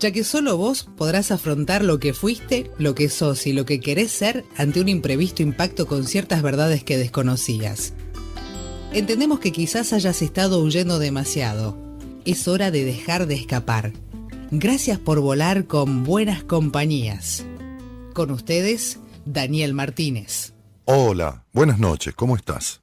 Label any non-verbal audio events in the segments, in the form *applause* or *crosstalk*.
ya que solo vos podrás afrontar lo que fuiste, lo que sos y lo que querés ser ante un imprevisto impacto con ciertas verdades que desconocías. Entendemos que quizás hayas estado huyendo demasiado. Es hora de dejar de escapar. Gracias por volar con buenas compañías. Con ustedes, Daniel Martínez. Hola, buenas noches, ¿cómo estás?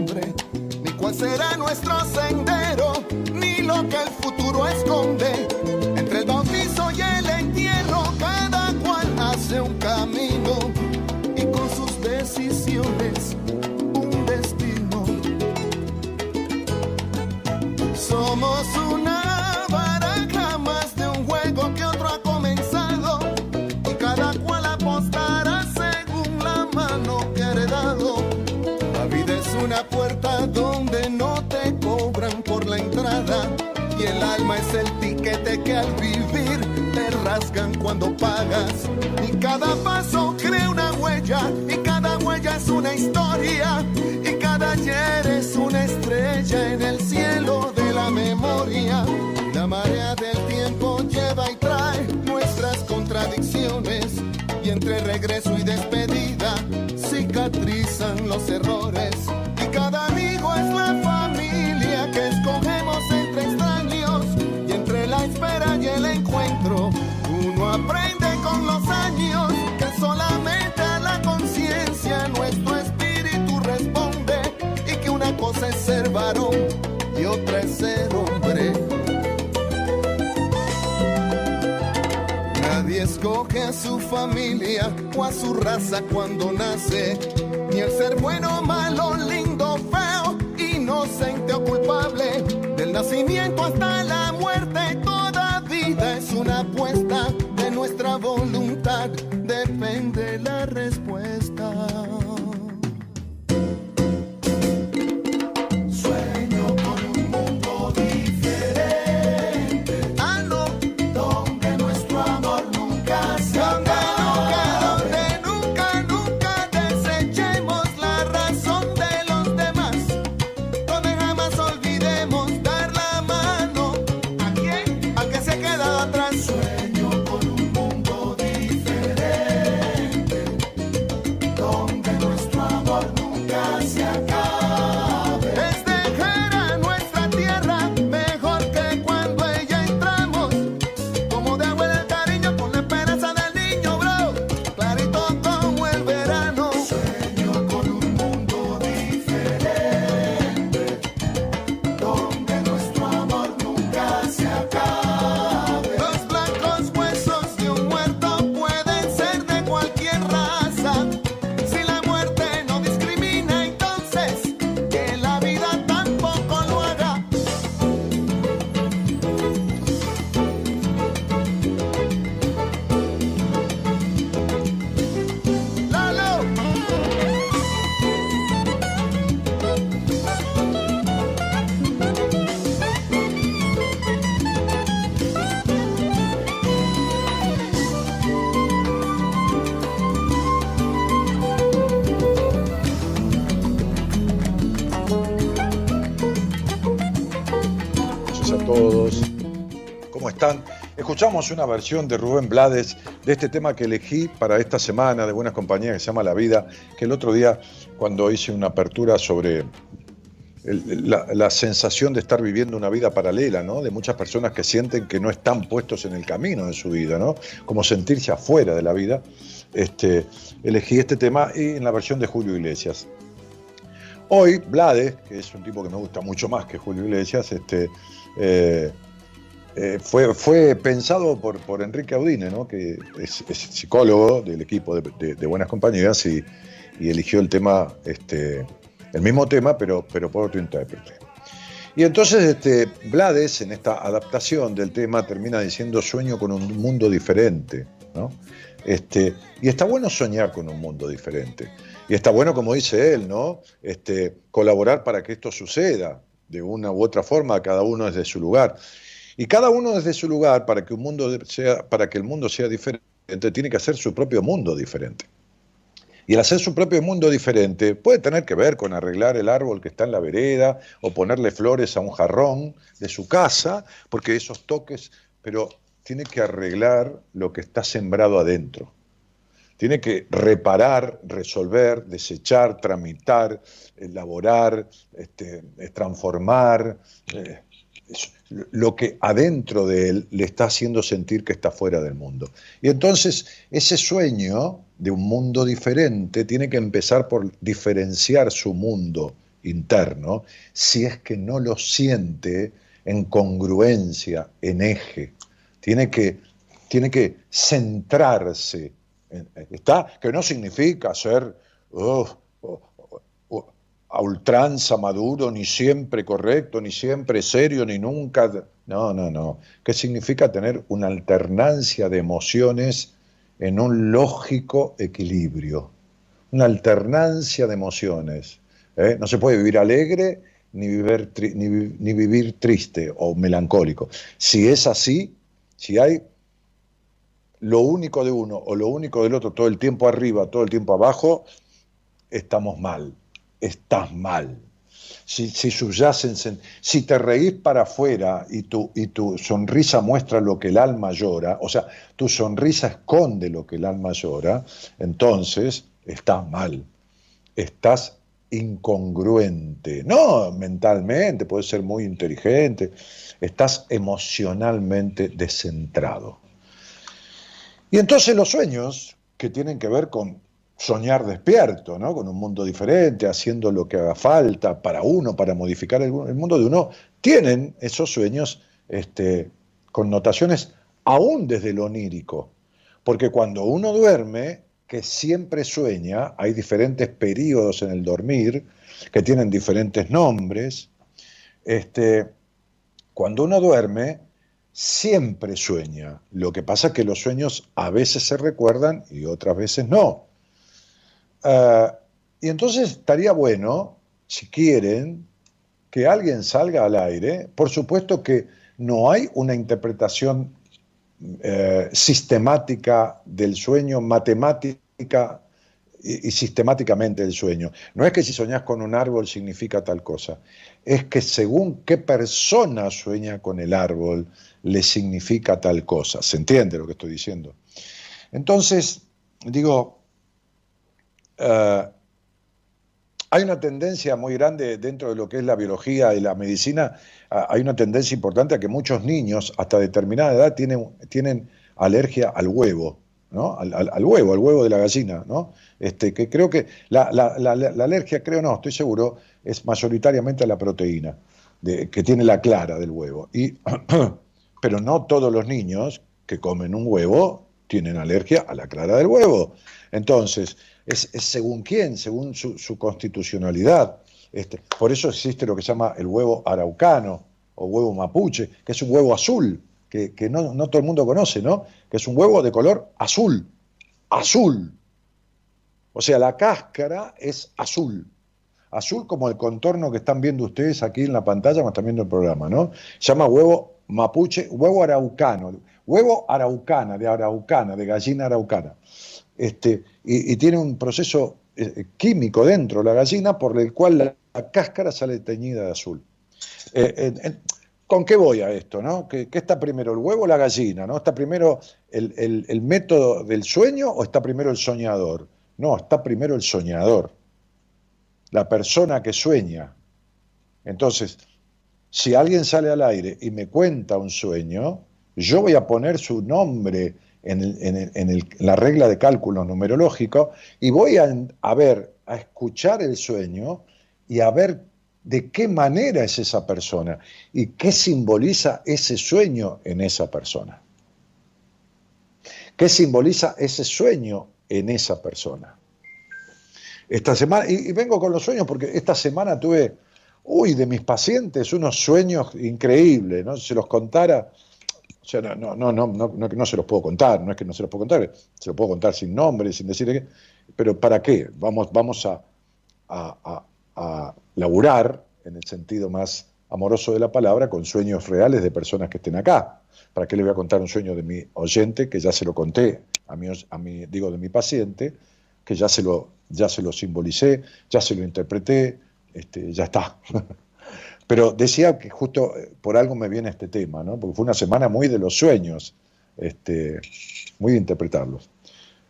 cuál será nuestro sendero, ni lo que el futuro esconde. Entre el bautizo y el entierro, cada cual hace un camino y con sus decisiones un destino. Somos una alma es el tiquete que al vivir te rasgan cuando pagas. Y cada paso crea una huella y cada huella es una historia y cada ayer es una estrella en el cielo de la memoria. La marea del tiempo lleva y trae nuestras contradicciones y entre regreso y despedida cicatrizan los errores. Y cada amigo es la a su familia o a su raza cuando nace, ni el ser bueno, malo, lindo, feo, inocente o culpable. Del nacimiento hasta la muerte, toda vida es una apuesta. De nuestra voluntad depende la respuesta. Escuchamos una versión de Rubén Blades de este tema que elegí para esta semana de Buenas Compañías que se llama La Vida, que el otro día cuando hice una apertura sobre la, sensación de estar viviendo una vida paralela, ¿no? De muchas personas que sienten que no están puestos en el camino de su vida, ¿no? Como sentirse afuera de la vida. Este, elegí este tema en la versión de Julio Iglesias. Hoy, Blades, que es un tipo que me gusta mucho más que Julio Iglesias, este, eh, eh, fue, pensado por, por Enrique Audine, ¿no? que es, psicólogo del equipo de, Buenas Compañías y, eligió el tema, este, el mismo tema, pero, pero por otro intérprete. Y entonces este, Blades, en esta adaptación del tema, termina diciendo sueño con un mundo diferente. ¿no? Este, y está bueno soñar con un mundo diferente. Y está bueno, como dice él, ¿no? Este, colaborar para que esto suceda de una u otra forma, cada uno desde su lugar. Y cada uno desde su lugar, para que, el mundo sea diferente, tiene que hacer su propio mundo diferente. Y el hacer su propio mundo diferente puede tener que ver con arreglar el árbol que está en la vereda o ponerle flores a un jarrón de su casa, porque esos toques, pero tiene que arreglar lo que está sembrado adentro. Tiene que reparar, resolver, desechar, tramitar, elaborar, este, transformar. Eh, lo que adentro de él le está haciendo sentir que está fuera del mundo. Y entonces ese sueño de un mundo diferente tiene que empezar por diferenciar su mundo interno si es que no lo siente en congruencia, en eje. Tiene que, tiene que centrarse. ¿Está? Que no significa ser oh, a ultranza maduro, ni siempre correcto, ni siempre serio, ni nunca. No, no, no. ¿Qué significa tener una alternancia de emociones en un lógico equilibrio? Una alternancia de emociones. ¿eh? No se puede vivir alegre ni vivir, ni, ni vivir triste o melancólico. Si es así, si hay lo único de uno o lo único del otro todo el tiempo arriba, todo el tiempo abajo, estamos mal estás mal. Si, si si te reís para afuera y tu, y tu sonrisa muestra lo que el alma llora, o sea, tu sonrisa esconde lo que el alma llora, entonces estás mal, estás incongruente, no mentalmente, puedes ser muy inteligente, estás emocionalmente descentrado. Y entonces los sueños, que tienen que ver con soñar despierto, ¿no? Con un mundo diferente, haciendo lo que haga falta para uno, para modificar el, mundo de uno, tienen esos sueños este, connotaciones aún desde lo onírico. Porque cuando uno duerme, que siempre sueña, hay diferentes periodos en el dormir que tienen diferentes nombres. Este, cuando uno duerme, siempre sueña. Lo que pasa es que los sueños a veces se recuerdan y otras veces no. Ah, y entonces estaría bueno, si quieren, que alguien salga al aire. Por supuesto que no hay una interpretación eh, sistemática del sueño, matemática y, sistemáticamente del sueño. No es que si soñás con un árbol significa tal cosa, es que según qué persona sueña con el árbol, le significa tal cosa. ¿Se entiende lo que estoy diciendo? Entonces, digo, eh, hay una tendencia muy grande dentro de lo que es la biología y la medicina, hay una tendencia importante a que muchos niños hasta determinada edad tienen, alergia al huevo, ¿no? Al, huevo, al huevo de la gallina, ¿no? Este, que creo que la, alergia, creo no, estoy seguro, es mayoritariamente a la proteína que tiene la clara del huevo. Y, *clears throat* pero no todos los niños que comen un huevo tienen alergia a la clara del huevo. Entonces, es, según quién, según su, constitucionalidad. Este, por eso existe lo que se llama el huevo araucano o huevo mapuche, que es un huevo azul, que, no, todo el mundo conoce, ¿no? Que es un huevo de color azul, azul. O sea, la cáscara es azul. Azul como el contorno que están viendo ustedes aquí en la pantalla, cuando están viendo el programa, ¿no? Se llama huevo mapuche, huevo araucano, huevo araucana, de araucana, de gallina araucana. Este, y, tiene un proceso eh, químico dentro de la gallina por el cual la, cáscara sale teñida de azul. Eh, ¿Con qué voy a esto? ¿no? ¿Qué, está primero, el huevo o la gallina? ¿no? ¿Está primero el, método del sueño o está primero el soñador? No, está primero el soñador, la persona que sueña. Entonces, si alguien sale al aire y me cuenta un sueño, yo voy a poner su nombre en, la regla de cálculo numerológico y voy a, ver, a escuchar el sueño y a ver de qué manera es esa persona y qué simboliza ese sueño en esa persona. ¿Qué simboliza ese sueño en esa persona? Esta semana, y, vengo con los sueños porque esta semana tuve, uy, de mis pacientes unos sueños increíbles, ¿no? Se los contara, sea, no, no, no, no, no, se los puedo contar, no es que no se los puedo contar, se los puedo contar sin nombre, sin decir qué, pero ¿para qué? Vamos, vamos a, a a laburar, en el sentido más amoroso de la palabra, con sueños reales de personas que estén acá. ¿Para qué le voy a contar un sueño de mi oyente, que ya se lo conté, a mi, a mi, digo, de mi paciente, que ya se lo, ya se lo simbolicé, ya se lo interpreté, este, ya está. *laughs* Pero decía que justo eh, por algo me viene este tema, ¿no? porque fue una semana muy de los sueños, este, muy de interpretarlos.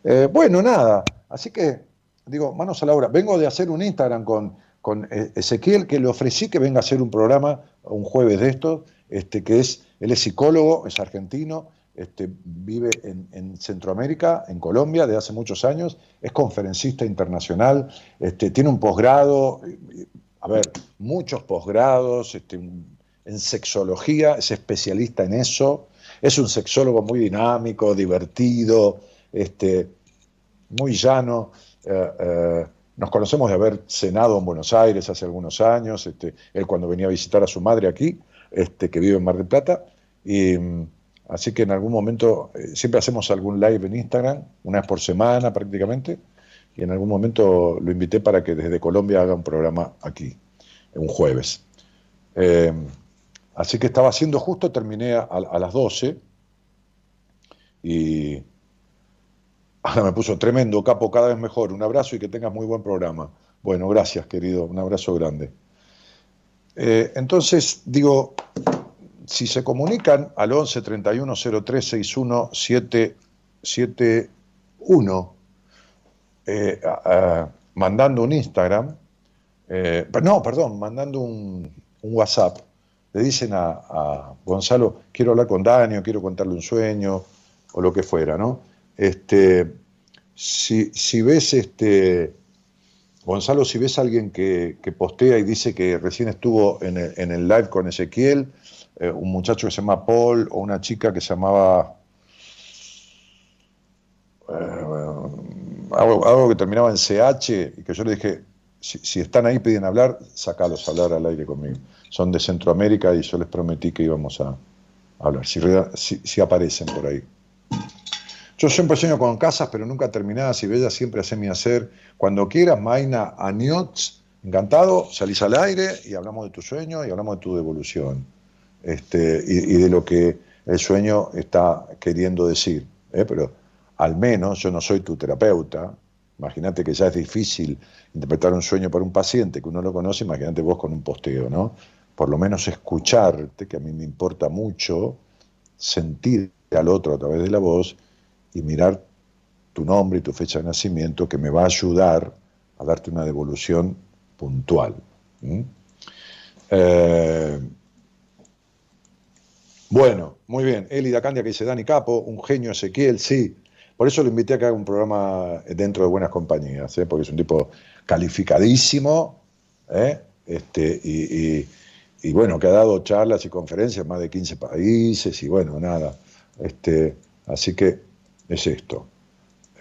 Eh, bueno, nada, así que digo, manos a la obra. Vengo de hacer un Instagram con con eh, Ezequiel, que le ofrecí que venga a hacer un programa un jueves de estos, este, que es, él es psicólogo, es argentino, este, vive en, Centroamérica, en Colombia, de hace muchos años, es conferencista internacional, este, tiene un posgrado, a ver, muchos posgrados este, en sexología, es especialista en eso, es un sexólogo muy dinámico, divertido, este, muy llano. Eh, eh, nos conocemos de haber cenado en Buenos Aires hace algunos años, este, él cuando venía a visitar a su madre aquí, este, que vive en Mar del Plata, y mm, así que en algún momento eh, siempre hacemos algún live en Instagram, una vez por semana prácticamente, y en algún momento lo invité para que desde Colombia haga un programa aquí, un jueves. Eh, así que estaba haciendo justo, terminé a, las 12 y Ahora me puso tremendo, capo, cada vez mejor. Un abrazo y que tengas muy buen programa. Bueno, gracias, querido. Un abrazo grande. Eh, entonces, digo, si se comunican al 11 31 03 61 771, mandando un Instagram, eh, no, perdón, mandando un, WhatsApp, le dicen a, Gonzalo, quiero hablar con Dani, quiero contarle un sueño, o lo que fuera, ¿no? Este, si, ves, este, Gonzalo, si ves a alguien que, postea y dice que recién estuvo en el, live con Ezequiel, eh, un muchacho que se llama Paul o una chica que se llamaba... Eh, algo, que terminaba en CH y que yo le dije, si, están ahí piden hablar, sacalos a hablar al aire conmigo. Son de Centroamérica y yo les prometí que íbamos a, hablar, si aparecen por ahí. Yo siempre sueño con casas, pero nunca terminadas y bellas, siempre mi hacer. Cuando quieras, Maina Aniots, encantado, salís al aire y hablamos de tu sueño y hablamos de tu devolución. Este, y, de lo que el sueño está queriendo decir. ¿eh? Pero al menos yo no soy tu terapeuta. Imagínate que ya es difícil interpretar un sueño para un paciente que uno lo conoce, imagínate vos con un posteo, ¿no? Por lo menos escucharte, que a mí me importa mucho, sentir al otro a través de la voz y mirar tu nombre y tu fecha de nacimiento que me va a ayudar a darte una devolución puntual. Eh, bueno, muy bien. Eli Candia que dice Dani Capo, un genio Ezequiel, sí. Por eso lo invité a que haga un programa dentro de buenas compañías, ¿eh? porque es un tipo calificadísimo, ¿eh? este, y, y, bueno, que ha dado charlas y conferencias en más de 15 países, y bueno, nada. Este, así que es esto.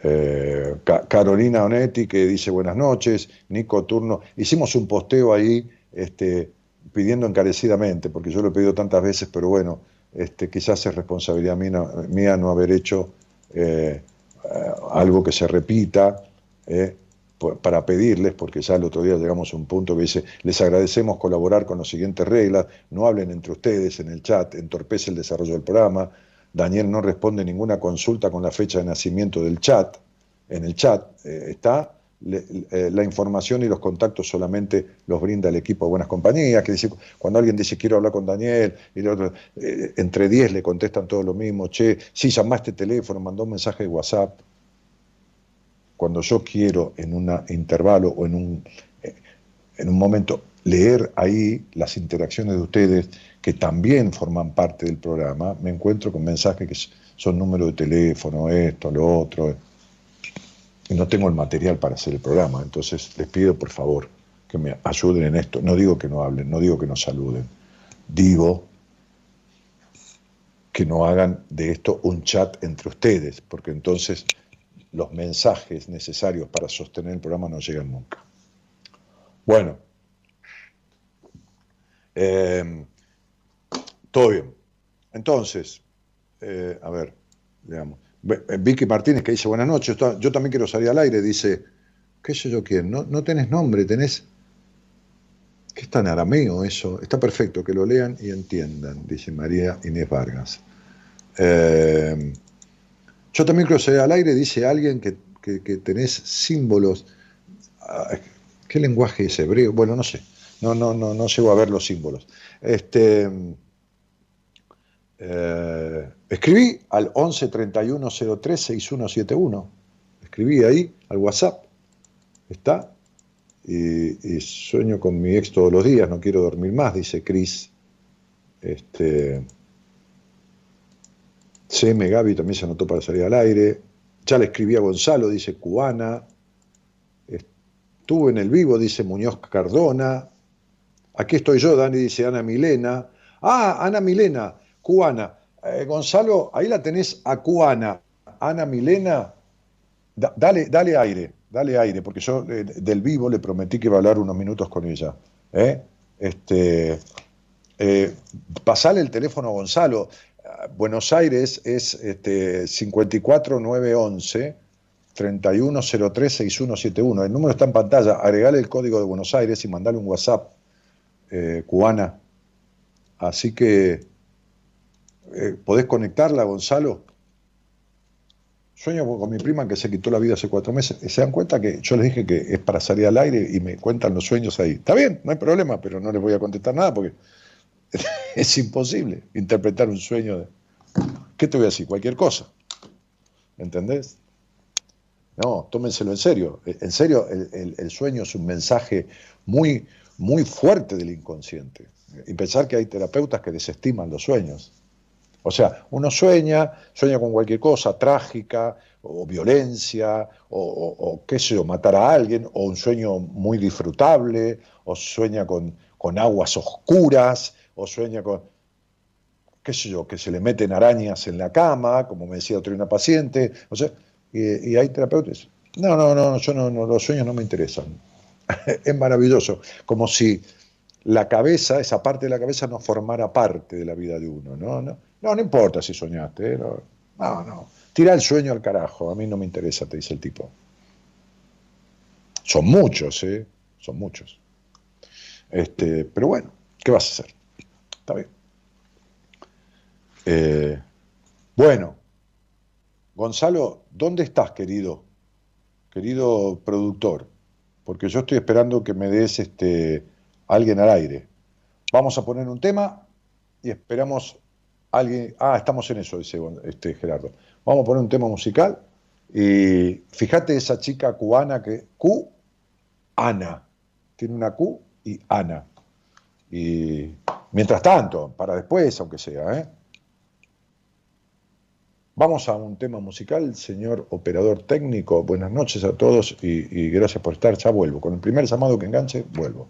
Eh, Carolina Onetti que dice buenas noches, Nico Turno, hicimos un posteo ahí este, pidiendo encarecidamente, porque yo lo he pedido tantas veces, pero bueno, este, quizás es responsabilidad mía, no haber hecho eh, algo que se repita eh, para pedirles, porque ya el otro día llegamos a un punto que dice, les agradecemos colaborar con las siguientes reglas, no hablen entre ustedes en el chat, entorpece el desarrollo del programa, Daniel no responde ninguna consulta con la fecha de nacimiento del chat, en el chat eh, está, eh, la información y los contactos solamente los brinda el equipo de Buenas Compañías, que dice, cuando alguien dice quiero hablar con Daniel, eh, entre 10 le contestan todo lo mismo, che, sí, llamaste teléfono, mandó un mensaje de WhatsApp. Cuando yo quiero en un intervalo o en un, eh, en un momento leer ahí las interacciones de ustedes que también forman parte del programa, me encuentro con mensajes que son número de teléfono, esto, lo otro y no tengo el material para hacer el programa. Entonces les pido por favor que me ayuden en esto. No digo que no hablen, no digo que no saluden. Digo que no hagan de esto un chat entre ustedes, porque entonces los mensajes necesarios para sostener el programa no llegan nunca. Bueno, eh, todo bien. Entonces, eh, a ver, veamos. Eh, Vicky Martínez que dice buenas noches, yo también quiero salir al aire, dice, qué sé yo quién, no, no tenés nombre, tenés... ¿Qué está en arameo eso? Está perfecto, que lo lean y entiendan, dice María Inés Vargas. Eh, yo también quiero salir al aire, dice alguien que, tenés símbolos. Ah, ¿Qué lenguaje es hebreo? Bueno, no sé. No, no, no, no llego a ver los símbolos. Este, eh, escribí al 11 31 03 6171. Escribí ahí al WhatsApp. Está. Y, sueño con mi ex todos los días, no quiero dormir más, dice Cris. Este, CM Gaby también se anotó para salir al aire. Ya le escribí a Gonzalo, dice Cubana. Estuve en el vivo, dice Muñoz Cardona. Aquí estoy yo, Dani, dice Ana Milena. Ah, Ana Milena, cubana. Eh, Gonzalo, ahí la tenés a cubana. Ana Milena, dale, dale aire, dale aire, porque yo eh, del vivo le prometí que iba a hablar unos minutos con ella. ¿eh? Este, pasale el teléfono a Gonzalo. Buenos Aires es este, 54911 3103 6171. El número está en pantalla. Agregale el código de Buenos Aires y mandale un WhatsApp cubana. Así que eh, ¿Podés conectarla, Gonzalo? Sueño con mi prima que se quitó la vida hace cuatro meses. ¿Se dan cuenta que yo les dije que es para salir al aire y me cuentan los sueños ahí? Está bien, no hay problema, pero no les voy a contestar nada porque *laughs* es imposible interpretar un sueño de... ¿Qué te voy a decir? Cualquier cosa. ¿Entendés? No, tómenselo en serio. En serio, el, sueño es un mensaje muy, muy fuerte del inconsciente. Y pensar que hay terapeutas que desestiman los sueños. O sea, uno sueña, sueña con cualquier cosa trágica, o violencia, o, qué sé yo, matar a alguien, o un sueño muy disfrutable, o sueña con, aguas oscuras, o sueña con, qué sé yo, que se le meten arañas en la cama, como me decía otra una paciente, o sea, y, hay terapeutas. No, no, no, yo no, los sueños no me interesan. *laughs* es maravilloso, como si la cabeza, esa parte de la cabeza no formara parte de la vida de uno, ¿no? no no, no importa si soñaste. ¿eh? No, no, Tira el sueño al carajo. A mí no me interesa, te dice el tipo. Son muchos, ¿eh? Son muchos. Este, pero bueno, ¿qué vas a hacer? Está bien. Eh, bueno, Gonzalo, ¿dónde estás, querido? Querido productor, porque yo estoy esperando que me des este, alguien al aire. Vamos a poner un tema y esperamos alguien, ah, estamos en eso, dice este Gerardo. Vamos a poner un tema musical y fíjate esa chica cubana que, Q, Ana, tiene una Q y Ana. Y mientras tanto, para después, aunque sea, ¿eh? Vamos a un tema musical, señor operador técnico. Buenas noches a todos y, y gracias por estar. Ya vuelvo. Con el primer llamado que enganche, vuelvo.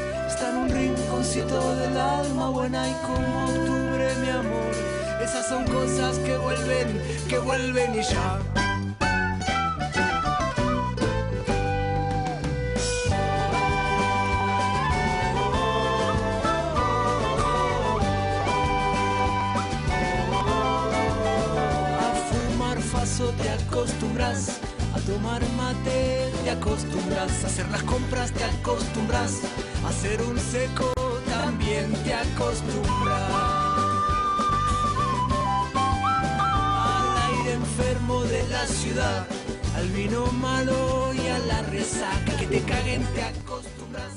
está en un rinconcito del alma buena y como octubre mi amor, esas son cosas que vuelven, que vuelven y ya. Acostumbras, a hacer las compras te acostumbras, a hacer un seco también te acostumbras. Al aire enfermo de la ciudad, al vino malo y a la resaca que te caguen te acostumbras.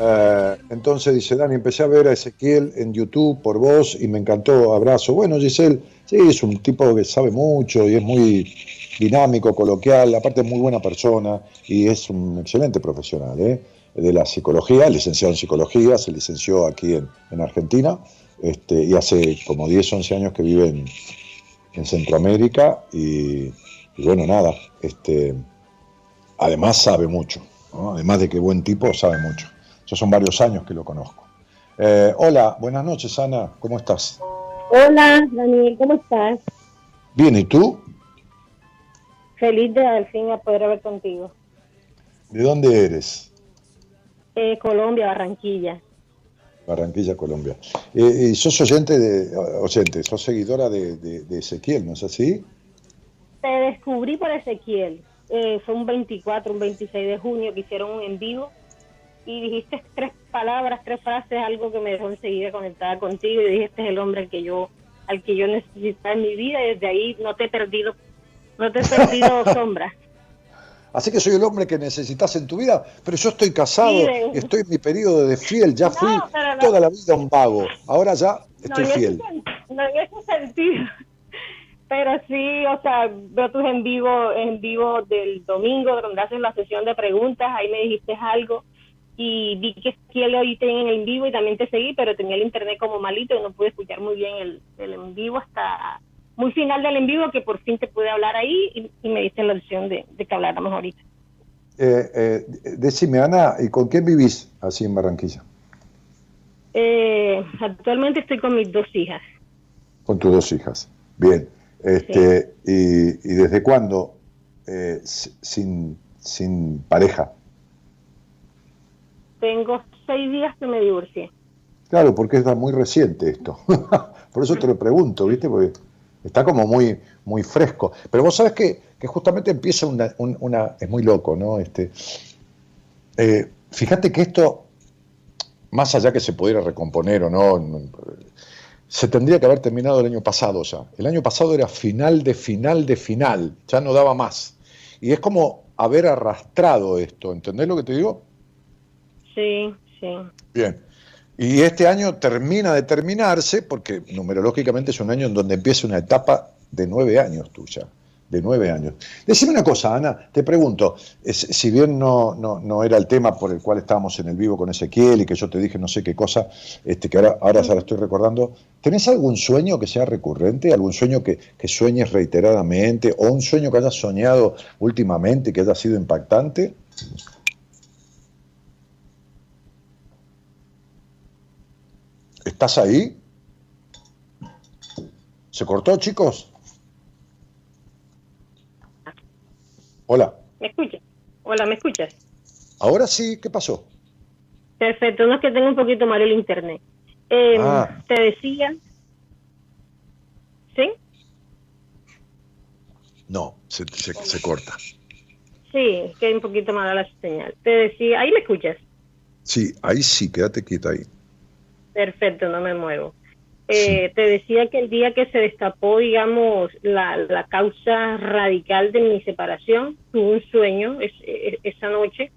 Eh, entonces dice Dani, empecé a ver a Ezequiel en YouTube por vos y me encantó, abrazo. Bueno, Giselle, sí, es un tipo que sabe mucho y es muy dinámico, coloquial, aparte es muy buena persona y es un excelente profesional ¿eh? de la psicología, licenciado en psicología, se licenció aquí en, en Argentina este, y hace como 10, 11 años que vive en, en Centroamérica y, y bueno, nada, este, además sabe mucho, ¿no? además de que buen tipo, sabe mucho. Ya son varios años que lo conozco. Eh, hola, buenas noches, Ana, ¿cómo estás? Hola, Daniel, ¿cómo estás? Bien, ¿y tú? Feliz de al fin a poder hablar contigo. ¿De dónde eres? Eh, Colombia, Barranquilla. Barranquilla, Colombia. Eh, y sos oyente de, oyente, sos seguidora de, de- de Ezequiel, ¿no es así? Te descubrí por Ezequiel. Eh, fue un 24, un 26 de junio que hicieron un en vivo y dijiste tres palabras, tres frases, algo que me dejó enseguida conectada contigo y dijiste es el hombre al que yo al que yo necesitaba en mi vida y desde ahí no te he perdido no te he perdido *laughs* sombra. Así que soy el hombre que necesitas en tu vida, pero yo estoy casado Sí, de- y estoy en mi periodo de fiel, ya No, fui no. toda la vida un vago, ahora ya no, estoy ese fiel. no en ese sentido. *laughs* Pero sí, o sea, veo tus en vivo, en vivo del domingo, donde haces la sesión de preguntas, ahí me dijiste algo y vi que aquí lo oíste en el en vivo y también te seguí, pero tenía el internet como malito y no pude escuchar muy bien el, el en vivo hasta muy final del en vivo que por fin te pude hablar ahí y, y me diste la opción de, de que habláramos ahorita. Eh, eh, decime, Ana, ¿y con quién vivís así en Barranquilla? Eh, actualmente estoy con mis dos hijas. Con tus dos hijas. Bien. Este, y, y desde cuándo eh, si- sin, sin pareja? Tengo seis días que me divorcié. Claro, porque es muy reciente esto. *laughs* Por eso te lo pregunto, ¿viste? Porque está como muy, muy fresco. Pero vos sabés que, que justamente empieza una, un- una- Es muy loco, ¿no? Este, eh, fíjate que esto, más allá que se pudiera recomponer o no, no, se tendría que haber terminado el año pasado ya. El año pasado era final de final de final, ya no daba más. Y es como haber arrastrado esto, ¿entendés lo que te digo? Sí, sí. Bien. Y este año termina de terminarse porque numerológicamente es un año en donde empieza una etapa de nueve años tuya. De nueve años. Decime una cosa, Ana, te pregunto, si bien no, no, no era el tema por el cual estábamos en el vivo con Ezequiel y que yo te dije no sé qué cosa, este, que ahora, ahora ya la estoy recordando, ¿tenés algún sueño que sea recurrente? ¿Algún sueño que, que sueñes reiteradamente? ¿O un sueño que hayas soñado últimamente que haya sido impactante? ¿Estás ahí? ¿Se cortó, chicos? Hola. ¿Me escuchas? Hola, ¿me escuchas? Ahora sí, ¿qué pasó? Perfecto, no es que tengo un poquito mal el internet. Eh, Ah. Te decía, ¿sí? No, se, se- se corta. Sí, que hay un poquito de la señal. Te decía, ¿ahí me escuchas? Sí, ahí sí, quédate quieta ahí. Perfecto, no me muevo. Eh, Te decía que el día que se destapó, digamos, la, la causa radical de mi separación, tuve un sueño es- es- esa noche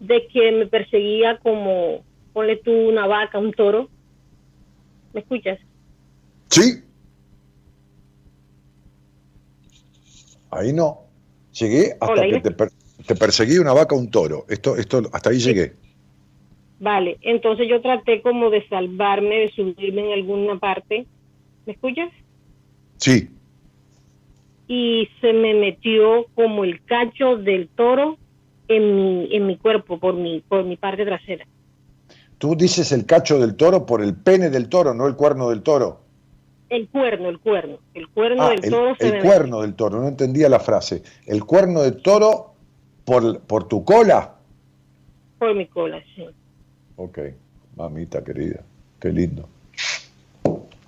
de que me perseguía como, ponle tú una vaca, un toro. ¿Me escuchas? Sí. Ahí no. Llegué hasta Hola, que te, per- te perseguí una vaca, un toro. Esto, esto, hasta ahí llegué. Vale, entonces yo traté como de salvarme, de subirme en alguna parte. ¿Me escuchas? Sí. y se me metió como el cacho del toro en mi en mi cuerpo por mi por mi parte trasera Tú dices el cacho del toro por el pene del toro, no el cuerno del toro. el cuerno el cuerno el cuerno Ah, del el, toro se el me cuerno del toro, no entendía la frase. El cuerno del toro por, por tu cola. por mi cola sí Ok, mamita querida, qué lindo.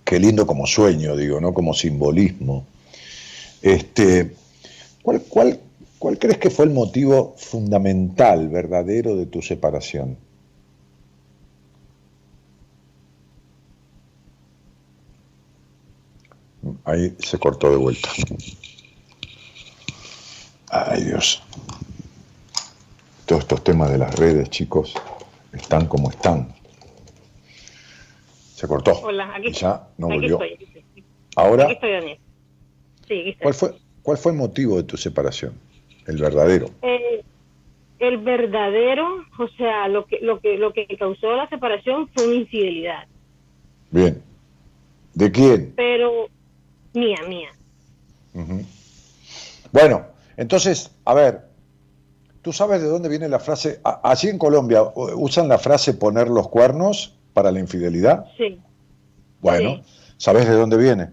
Qué lindo como sueño, digo, no como simbolismo. Este, ¿cuál, cuál, ¿Cuál crees que fue el motivo fundamental, verdadero de tu separación? Ahí se cortó de vuelta. Ay Dios. Todos estos temas de las redes, chicos, están como están. Se cortó. hola aquí Y ya no aquí volvió. estoy aquí estoy, Ahora, aquí estoy Daniel sí aquí estoy. ¿cuál fue, ¿cuál fue el motivo de tu separación? El verdadero. Eh, el verdadero o sea lo que lo que lo que causó la separación fue una infidelidad Bien. ¿De quién? pero mía mía. Bueno, entonces, a ver, ¿tú sabes de dónde viene la frase? Allí en Colombia usan la frase poner los cuernos para la infidelidad. sí Bueno, Sí. ¿sabes de dónde viene?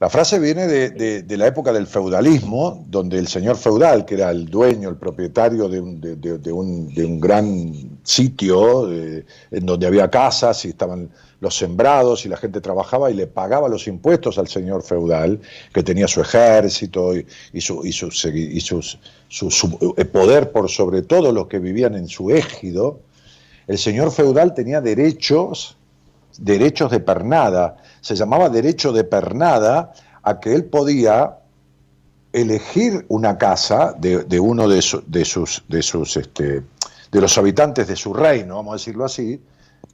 La frase viene de, de- la época del feudalismo, donde el señor feudal, que era el dueño, el propietario de un, de- un- un gran sitio, de- en donde había casas y estaban los sembrados y la gente trabajaba y le pagaba los impuestos al señor feudal, que tenía su ejército y, y su, y sus- su, su- eh, poder por sobre todo los que vivían en su égido. El señor feudal tenía derechos derechos de pernada. Se llamaba derecho de pernada a que él podía elegir una casa de, de uno de, su- de sus, de sus este, de los habitantes de su reino, vamos a decirlo así,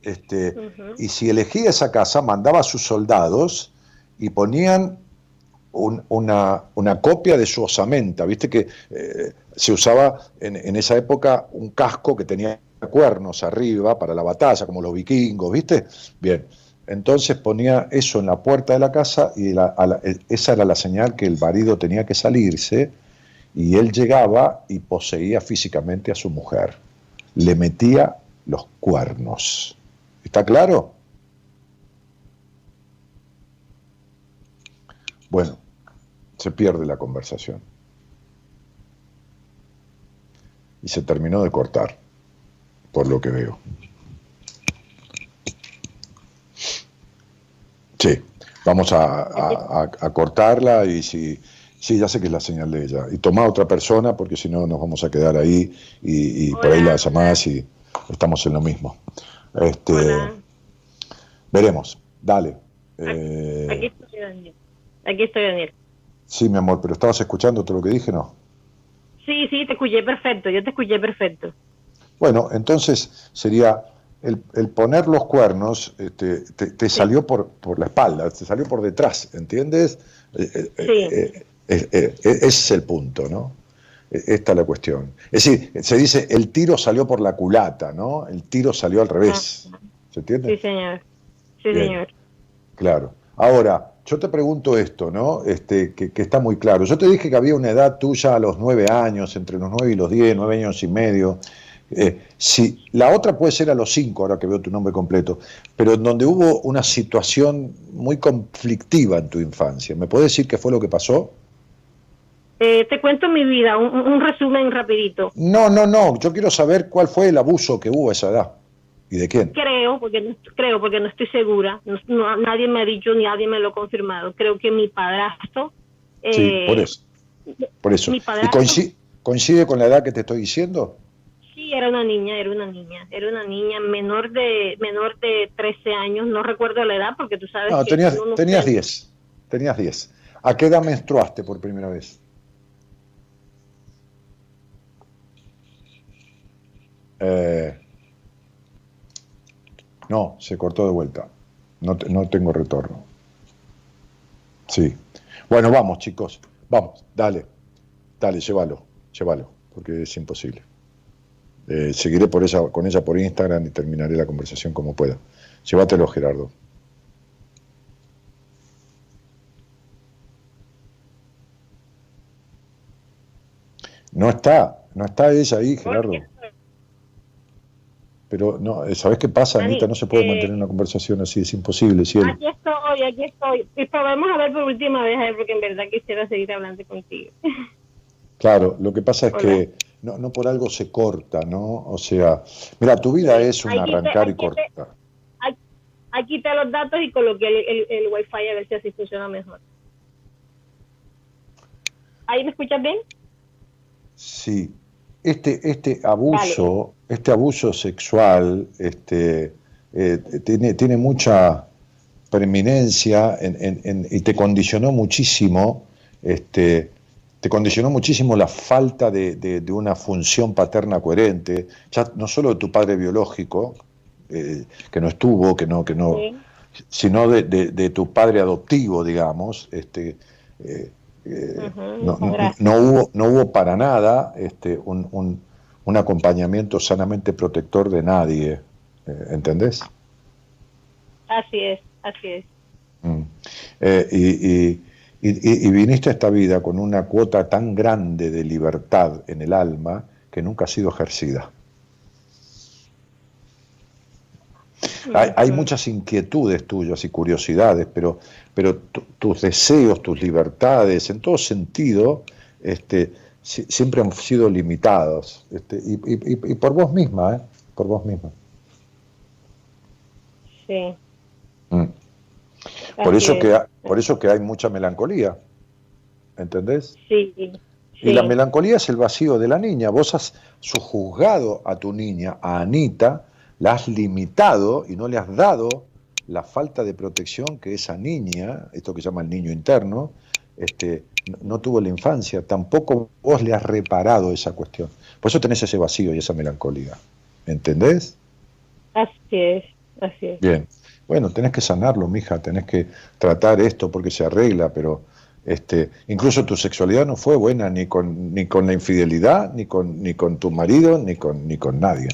este, y si elegía esa casa, mandaba a sus soldados y ponían un- una, una copia de su osamenta. Viste que eh, se usaba en, en esa época un casco que tenía cuernos arriba para la batalla, como los vikingos, ¿viste? Bien. Entonces ponía eso en la puerta de la casa y la- la- e- esa era la señal que el marido tenía que salirse y él llegaba y poseía físicamente a su mujer. Le metía los cuernos. ¿Está claro? Bueno, se pierde la conversación. Y se terminó de cortar, por lo que veo. Sí, vamos a, a- a- a cortarla y si... Sí, ya sé que es la señal de ella. Y toma a otra persona porque si no nos vamos a quedar ahí y, y por ahí la llamás y estamos en lo mismo. Este, Hola. Veremos, dale. Aquí Eh, estoy Daniel aquí estoy Daniel sí, mi amor, pero ¿estabas escuchando todo lo que dije? No. Sí, sí, te escuché perfecto, yo te escuché perfecto. Bueno, entonces sería el, el poner los cuernos, este, te, te salió por, por la espalda, te salió por detrás, ¿entiendes? Eh, eh, Sí. eh, eh, eh, ese es el punto, ¿no? Eh, Esta es la cuestión. Es decir, se dice el tiro salió por la culata, ¿no? El tiro salió al revés. ¿Se entiende? Sí, señor. Sí, Bien. señor. Claro. Ahora, yo te pregunto esto, ¿no? Este, que, que está muy claro. Yo te dije que había una edad tuya a los nueve años, entre los nueve y los diez, nueve años y medio. Eh, si la otra puede ser a los cinco, ahora que veo tu nombre completo, pero en donde hubo una situación muy conflictiva en tu infancia. ¿Me puedes decir qué fue lo que pasó? Eh, te cuento mi vida, un, un resumen rapidito. No, no, no. Yo quiero saber cuál fue el abuso que hubo a esa edad y de quién. Creo, porque no, creo porque no estoy segura, no- no- nadie me ha dicho ni nadie me lo ha confirmado. Creo que mi padrastro, Sí, eh, por eso. Por eso. Mi ¿Y coincide con la edad que te estoy diciendo? Sí, era una niña, era una niña, era una niña menor de menor de 13 años, no recuerdo la edad porque tú sabes No, que tenías, tenías sabe. 10. Tenías 10. ¿A qué edad menstruaste por primera vez? Eh, no, se cortó de vuelta. No, te- no tengo retorno. Sí. Bueno, vamos, chicos. Vamos, dale. Dale, llévalo. Llévalo, porque es imposible. Eh, seguiré por ella, con ella por Instagram y terminaré la conversación como pueda. Llévatelo, Gerardo. No está, no está ella ahí, Gerardo. Pero no, eh, ¿sabés qué pasa, Anita? No se puede eh, mantener una conversación así, es imposible. Si él- Aquí estoy, aquí estoy. Y probemos a ver por última vez, porque en verdad quisiera seguir hablando contigo. Claro, lo que pasa es Hola. que no, no por algo se corta, ¿no? O sea, mira, tu vida es un Hay te- arrancar y hay cortar. Aquí te los datos y coloqué el, el, el wifi a ver si así funciona mejor. ¿Ahí me escuchas bien? Sí, este, este abuso, este abuso sexual, este, eh, tiene, tiene mucha preeminencia en- en- en- y te condicionó muchísimo, este, te condicionó muchísimo la falta de, de- de una función paterna coherente, ya no solo de tu padre biológico, eh, que no estuvo, que no, que no, Sí. sino de, tu padre adoptivo, digamos, este, eh, eh, no, hubo, no hubo para nada este, un, un- un acompañamiento sanamente protector de nadie, ¿entendés? Así es, así es. Mm. Y, y- y- y viniste a esta vida con una cuota tan grande de libertad en el alma que nunca ha sido ejercida. Hay, muchas inquietudes tuyas y curiosidades, pero, pero tu- tus deseos, tus libertades, en todo sentido, este, si- siempre han sido limitados. Este, y- y por vos misma, ¿eh? Por vos misma. Sí. Por, así eso es. que, por eso que hay mucha melancolía. ¿Entendés? Sí, Y la melancolía es el vacío de la niña. Vos has sujuzgado a tu niña, a Anita, la has limitado y no le has dado la falta de protección que esa niña, esto que llama el niño interno, este, no, no tuvo en la infancia. Tampoco vos le has reparado esa cuestión. Por eso tenés ese vacío y esa melancolía. ¿Entendés? Así es, así es. Bien. Bueno, tenés que sanarlo, mija, tenés que tratar esto porque se arregla, pero este, incluso tu sexualidad no fue buena ni con, ni con la infidelidad, ni con, ni con tu marido, ni con, ni con nadie.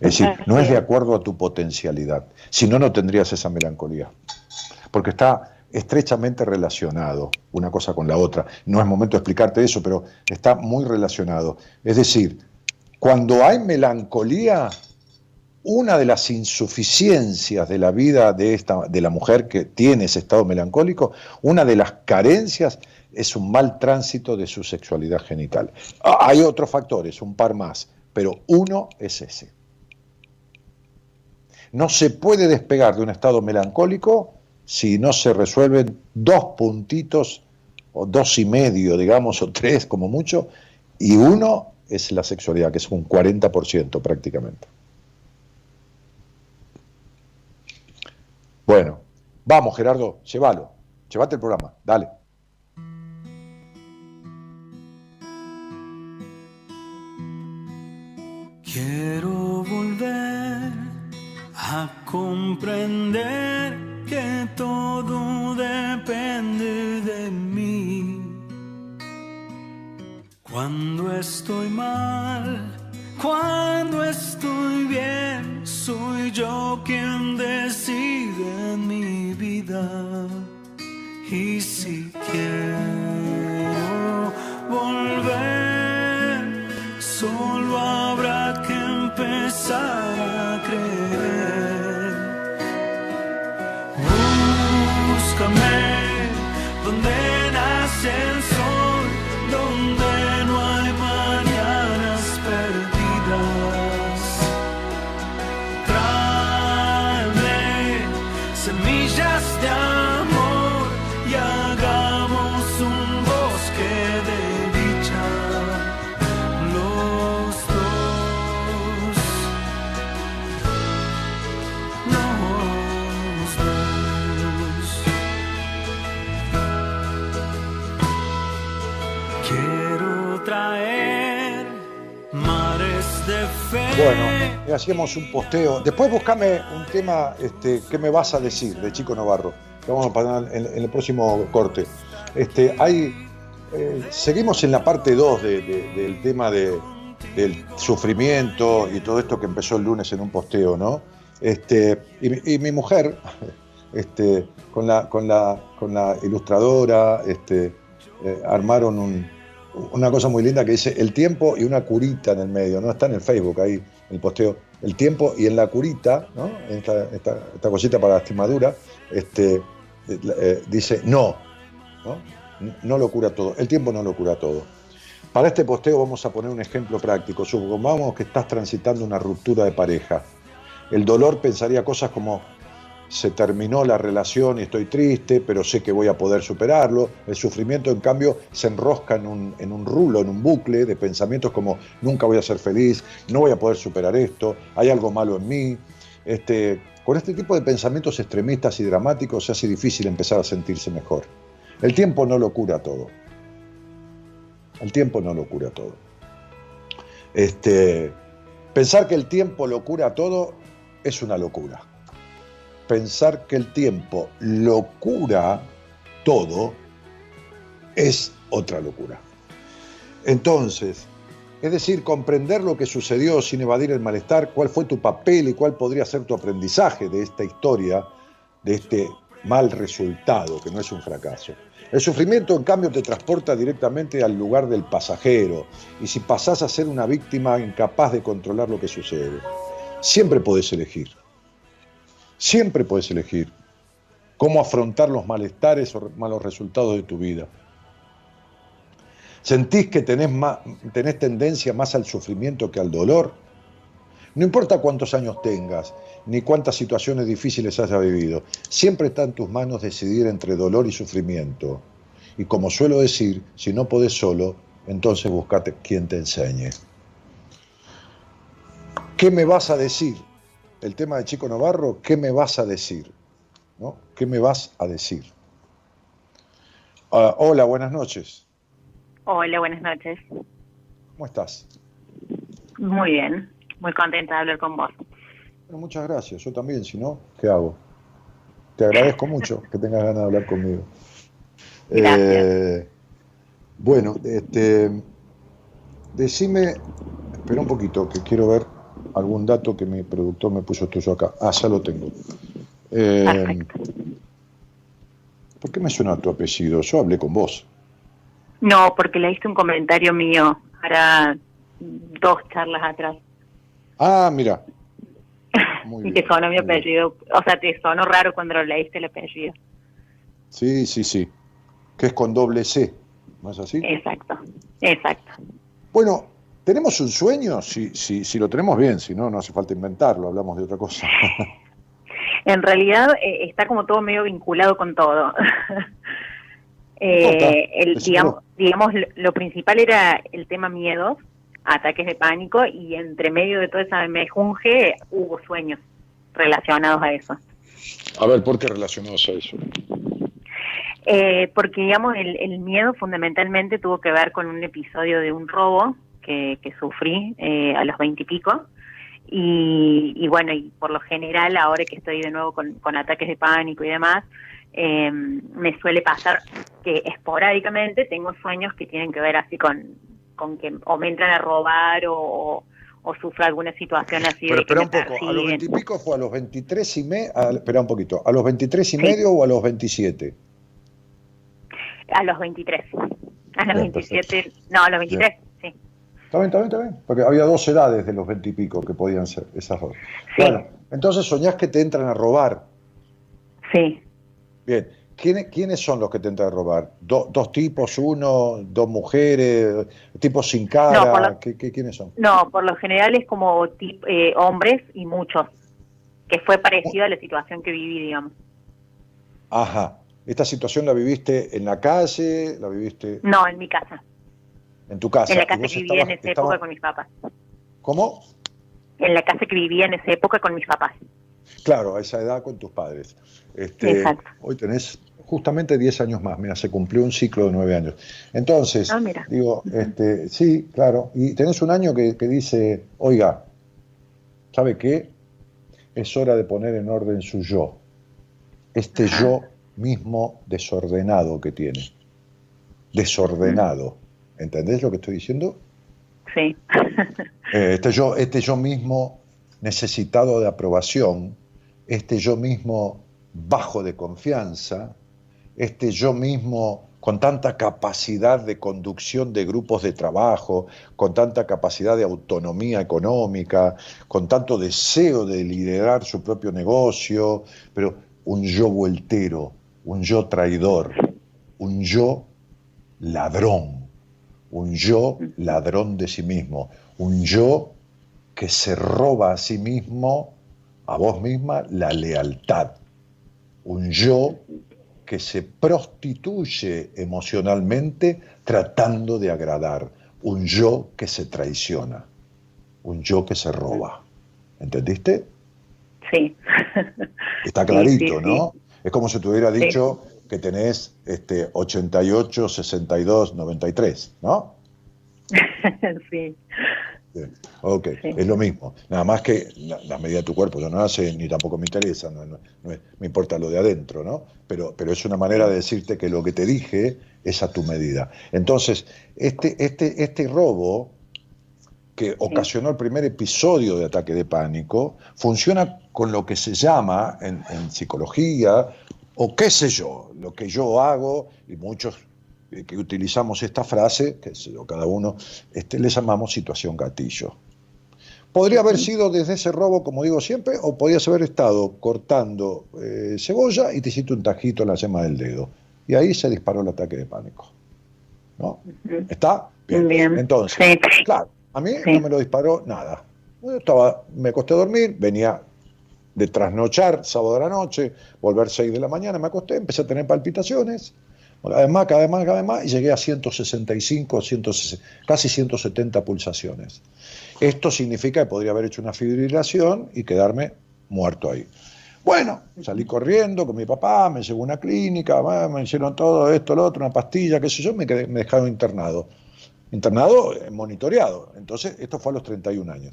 Es decir, no es de acuerdo a tu potencialidad. Si no, no tendrías esa melancolía. Porque está estrechamente relacionado una cosa con la otra. No es momento de explicarte eso, pero está muy relacionado. Es decir, cuando hay melancolía, una de las insuficiencias de la vida de, esta, de la mujer que tiene ese estado melancólico, una de las carencias es un mal tránsito de su sexualidad genital. Ah, Hay otros factores, un par más, pero uno es ese. No se puede despegar de un estado melancólico si no se resuelven dos puntitos, o dos y medio, digamos, o tres como mucho, y uno es la sexualidad, que es un 40% prácticamente. Bueno, vamos Gerardo, llévalo, llévate el programa, dale. Quiero volver a comprender que todo depende de mí. Cuando estoy mal, cuando estoy bien, soy yo quien decide mi vida. Y si quiero volver, solo habrá que empezar hacíamos un posteo. Después buscame un tema este, que me vas a decir de Chico Navarro. que vamos a poner en, el próximo corte. Este, eh, seguimos en la parte 2 de- de- del tema de, del sufrimiento y todo esto que empezó el lunes en un posteo, ¿no? Este, y, mi- mujer, *laughs* este, con, la, ilustradora, este, eh, armaron un, una cosa muy linda que dice el tiempo y una curita en el medio, ¿no? Está en el Facebook ahí, el posteo. El tiempo y en la curita, ¿no? Esta, cosita para la estimadura, este, eh, dice ¿no? No lo cura todo. El tiempo no lo cura todo. Para este posteo vamos a poner un ejemplo práctico. Supongamos que estás transitando una ruptura de pareja. El dolor pensaría cosas como se terminó la relación y estoy triste, pero sé que voy a poder superarlo. El sufrimiento, en cambio, se enrosca en un, en un rulo, en un bucle de pensamientos como nunca voy a ser feliz, no voy a poder superar esto, hay algo malo en mí. Este, con este tipo de pensamientos extremistas y dramáticos se hace difícil empezar a sentirse mejor. El tiempo no lo cura todo. El tiempo no lo cura todo. Este, pensar que el tiempo lo cura todo es una locura. Pensar que el tiempo lo cura todo es otra locura. Entonces, es decir, comprender lo que sucedió sin evadir el malestar, cuál fue tu papel y cuál podría ser tu aprendizaje de esta historia, de este mal resultado, que no es un fracaso. El sufrimiento, en cambio, te transporta directamente al lugar del pasajero, y si pasás a ser una víctima incapaz de controlar lo que sucede, siempre podés elegir. Siempre podés elegir cómo afrontar los malestares o malos resultados de tu vida. ¿Sentís que tenés, más, tenés tendencia más al sufrimiento que al dolor? No importa cuántos años tengas, ni cuántas situaciones difíciles hayas vivido, siempre está en tus manos decidir entre dolor y sufrimiento. Y como suelo decir, si no podés solo, entonces buscate quien te enseñe. ¿Qué me vas a decir? El tema de Chico Navarro, ¿qué me vas a decir? ¿No? ¿Qué me vas a decir? Ah, hola, buenas noches. Hola, buenas noches. ¿Cómo estás? Muy bien, muy contenta de hablar con vos. Bueno, muchas gracias. Yo también, si no, ¿qué hago? Te agradezco mucho que tengas ganas de hablar conmigo. Eh, bueno, este, decime, espera un poquito, que quiero ver algún dato que mi productor me puso tuyo acá. Ah, ya lo tengo. Eh. ¿Por qué me suena tu apellido? Yo hablé con vos. No, porque leíste un comentario mío ahora dos charlas atrás Ah, mira. Muy *laughs* y bien, te sonó mi bien. apellido. O sea, te sonó raro cuando leíste el apellido. Sí, sí, sí. Que es con doble C. ¿No es así? Exacto, exacto. Bueno, ¿tenemos un sueño? Si, si, si lo tenemos bien, si no, no hace falta inventarlo, hablamos de otra cosa. *laughs* En realidad eh, está como todo medio vinculado con todo. *laughs* Eh, el, digamos, lo, lo principal era el tema miedos, ataques de pánico y entre medio de toda esa mejunje hubo sueños relacionados a eso. A ver, ¿por qué relacionados a eso? Eh, porque, digamos, el, el miedo fundamentalmente tuvo que ver con un episodio de un robo que, que sufrí eh, a los veintipico. Y, y bueno, y por lo general, ahora que estoy de nuevo con, con ataques de pánico y demás, eh, me suele pasar que esporádicamente tengo sueños que tienen que ver así con, con que o me entran a robar o, o, sufro alguna situación así Pero espera un poco, a los persiguen. veintipico fue a los 23 y medio, espera un poquito, ¿a los 23 y Sí. medio o a los 27? A los 23. A los Bien, 27. No, a los 23, sí. Está bien, está bien, está bien. Porque había dos edades de los 20 y pico que podían ser, esas dos. Sí. Bueno, entonces soñás que te entran a robar. Sí. Bien. ¿Quiénes, quiénes son los que te entran a robar? Do- ¿Dos tipos, uno, dos mujeres, tipos sin cara? No, por lo- ¿Qué, qué- quiénes son? No, por lo general es como tip- eh, hombres y muchos, que fue parecido a la situación que viví, digamos. Ajá. ¿Esta situación la viviste en la calle? ¿La viviste No, en mi casa. En tu casa? en la ¿Y casa que vivía en esa estabas- época con mis papás. ¿Cómo? En la casa que vivía en esa época con mis papás. Claro, a esa edad con tus padres. Este, Exacto. Hoy tenés justamente 10 años más, mira, se cumplió un ciclo de 9 años. Entonces, Ah, mira. digo, este, sí, claro, y tenés un año que, que dice, oiga, ¿sabe qué? Es hora de poner en orden su yo. Este yo mismo desordenado que tiene. Desordenado. ¿Entendés lo que estoy diciendo? Sí. *laughs* Eh, este, yo, este yo mismo necesitado de aprobación, este yo mismo bajo de confianza, este yo mismo con tanta capacidad de conducción de grupos de trabajo, con tanta capacidad de autonomía económica, con tanto deseo de liderar su propio negocio, pero un yo vueltero, un yo traidor, un yo ladrón, un yo ladrón de sí mismo, un yo que se roba a sí mismo, a vos misma, la lealtad, un yo que se prostituye emocionalmente tratando de agradar, un yo que se traiciona, un yo que se roba. ¿Entendiste? Sí. Está *laughs* clarito, ¿no? Es como si te hubiera dicho que tenés este, 88, 62, 93, ¿no? *laughs* sí. Bien. Ok, es lo mismo. Nada más que la, la, medida de tu cuerpo, yo no hace ni tampoco me interesa, no, no, no es, me importa lo de adentro, ¿no? Pero, pero es una manera de decirte que lo que te dije es a tu medida. Entonces, este, este, este robo que ocasionó el primer episodio de ataque de pánico funciona con lo que se llama en, en psicología, o qué sé yo, lo que yo hago, y muchos que utilizamos esta frase, que cada uno, este, le llamamos situación gatillo. Podría haber sido desde ese robo, como digo siempre, o podías haber estado cortando eh, cebolla y te hiciste un tajito en la yema del dedo. Y ahí se disparó el ataque de pánico. ¿No? ¿Está? Bien. Bien. Entonces, Sí. claro, a mí Sí. no me lo disparó nada. Yo estaba, me acosté a dormir, venía de trasnochar sábado de la noche, volver 6 de la mañana, me acosté, empecé a tener palpitaciones, cada vez más, cada vez más, cada vez más, y llegué a 165, 160, casi 170 pulsaciones. Esto significa que podría haber hecho una fibrilación y quedarme muerto ahí. Bueno, salí corriendo con mi papá, me llevó a una clínica, me hicieron todo esto, lo otro, una pastilla, qué sé yo, me, quedé- me dejaron internado. Internado, eh, monitoreado. Entonces, esto fue a los 31 años.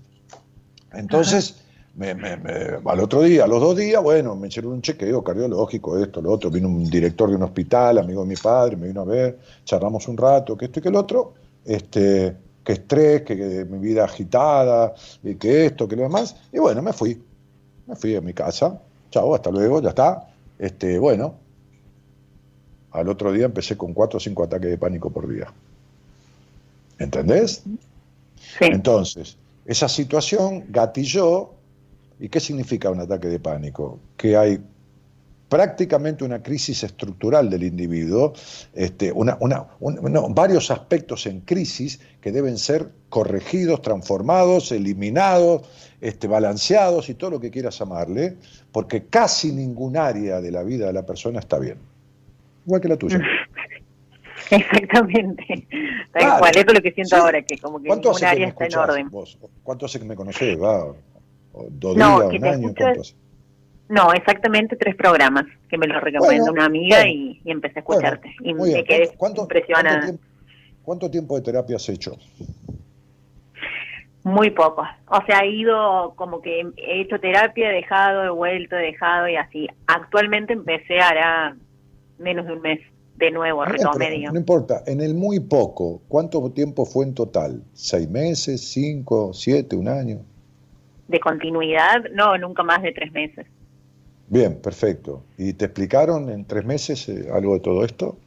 Entonces, me- me- me- al otro día, a los dos días, bueno, me hicieron un chequeo cardiológico, esto, lo otro. Vino un director de un hospital, amigo de mi padre, me vino a ver, charlamos un rato, que esto y que el otro, este, que estrés, que, que mi vida agitada, y que esto, que lo demás. Y bueno, me fui. Me fui a mi casa. Chao, hasta luego, ya está. Este, bueno, al otro día empecé con cuatro o cinco ataques de pánico por día. ¿Entendés? Sí. Entonces, esa situación gatilló. ¿Y qué significa un ataque de pánico? Que hay prácticamente una crisis estructural del individuo, este, una, una- un- no, varios aspectos en crisis que deben ser corregidos, transformados, eliminados, este, balanceados y todo lo que quieras llamarle, porque casi ningún área de la vida de la persona está bien. Igual que la tuya. *laughs* Exactamente. Tal Claro. cual, eso es lo que siento Sí. ahora, que como que ¿Cuánto un hace que área está en orden. vos? ¿Cuánto hace que me conocés? ¿Va? ¿O ¿Dos No, días, que un te año? escucho ¿Cuánto hace? No, exactamente tres programas que me lo recomendó Bueno, una amiga bueno. y, y empecé a Bueno, escucharte. y me quedé ¿Cuánto, impresionada. cuánto tiempo, cuánto tiempo de terapia has hecho? Muy poco. O sea, he ido como que he hecho terapia, he dejado, he vuelto, he dejado y así. Actualmente empecé hará menos de un mes. De nuevo, Bien, retomé, pero digo. no importa, en el muy poco, ¿cuánto tiempo fue en total? ¿Seis meses, cinco, siete, un año? De continuidad, no, nunca más de tres meses. Bien, perfecto. ¿Y te explicaron en tres meses eh, algo de todo esto?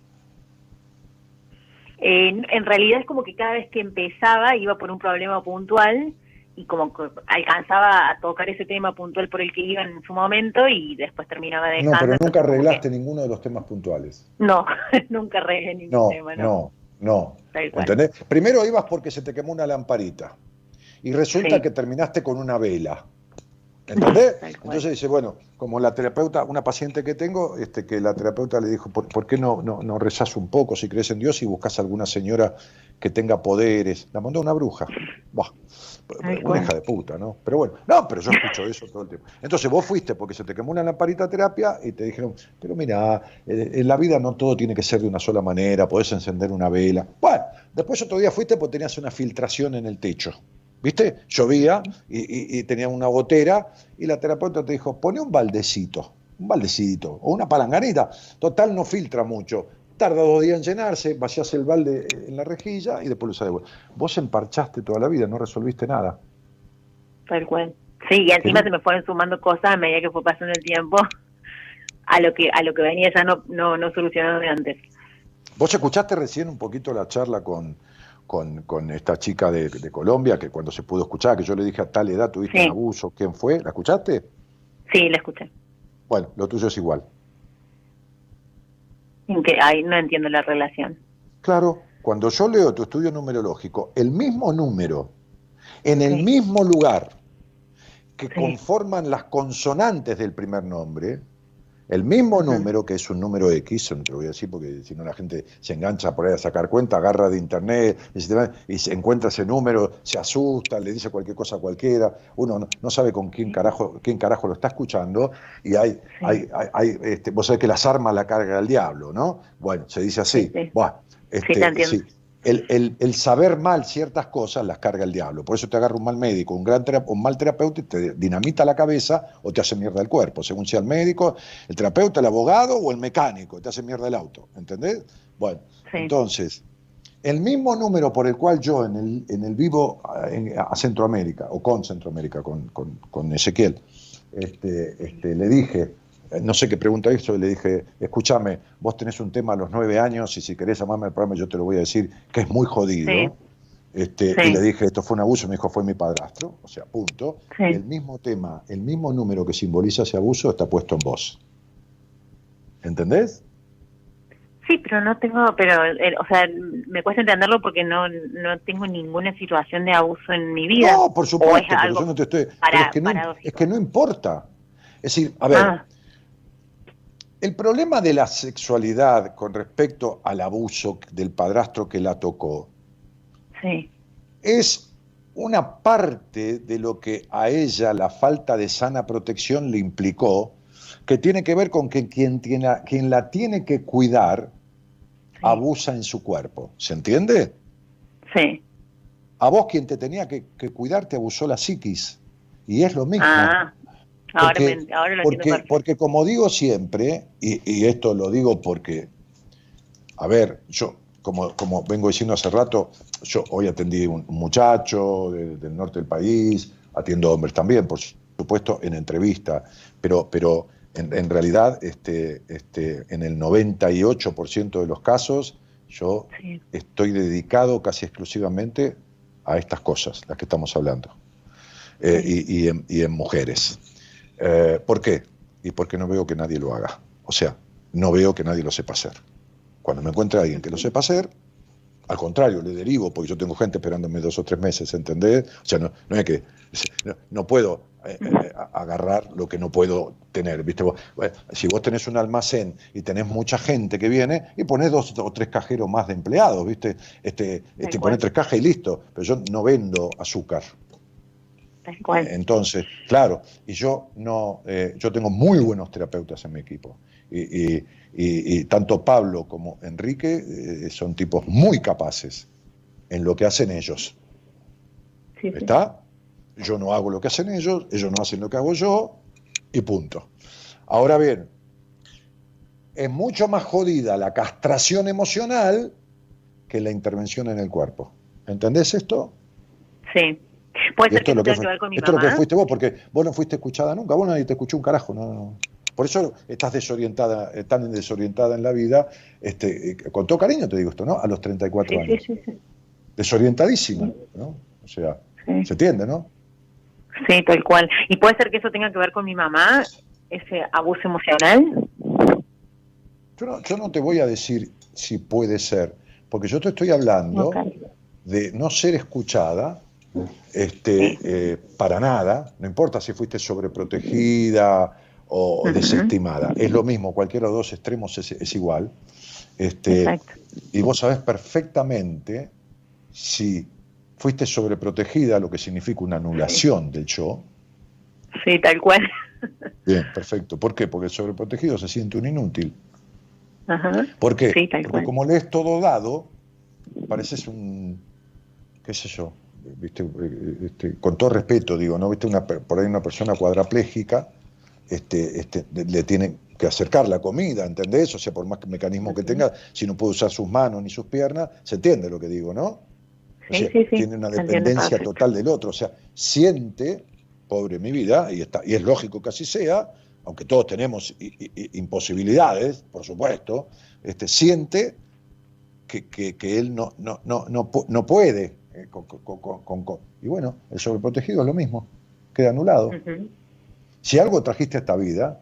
Eh, en realidad es como que cada vez que empezaba iba por un problema puntual y como que alcanzaba a tocar ese tema puntual por el que iba en su momento y después terminaba No, dejando. pero nunca arreglaste ninguno de los temas puntuales. No, *laughs* nunca arreglé ningún No, tema, no. no, no. ¿Entendés? Primero ibas porque se te quemó una lamparita y resulta Sí. que terminaste con una vela. ¿Entendés? *laughs* Entonces dice, bueno, como la terapeuta, una paciente que tengo, este, que la terapeuta le dijo, ¿por, por qué no, no, no rezás un poco si crees en Dios y buscas alguna señora que tenga poderes? La mandó una bruja. Tal una hija de puta, ¿no? Pero bueno, no, pero yo escucho eso todo el tiempo. Entonces vos fuiste porque se te quemó una lamparita de terapia y te dijeron, pero mira, eh, en la vida no todo tiene que ser de una sola manera, podés encender una vela. Bueno, después otro día fuiste porque tenías una filtración en el techo. ¿Viste? Llovía y, y- y tenía una gotera y la terapeuta te dijo, pone un baldecito, un baldecito o una palanganita. Total, no filtra mucho. Tarda dos días en llenarse, vacías el balde en la rejilla y después lo usas de vuelta. Vos emparchaste toda la vida, no resolviste nada. Tal cual. Sí, y encima ¿Qué? se me fueron sumando cosas a medida que fue pasando el tiempo a lo que a lo que venía ya no no, no solucionado de antes. Vos escuchaste recién un poquito la charla con, con, con esta chica de, de Colombia, que cuando se pudo escuchar, que yo le dije a tal edad tuviste Sí. un abuso, ¿quién fue? ¿La escuchaste? Sí, la escuché. Bueno, lo tuyo es igual. En que ay, no entiendo la relación. Claro, cuando yo leo tu estudio numerológico, el mismo número, en el mismo lugar que conforman las consonantes del primer nombre, el mismo número, que es un número X, no te lo voy a decir porque si no la gente se engancha por ahí a sacar cuenta, agarra de internet y se, encuentra ese número, se asusta, le dice cualquier cosa a cualquiera, uno no, sabe con quién carajo, quién carajo lo está escuchando, y hay, hay, hay, hay, este, vos sabés que las armas la carga el diablo, ¿no? Bueno, se dice así. Buah, este, entiendo. sí. El, el- el saber mal ciertas cosas las carga el diablo. Por eso te agarra un mal médico, un, gran un mal terapeuta y te dinamita la cabeza o te hace mierda el cuerpo, según sea el médico, el terapeuta, el abogado o el mecánico, te hace mierda el auto. ¿Entendés? Bueno, entonces, el mismo número por el cual yo en el, en el vivo a, en- a Centroamérica, o con Centroamérica, con, con- con Ezequiel, este, este, le dije, eh, no sé qué pregunta hizo, y le dije, escúchame, vos tenés un tema a los nueve años y si querés llamarme al programa yo te lo voy a decir, que es muy jodido. Sí. Este, Sí. Y le dije, esto fue un abuso, me dijo, fue mi padrastro, o sea, punto. Sí. El mismo tema, el mismo número que simboliza ese abuso está puesto en vos. ¿Entendés? Sí, pero no tengo, pero, eh, o sea, me cuesta entenderlo porque no, no tengo ninguna situación de abuso en mi vida. No, por supuesto, es pero yo no te estoy. pero es, que no, es que no importa. Es decir, a ver, Ah. El problema de la sexualidad con respecto al abuso del padrastro que la tocó Sí, es una parte de lo que a ella la falta de sana protección le implicó, que tiene que ver con que quien, tiene, quien la tiene que cuidar abusa en su cuerpo. ¿Se entiende? sí. A vos quien te tenía que, que cuidar te abusó la psiquis. Y es lo mismo. Ah, ahora, Porque- me- ahora lo porque, entiendo perfecto. porque como digo siempre, y, y esto lo digo porque, a ver, yo, como, como vengo diciendo hace rato, yo hoy atendí un, muchacho de- del norte del país, atiendo hombres también, por supuesto, en entrevista, pero, pero en, en realidad este, este, en el 98% de los casos yo estoy dedicado casi exclusivamente a estas cosas, las que estamos hablando, Eh, y, y en, y en mujeres. Eh, ¿Por qué? Y porque no veo que nadie lo haga. O sea, no veo que nadie lo sepa hacer. Cuando me encuentre alguien que lo sepa hacer, al contrario, le derivo, porque yo tengo gente esperándome dos o tres meses, ¿entendés? O sea, no, no es que no, no puedo eh, eh, agarrar lo que no puedo tener, ¿viste? Vos, bueno, si vos tenés un almacén y tenés mucha gente que viene, y ponés dos o tres cajeros más de empleados, ¿viste? Este, este, ponés tres cajas y listo. Pero yo no vendo azúcar. Cual. Entonces, claro, y yo no, eh, yo tengo muy buenos terapeutas en mi equipo. Y, y- y- y tanto Pablo como Enrique eh, son tipos muy capaces en lo que hacen ellos. Sí, sí. ¿Está? Yo no hago lo que hacen ellos, ellos no hacen lo que hago yo, y punto. Ahora bien, es mucho más jodida la castración emocional que la intervención en el cuerpo. ¿Entendés esto? Sí. Puede ser esto que es lo que, fue- que ver con mi esto es lo que mamá. fuiste vos, porque vos no fuiste escuchada nunca, vos nadie te escuchó un carajo, no, no. Por eso estás desorientada, eh, tan desorientada en la vida, este, eh, con todo cariño te digo esto, ¿no? A los 34 Sí, años. sí, sí, sí. Desorientadísima, ¿no? O sea, se entiende, ¿no? Sí, tal cual. Y puede ser que eso tenga que ver con mi mamá, ese abuso emocional. Yo no, yo no te voy a decir si puede ser, porque yo te estoy hablando Ok. de no ser escuchada este, eh, para nada, no importa si fuiste sobreprotegida o desestimada, es lo mismo, cualquiera de los dos extremos es, es igual. Este, Exacto. y vos sabés perfectamente si fuiste sobreprotegida, lo que significa una anulación del yo. Sí, tal cual. Bien, perfecto. ¿Por qué? Porque el sobreprotegido se siente un inútil. Ajá. ¿Por qué? Sí, tal Porque cual. como le es todo dado, pareces un, qué sé yo, viste, eh, este, con todo respeto digo, ¿no? Viste, una, por ahí una persona cuadraplégica, este, este, le- tienen que acercar la comida, ¿entendés? O sea, por más mecanismo que tenga, si no puede usar sus manos ni sus piernas, se entiende lo que digo, ¿no? O Sí, sea, sí, sí, tiene una dependencia total del otro, o sea, siente, pobre mi vida, y, está, y es lógico que así sea, aunque todos tenemos imposibilidades, por supuesto, este, siente que, que- que él no, no, no, no, no puede. Eh, con- con- con- con- y bueno, el sobreprotegido es lo mismo, queda anulado. Si algo trajiste a esta vida,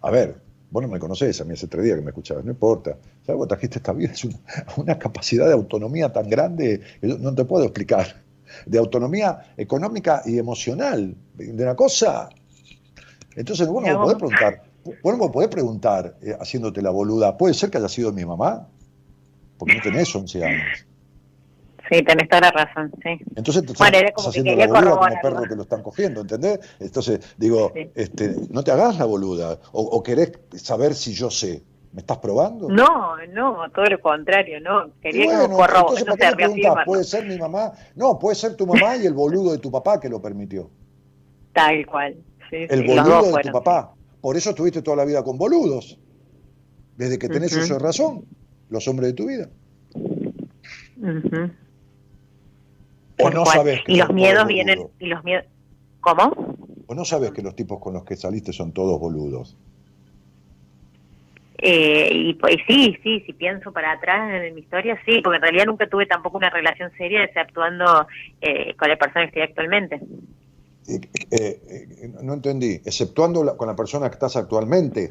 a ver, vos no me conocés, a mí hace tres días que me escuchabas, no importa. Si algo trajiste a esta vida es una, una capacidad de autonomía tan grande, que yo no te puedo explicar. De autonomía económica y emocional, de una cosa. Entonces, vos no me podés preguntar, vos no me podés preguntar, eh, haciéndote la boluda, ¿puede ser que haya sido mi mamá? Porque no tenés 11 años. Sí, tenés toda la razón, sí. Entonces te Bueno, estás, como que haciendo quería la boluda como perro que lo están cogiendo, ¿entendés? Entonces, digo, Sí. este, no te hagas la boluda. O, o querés saber si yo sé. ¿Me estás probando? No, no, todo lo contrario, no. Quería bueno, corroborar, entonces, no reafirmarlo. ¿Puede ser mi mamá? No, puede ser tu mamá y el boludo de tu papá que lo permitió. Tal cual. Sí, El sí, boludo de tu papá. Por eso estuviste toda la vida con boludos. Desde que tenés Ujú. uso de razón, los hombres de tu vida. Ujú. O no sabes Y los miedos vienen, y los miedos... ¿Cómo? O no sabes que los tipos con los que saliste son todos boludos. Eh, y pues sí, sí, si pienso para atrás en mi historia, sí, porque en realidad nunca tuve tampoco una relación seria, exceptuando eh, con la persona que estoy actualmente. Eh, eh, eh, no entendí. Exceptuando la- con la persona que estás actualmente.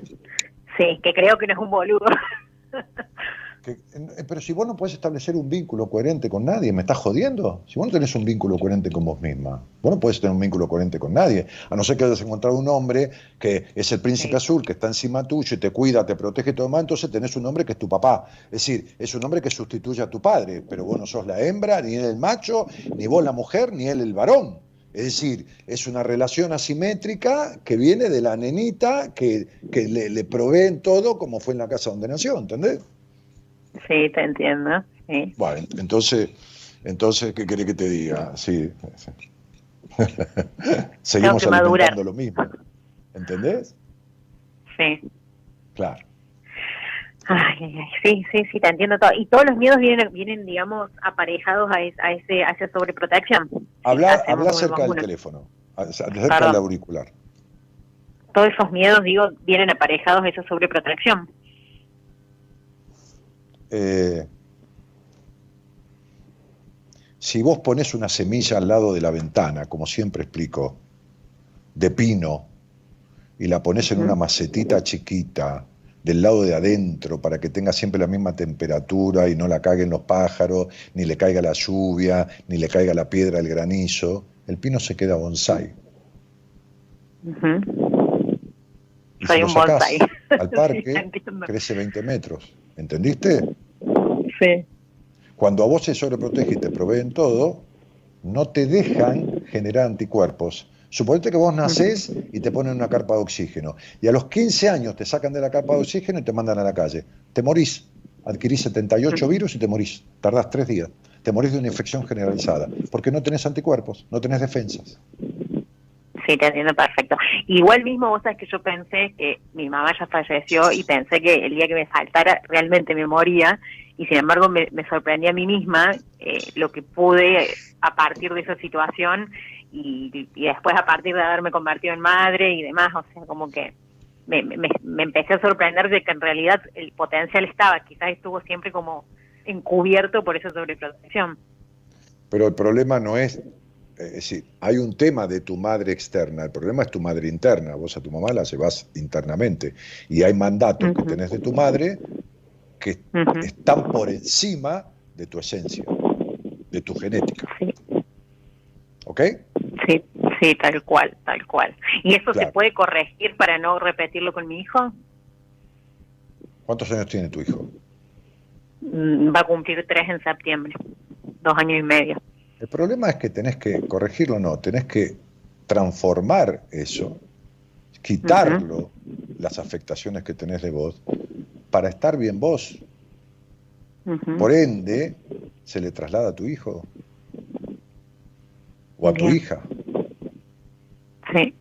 Sí, que creo que no es un boludo. *laughs* Que- eh, pero si vos no podés establecer un vínculo coherente con nadie, ¿me estás jodiendo? Si vos no tenés un vínculo coherente con vos misma, vos no podés tener un vínculo coherente con nadie, a no ser que hayas encontrado un hombre que es el príncipe Sí. azul, que está encima tuyo y te cuida, te protege y todo demás, entonces tenés un hombre que es tu papá. Es decir, es un hombre que sustituye a tu padre, pero vos no sos la hembra, ni él el macho, ni vos la mujer, ni él el varón. Es decir, es una relación asimétrica que viene de la nenita que, que le, le proveen todo como fue en la casa donde nació, ¿entendés? Sí, te entiendo. Sí, Bueno, entonces, entonces, ¿qué querés que te diga? Sí. sí. *laughs* Seguimos alimentando lo mismo. ¿Entendés? sí. Claro. Ay, sí, sí, sí, te entiendo todo. Y todos los miedos vienen, vienen digamos, aparejados a, es- a ese, a esa sobreprotección. Habla, habla cerca del teléfono, cerca del auricular. Todos esos miedos, digo, vienen aparejados a esa sobreprotección. Eh, si vos pones una semilla al lado de la ventana, como siempre explico, de pino, y la pones en una macetita chiquita, del lado de adentro, para que tenga siempre la misma temperatura y no la caguen los pájaros, ni le caiga la lluvia, ni le caiga la piedra, el granizo, el pino se queda bonsai. Soy si un bonsai. al *laughs* parque, crece 20 metros. ¿Entendiste? Sí. Cuando a vos se sobreprotege y te proveen todo, no te dejan generar anticuerpos. Suponete que vos nacés y te ponen una carpa de oxígeno. Y a los 15 años te sacan de la carpa de oxígeno y te mandan a la calle. Te morís. Adquirís 78 virus y te morís. Tardás tres días. Te morís de una infección generalizada. Porque no tenés anticuerpos, no tenés defensas. Sí, te entiendo perfecto. Igual mismo vos sabés que yo pensé que mi mamá ya falleció y pensé que el día que me faltara realmente me moría y sin embargo me, sorprendí a mí misma eh, lo que pude a partir de esa situación y, y después a partir de haberme convertido en madre y demás, o sea, como que me, me, me empecé a sorprender de que en realidad el potencial estaba, quizás estuvo siempre como encubierto por esa sobreprotección. Pero el problema no es, es decir, hay un tema de tu madre externa, el problema es tu madre interna, vos a tu mamá la llevas internamente y hay mandatos que tenés de tu madre que están por encima de tu esencia, de tu genética, Sí. ¿ok? Sí, sí, tal cual, tal cual. ¿Y eso Claro. se puede corregir para no repetirlo con mi hijo? ¿Cuántos años tiene tu hijo? Mm, Va a cumplir tres en septiembre, dos años y medio. El problema es que tenés que corregirlo, no, tenés que transformar eso, quitarlo, las afectaciones que tenés de vos, para estar bien vos. Por ende, se le traslada a tu hijo. o a tu hija. Sí.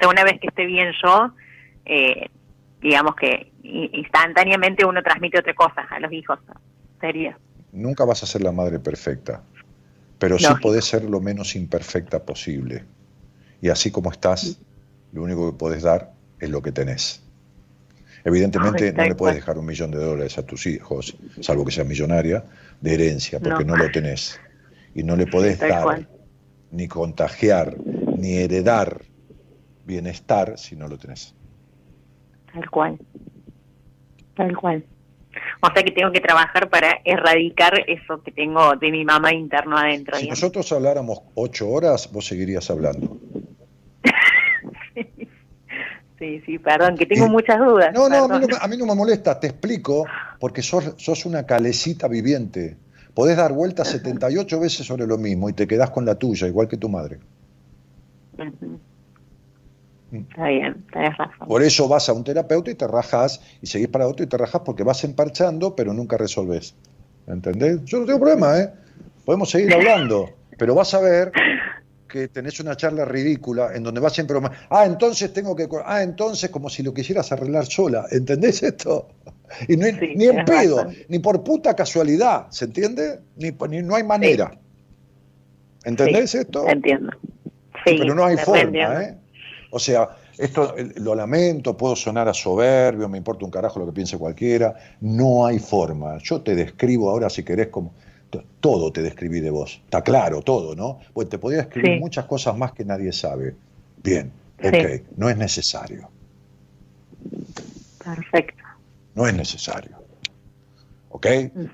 Sé, una vez que esté bien yo, eh, digamos que instantáneamente uno transmite otra cosa a los hijos. Sería. Nunca vas a ser la madre perfecta, pero sí podés ser lo menos imperfecta posible. Y así como estás, lo único que podés dar es lo que tenés. Evidentemente no le puedes dejar un millón de dólares a tus hijos, salvo que seas millonaria, de herencia, porque no, No. lo tenés. Y no le podés Tal dar, cual. ni contagiar, ni heredar bienestar si no lo tenés. Tal cual. Tal cual. O sea que tengo que trabajar para erradicar eso que tengo de mi mamá interno adentro. Si digamos. nosotros habláramos ocho horas, vos seguirías hablando. *laughs* Sí, sí, perdón, que tengo Eh, muchas dudas. No, no, a mí no, me- a mí no me molesta, te explico, porque sos, sos una calecita viviente. Podés dar vueltas 78 veces sobre lo mismo y te quedás con la tuya, igual que tu madre. Está bien, tenés razón. Por eso vas a un terapeuta y te rajás, y seguís para otro y te rajás porque vas emparchando, pero nunca resolvés. ¿Entendés? Yo no tengo problema, ¿eh? Podemos seguir hablando, pero vas a ver que tenés una charla ridícula en donde vas siempre... Ah, entonces tengo que... Ah, entonces como si lo quisieras arreglar sola. ¿Entendés esto? Y no, Sí, ni en pedo, razón. ni por puta casualidad, ¿se entiende? Ni, por- ni- no hay manera. ¿Entendés Sí, esto? Entiendo. Pero no hay forma. ¿eh? O sea, esto lo lamento, puedo sonar a soberbio, me importa un carajo lo que piense cualquiera. No hay forma. Yo te describo ahora, si querés, como. Todo te describí de vos. Está claro, todo, ¿no? Pues te podía escribir Sí. muchas cosas más que nadie sabe. Bien, Sí. ok, no es necesario. Perfecto. No es necesario. ¿Ok?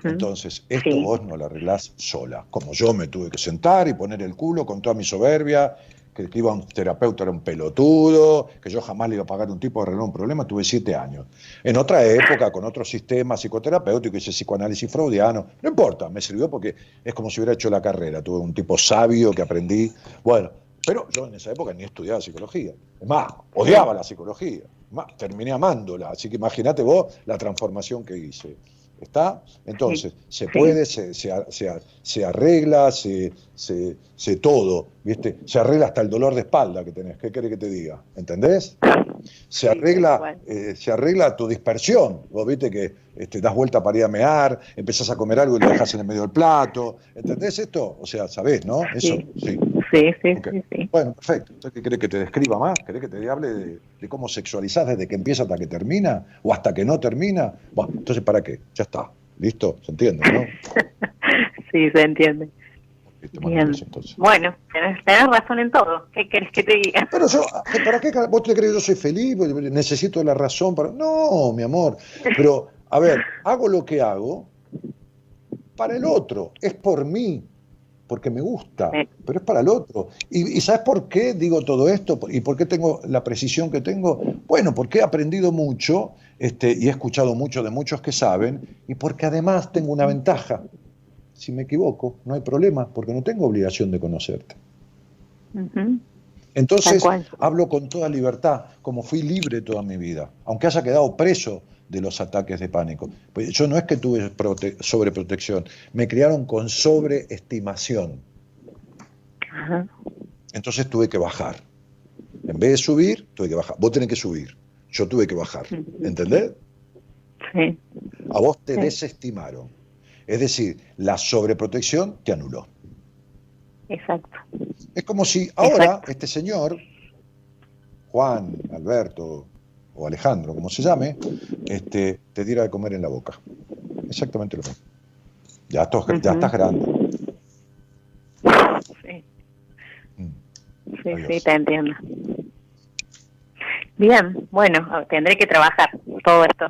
Entonces, esto Sí. vos no lo arreglás sola. Como yo me tuve que sentar y poner el culo con toda mi soberbia, que iba un terapeuta era un pelotudo, que yo jamás le iba a pagar un tipo de arreglar un problema, tuve siete años. En otra época, con otro sistema psicoterapéutico, hice psicoanálisis freudiano, no importa, me sirvió porque es como si hubiera hecho la carrera, tuve un tipo sabio que aprendí, bueno, pero yo en esa época ni estudiaba psicología, es más, odiaba la psicología, más, terminé amándola, así que imagínate vos la transformación que hice. ¿Está? Entonces, se puede, se, se, se, se arregla, se, todo, ¿viste? Se arregla hasta el dolor de espalda que tenés, ¿qué querés que te diga? ¿Entendés? Se arregla, eh, se arregla tu dispersión. Vos viste que este, das vuelta para ir a mear, empezás a comer algo y lo dejas en el medio del plato. ¿Entendés esto? O sea, sabés, ¿no? Eso, Sí. sí. Sí, sí, sí, sí. Bueno, perfecto. Entonces, ¿qué querés que te describa más? ¿Querés que te hable de, de cómo sexualizás desde que empieza hasta que termina? ¿O hasta que no termina? Bueno, entonces, ¿para qué? Ya está. ¿Listo? ¿Se entiende, no? *laughs* Sí, se entiende. Bien. Bueno, tenés, razón en todo. ¿Qué querés que te diga? Pero yo, *laughs* ¿para qué? ¿Vos te crees que yo soy feliz? ¿Necesito la razón para.? No, mi amor. Pero, a ver, hago lo que hago para el otro. Es por mí. Porque me gusta. Pero es para el otro. ¿Y, y sabes por qué digo todo esto? ¿Y por qué tengo la precisión que tengo? Bueno, porque he aprendido mucho este, y he escuchado mucho de muchos que saben. Y porque además tengo una ventaja. Si me equivoco, no hay problema, porque no tengo obligación de conocerte. Entonces hablo con toda libertad, como fui libre toda mi vida, aunque haya quedado preso de los ataques de pánico. Pues yo no es que tuve prote- sobreprotección, me criaron con sobreestimación. Ajá. Entonces tuve que bajar. En vez de subir, tuve que bajar. Vos tenés que subir, yo tuve que bajar. ¿Entendés? Sí, A vos te Sí. desestimaron. Es decir, la sobreprotección te anuló. exacto. Es como si ahora Exacto. este señor, Juan, Alberto o Alejandro, como se llame, este, te diera de comer en la boca. Exactamente lo mismo. Ya, estás- ya estás grande. Sí, Mm. sí, Adiós. sí, te entiendo. Bien, bueno, tendré que trabajar todo esto.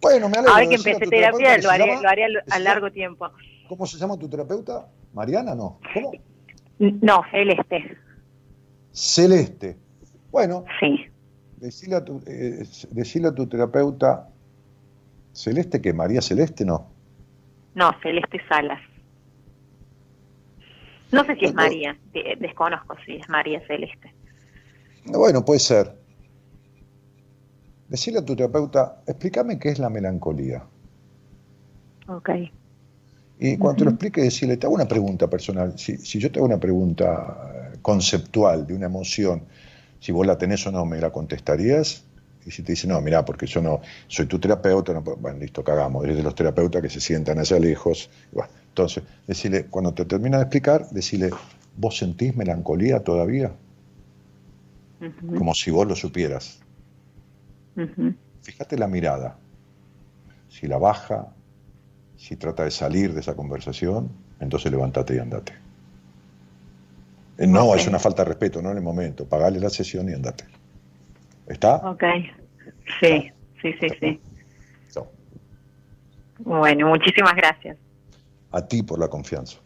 Bueno, me alegro. Ahora que empecé terapia, lo haré, llama- lo haré a, largo tiempo. ¿Cómo se llama tu terapeuta? Mariana, no. ¿Cómo? No, celeste. Celeste. Bueno, Sí, decirle a tu, eh, decirle a tu terapeuta, Celeste, que María Celeste, no. no, Celeste Salas. No sé si es. María, de- desconozco si es María Celeste. Bueno, puede ser. Decirle a tu terapeuta, explícame qué es la melancolía. Ok, Y cuando te lo explique, decirle, te hago una pregunta personal. Si, si yo te hago una pregunta eh, conceptual de una emoción, si vos la tenés o no, ¿me la contestarías? Y si te dice, no, mira, porque yo no soy tu terapeuta, no bueno, listo, cagamos. Eres de los terapeutas que se sientan allá lejos. Bueno, entonces, decirle, cuando te termina de explicar, decirle, ¿vos sentís melancolía todavía? Como si vos lo supieras. Fíjate la mirada. Si la baja, si trata de salir de esa conversación, entonces levántate y andate. Eh, No, Ok. es una falta de respeto, no en el momento. Pagale la sesión y andate. ¿Está? Ok. Sí, sí, sí, sí. No. Bueno, muchísimas gracias. A ti por la confianza.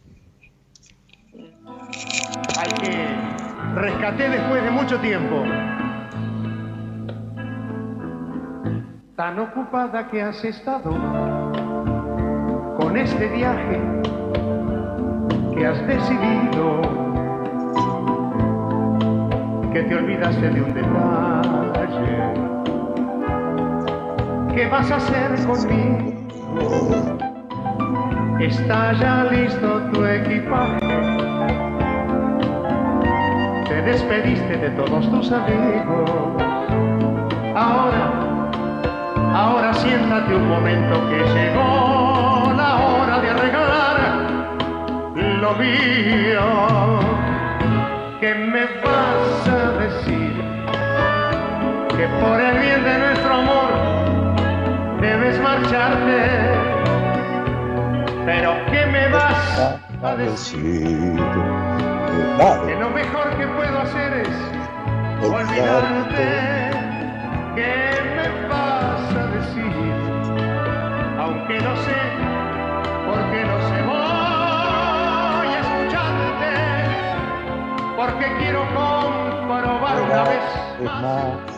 Hay que rescaté después de mucho tiempo. Tan ocupada que has estado con este viaje que has decidido que te olvidaste de un detalle. ¿Qué vas a hacer conmigo? Está ya listo tu equipaje. Te despediste de todos tus amigos. Ahora, ahora siéntate un momento que llegó la hora de arreglar lo mío. ¿Qué me vas? Que por el bien de nuestro amor debes marcharte. Pero ¿qué me vas a decir? Que lo mejor que puedo hacer es olvidarte. ¿Qué me vas a decir? Aunque no sé, porque no sé, voy a escucharte. Porque quiero comprobar una vez más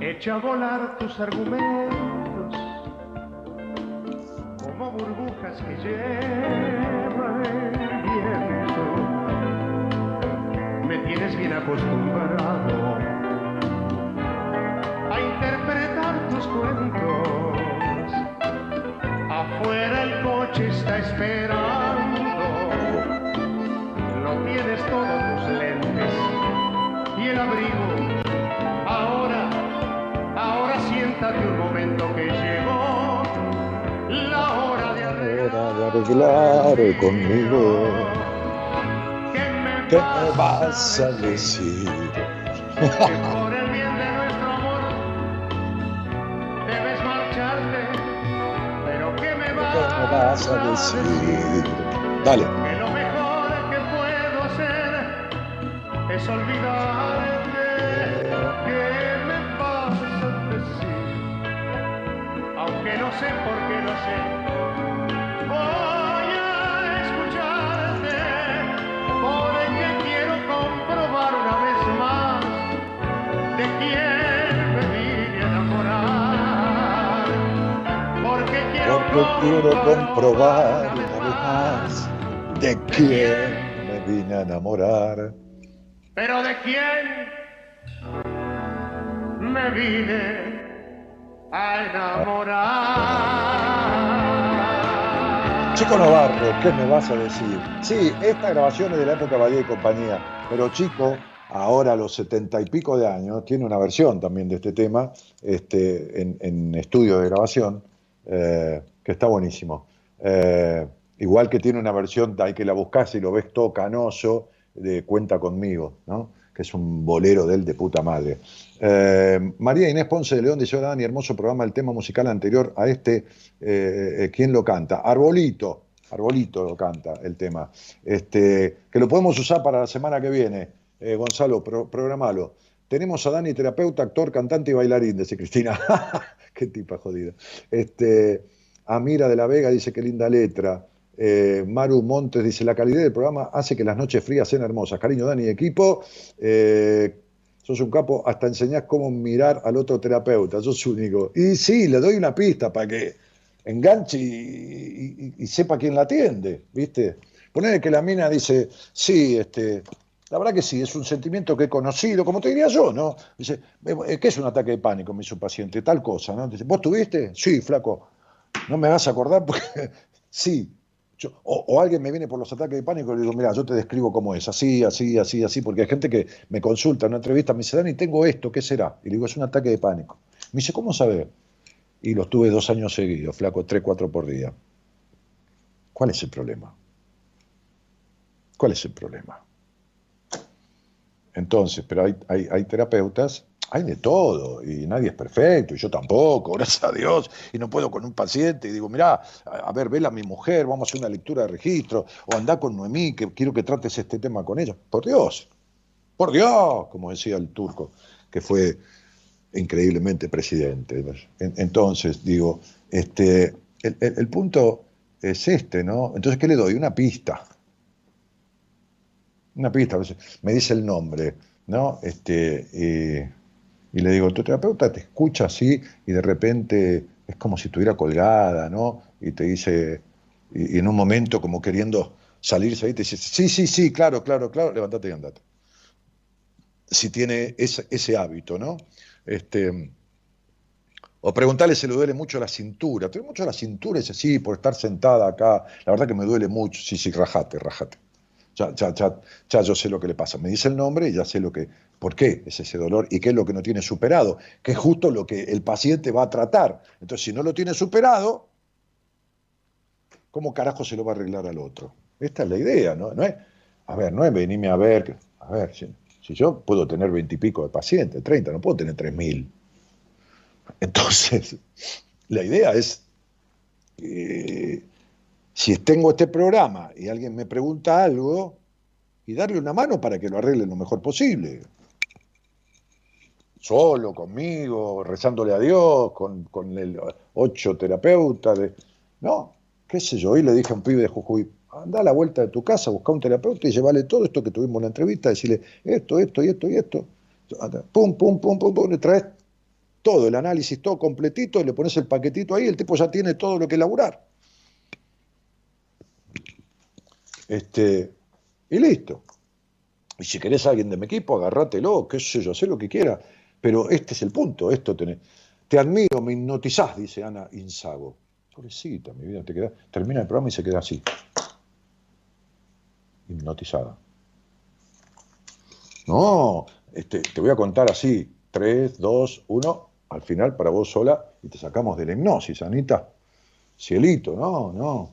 Echa a volar tus argumentos como burbujas que lleva el viento. Me tienes bien acostumbrado a interpretar tus cuentos. Afuera el está esperando. Lo tienes todos tus lentes y el abrigo. Ahora, ahora siéntate un momento que llegó la hora de arreglar. hora de arreglar conmigo. ¿Qué me ¿Qué me vas a decir? *laughs* vas, a decir? Dale. Que lo mejor que puedo hacer es olvidarte. ¿Qué me vas a decir? Aunque no sé por qué no sé. Quiero comprobar una vez más de quién me vine a enamorar. Pero de quién me vine a enamorar. Chico Navarro, ¿qué me vas a decir? Sí, esta grabación es de la época Badía y compañía, pero Chico, ahora a los setenta y pico de años, tiene una versión también de este tema este, en, en estudio de grabación, eh, que está buenísimo. Eh, igual que tiene una versión, hay que la buscas y lo ves todo canoso, de Cuenta conmigo, ¿no? que es un bolero de él de puta madre. Eh, María Inés Ponce de León dice, hola Dani, hermoso programa, el tema musical anterior a este, eh, ¿quién lo canta? Arbolito, Arbolito lo canta el tema, este, que lo podemos usar para la semana que viene. Gonzalo, pro- programalo. Tenemos a Dani, terapeuta, actor, cantante y bailarín, dice Cristina. *laughs* Qué tipa jodida. Este, Amira de la Vega dice qué linda letra. Eh, Maru Montes dice la calidad del programa hace que las noches frías sean hermosas. Cariño, Dani, equipo. Eh, sos un capo, hasta enseñás cómo mirar al otro terapeuta, sos único. Y sí, le doy una pista para que enganche y, sepa quién la atiende, ¿viste? Ponele que la mina dice, sí, este, La verdad que sí, es un sentimiento que he conocido, como te diría yo, ¿no? Dice, eh, ¿qué es un ataque de pánico? Me dice un paciente, tal cosa, ¿no? Dice, ¿vos tuviste? Sí, flaco. No me vas a acordar porque *laughs* sí. O alguien me viene por los ataques de pánico y le digo, mira, yo te describo cómo es, así, así, así, así, porque hay gente que me consulta en una entrevista, me dice, Dani, tengo esto, ¿qué será? Y le digo, es un ataque de pánico. Me dice, ¿cómo saber? Y los tuve dos años seguidos, flaco, tres, cuatro por día. ¿Cuál es el problema? ¿Cuál es el problema? Entonces, pero hay, hay, hay terapeutas, hay de todo, y nadie es perfecto, y yo tampoco, *laughs* gracias a Dios, y no puedo con un paciente, y digo, mirá, a, ver, vela a mi mujer, vamos a hacer una lectura de registro, o andá con Noemí, que quiero que trates este tema con ella. Por Dios, por Dios, como decía el turco, que fue increíblemente presidente. En- Entonces, digo, este, el, punto es este, ¿no? Entonces, ¿qué le doy? Una pista. Una pista. Me dice el nombre, ¿no? Este, y le digo, tu terapeuta te escucha así y de repente es como si estuviera colgada, ¿no? Y te dice, y, en un momento como queriendo salirse ahí, te dice, sí, sí, sí, claro, claro, claro, levántate y andate. Si tiene ese, hábito, ¿no? Este, o preguntarle si le duele mucho la cintura. ¿Te duele mucho la cintura? Dice, sí, por estar sentada acá. La verdad que me duele mucho. Sí, sí, rajate, rajate. Ya, ya, ya, ya yo sé lo que le pasa. Me dice el nombre y ya sé lo que, por qué es ese dolor y qué es lo que no tiene superado, que es justo lo que el paciente va a tratar. Entonces, si no lo tiene superado, ¿cómo carajo se lo va a arreglar al otro? Esta es la idea, ¿no? no es, a ver, no es venirme a ver, que- a ver, si, si yo puedo tener veintipico de pacientes, 30, no puedo tener tres mil. Entonces, *laughs* la idea es, eh, si tengo este programa y alguien me pregunta algo, y darle una mano para que lo arregle lo mejor posible. Solo, conmigo, rezándole a Dios, con, con el ocho terapeutas. De, no, qué sé yo, hoy le dije a un pibe de Jujuy, anda a la vuelta de tu casa, busca un terapeuta y llévale todo esto que tuvimos en la entrevista, decirle esto, esto y esto y esto. Pum, pum, pum, pum, pum, le traes todo, el análisis, todo completito, y le pones el paquetito ahí, el tipo ya tiene todo lo que elaborar. Este, y listo. Y si querés a alguien de mi equipo, agárratelo, qué sé yo, sé lo que quiera. Pero este es el punto, esto tenés. Te admiro, me hipnotizás, dice Ana Insago. Pobrecita, mi vida, te queda, termina el programa y se queda así. Hipnotizada. No, este, te voy a contar así. 3, 2, 1, al final para vos sola y te sacamos de la hipnosis, Anita. Cielito, no, no,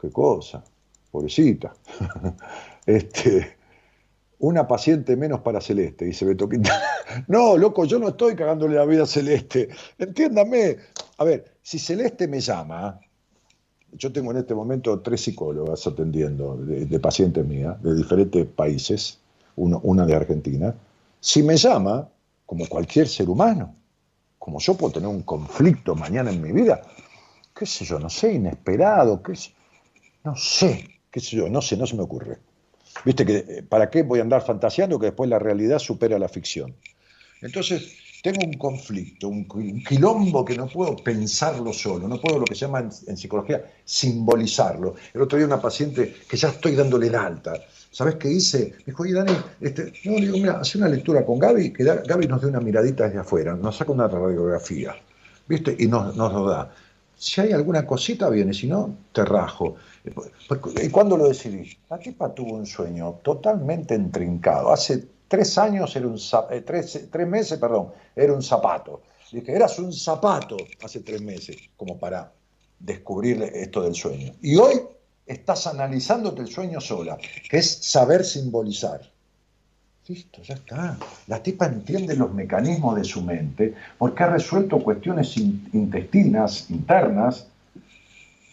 qué cosa, pobrecita. *laughs* Este, una paciente menos para Celeste, dice Beto. *laughs* No, loco, yo no estoy cagándole la vida a Celeste. Entiéndame. A ver, si Celeste me llama, yo tengo en este momento tres psicólogas atendiendo de, de pacientes mías, de diferentes países, uno, una de Argentina. Si me llama, como cualquier ser humano, como yo puedo tener un conflicto mañana en mi vida, qué sé yo, no sé, inesperado, qué sé, no sé, qué sé yo, no sé, no se me ocurre. Viste que, eh, ¿para qué voy a andar fantaseando que después la realidad supera la ficción? Entonces, tengo un conflicto, un, qui- un quilombo que no puedo pensarlo solo, no puedo lo que se llama en, psicología simbolizarlo. El otro día una paciente que ya estoy dándole el alta, ¿sabes qué hice? Me dijo, oye Dani, este, no, digo, mira, hace una lectura con Gaby, que Gaby nos dé una miradita desde afuera, nos saca una radiografía, ¿viste? Y nos, nos lo da. Si hay alguna cosita, viene, si no, te rajo. ¿Y cuándo lo decidí? La tipa tuvo un sueño totalmente entrincado. Hace tres años, era un, eh, tres, tres meses, perdón, era un zapato. Dije, eras un zapato hace tres meses, como para descubrir esto del sueño. Y hoy estás analizándote el sueño sola, que es saber simbolizar. Listo, ya está. La tipa entiende los mecanismos de su mente porque ha resuelto cuestiones in- intestinas, internas,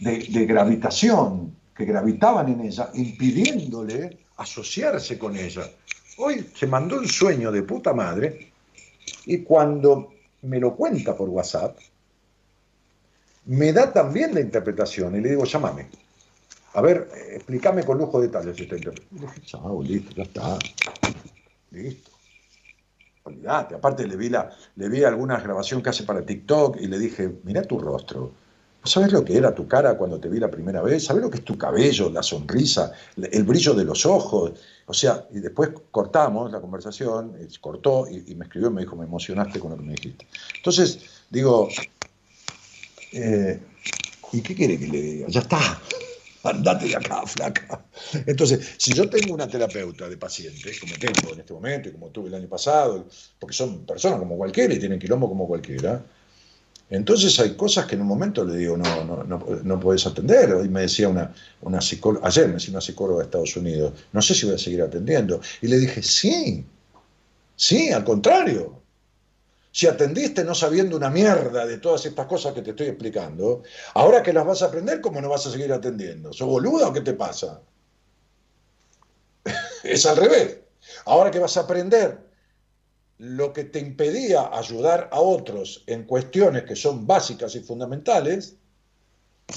de, gravitación, que gravitaban en ella, impidiéndole asociarse con ella. Hoy se mandó un sueño de puta madre y cuando me lo cuenta por WhatsApp, me da también la interpretación y le digo, llámame. A ver, explícame con lujo de detalles esta interpretación. Chao, listo, ya está. Listo. Olvídate. Aparte le vi, la, le vi alguna grabación que hace para TikTok y le dije, mira tu rostro. ¿Sabes lo que era tu cara cuando te vi la primera vez? ¿Sabes lo que es tu cabello, la sonrisa, el brillo de los ojos? O sea, y después cortamos la conversación, eh, cortó y, y me escribió y me dijo, me emocionaste con lo que me dijiste. Entonces, digo, eh, ¿y qué quiere que le diga? Ya está, *laughs* andate de acá, flaca. Entonces, si yo tengo una terapeuta de pacientes, como tengo en este momento y como tuve el año pasado, porque son personas como cualquiera y tienen quilombo como cualquiera, entonces hay cosas que en un momento le digo, no, no, no, no puedes atender. Hoy me decía una, una psicóloga, ayer me decía una psicóloga de Estados Unidos, no sé si voy a seguir atendiendo. Y le dije, sí, sí, al contrario. Si atendiste no sabiendo una mierda de todas estas cosas que te estoy explicando, ahora que las vas a aprender, ¿cómo no vas a seguir atendiendo? ¿Sos boluda o qué te pasa? *laughs* es al revés. Ahora que vas a aprender lo que te impedía ayudar a otros en cuestiones que son básicas y fundamentales,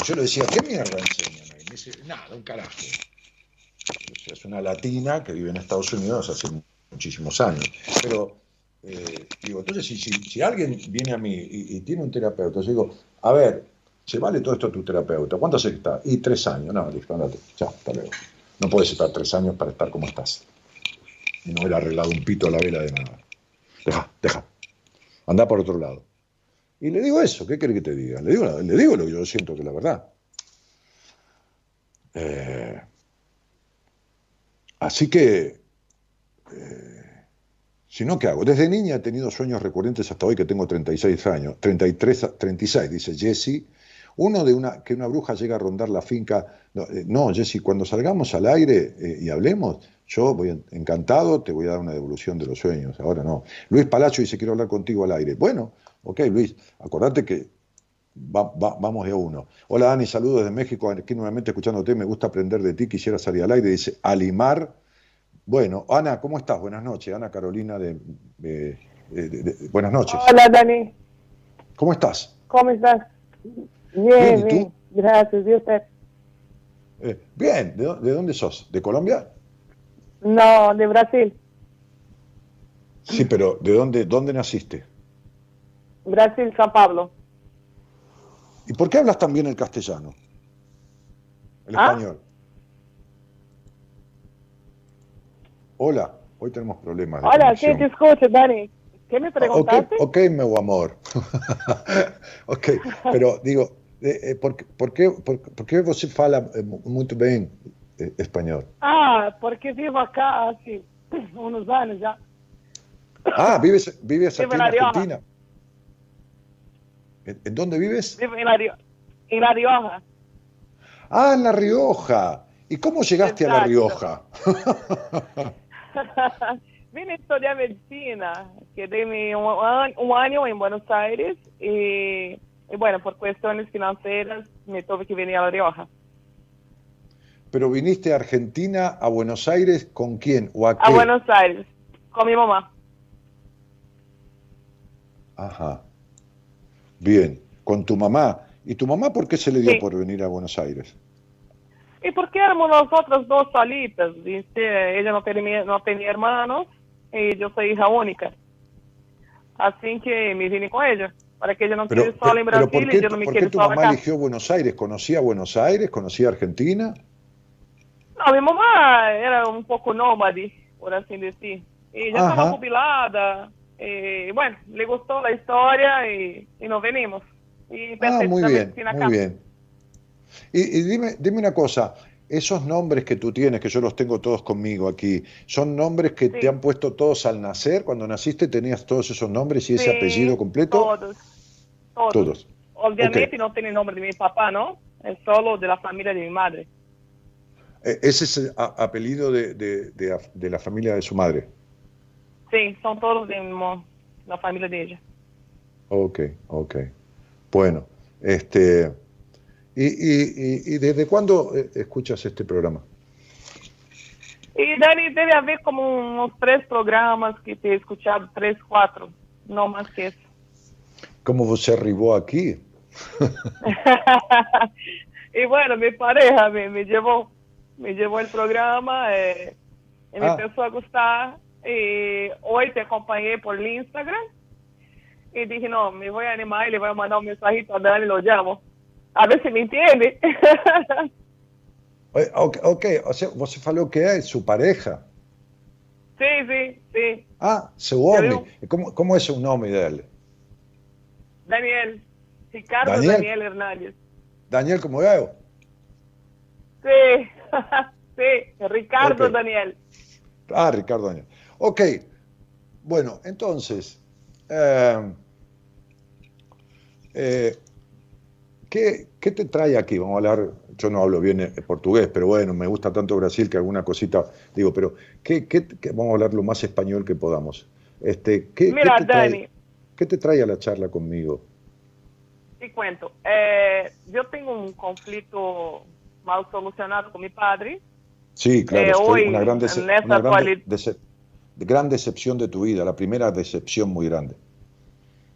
yo le decía, ¿qué mierda enseñan ahí? Me dice, nada, un carajo. Es una latina que vive en Estados Unidos hace muchísimos años. Pero, eh, digo, entonces, si, si, si, alguien viene a mí y, y, tiene un terapeuta, yo digo, a ver, ¿se vale todo esto a tu terapeuta? ¿Cuánto hace que está? Y tres años. No, listo, andate. Chao, hasta luego. No puedes estar tres años para estar como estás. Y no haber arreglado un pito a la vela de nada deja, deja, anda por otro lado. Y le digo eso, ¿qué quiere que te diga? Le digo, le digo lo que yo siento que es la verdad. Eh, así que, eh, si no, ¿qué hago? Desde niña he tenido sueños recurrentes hasta hoy que tengo 36 años, 33, 36, dice Jesse. Uno de una, que una bruja llega a rondar la finca. No, eh, no Jesse, cuando salgamos al aire eh, y hablemos, yo voy encantado, te voy a dar una devolución de los sueños, ahora no. Luis Palacio dice, quiero hablar contigo al aire. Bueno, ok, Luis, acordate que va, va, vamos de a uno. Hola Dani, saludos desde México, aquí nuevamente escuchándote, me gusta aprender de ti, quisiera salir al aire, dice Alimar. Bueno, Ana, ¿cómo estás? Buenas noches, Ana Carolina de... de, de, de buenas noches. Hola Dani. ¿Cómo estás? ¿Cómo estás? Bien, bien. bien. Gracias, ¿y usted? Eh, bien, ¿De, ¿de dónde sos? ¿De Colombia? No, de Brasil. Sí, pero ¿de dónde, dónde naciste? Brasil, San Pablo. ¿Y por qué hablas también el castellano? El ¿Ah? español. Hola, hoy tenemos problemas. De Hola, sí, conexión. te escucho, Dani. ¿Qué me preguntaste? Ok, ok, meu amor. *laughs* ok, pero digo, eh, eh, por, por, qué, por, por que você fala eh, muito bem eh, espanhol? Ah, porque vivo acá hace *laughs* unos años ya. Ah, ¿vives, vives *laughs* aquí en. Argentina? ¿En, en dónde vives? Vivo en La, en la Rioja. Ah, en La Rioja. ¿Y cómo llegaste a La. Rioja? *laughs* Vine a estudiar medicina, quedé un año en Buenos Aires y, y bueno, por cuestiones financieras me tuve que venir a La Rioja. Pero viniste a Argentina, a Buenos Aires, ¿con quién? ¿O a qué? A Buenos Aires, con mi mamá. Ajá. Bien, con tu mamá. ¿Y tu mamá por qué se le dio Sí. por venir a Buenos Aires? Y porque éramos nosotros dos solitas, ¿viste? Ella no tenía, no tenía hermanos y yo soy hija única. Así que me vine con ella, para que ella no Pero, quede sola en pero Brasil ¿por qué, y yo no me por qué tu mamá acá. eligió Buenos Aires? ¿Conocía Buenos Aires? ¿Conocía Argentina? No, mi mamá era un poco nómade, por así decir. Y ya Ajá. estaba jubilada. Y bueno, le gustó la historia y, y nos venimos. Y Ah, pensé muy en bien, muy bien. Y, y dime, dime una cosa, esos nombres que tú tienes, que yo los tengo todos conmigo aquí, ¿son nombres que Sí. te han puesto todos al nacer? Cuando naciste tenías todos esos nombres y ese Sí, apellido completo? Todos. Todos. Todos. Obviamente no tiene nombre de mi papá, ¿no? Es solo de la familia de mi madre. Eh, Ese es el apellido de, de- de- de la familia de su madre. Sí, son todos de la familia de ella. Ok, ok. Bueno, este. ¿Y, y, y- y desde cuándo eh, escuchas este programa? Y Dani, debe haber como unos tres programas que te he escuchado, tres, cuatro, no más que eso. ¿Cómo você arribó aquí? *laughs* y bueno, mi pareja me, me llevó, me llevó el programa eh, y me Ah. empezó a gustar. Y hoy te acompañé por el Instagram y dije, no, me voy a animar y le voy a mandar un mensajito a Dani, lo llamo. A ver se me entende. Eh, *laughs* Ok, ok, o sea, você falou que é sua pareja. sim, sim, sim. Ah, seu homem. Eu- Como, como é o nome dele? Daniel. Ricardo Daniel? Daniel, Hernández. Daniel como eu? Sí, *laughs* sí, Ricardo. Daniel. Ah, Ricardo Daniel. Ok, bueno, entonces, eh, eh, ¿qué, qué te trae aquí? Vamos a hablar, yo no hablo bien eh, portugués, pero bueno, me gusta tanto Brasil que alguna cosita digo, pero ¿qué, qué- qué- vamos a hablar lo más español que podamos. Este, ¿qué, qué Mira, te trae, Dani, ¿Qué te trae a la charla conmigo? te cuento. Eh, yo tengo un conflicto mal solucionado con mi padre. Sí, claro, Eh, hoy, una, gran, dece- en una gran, dece- gran decepción de tu vida, la primera decepción muy grande.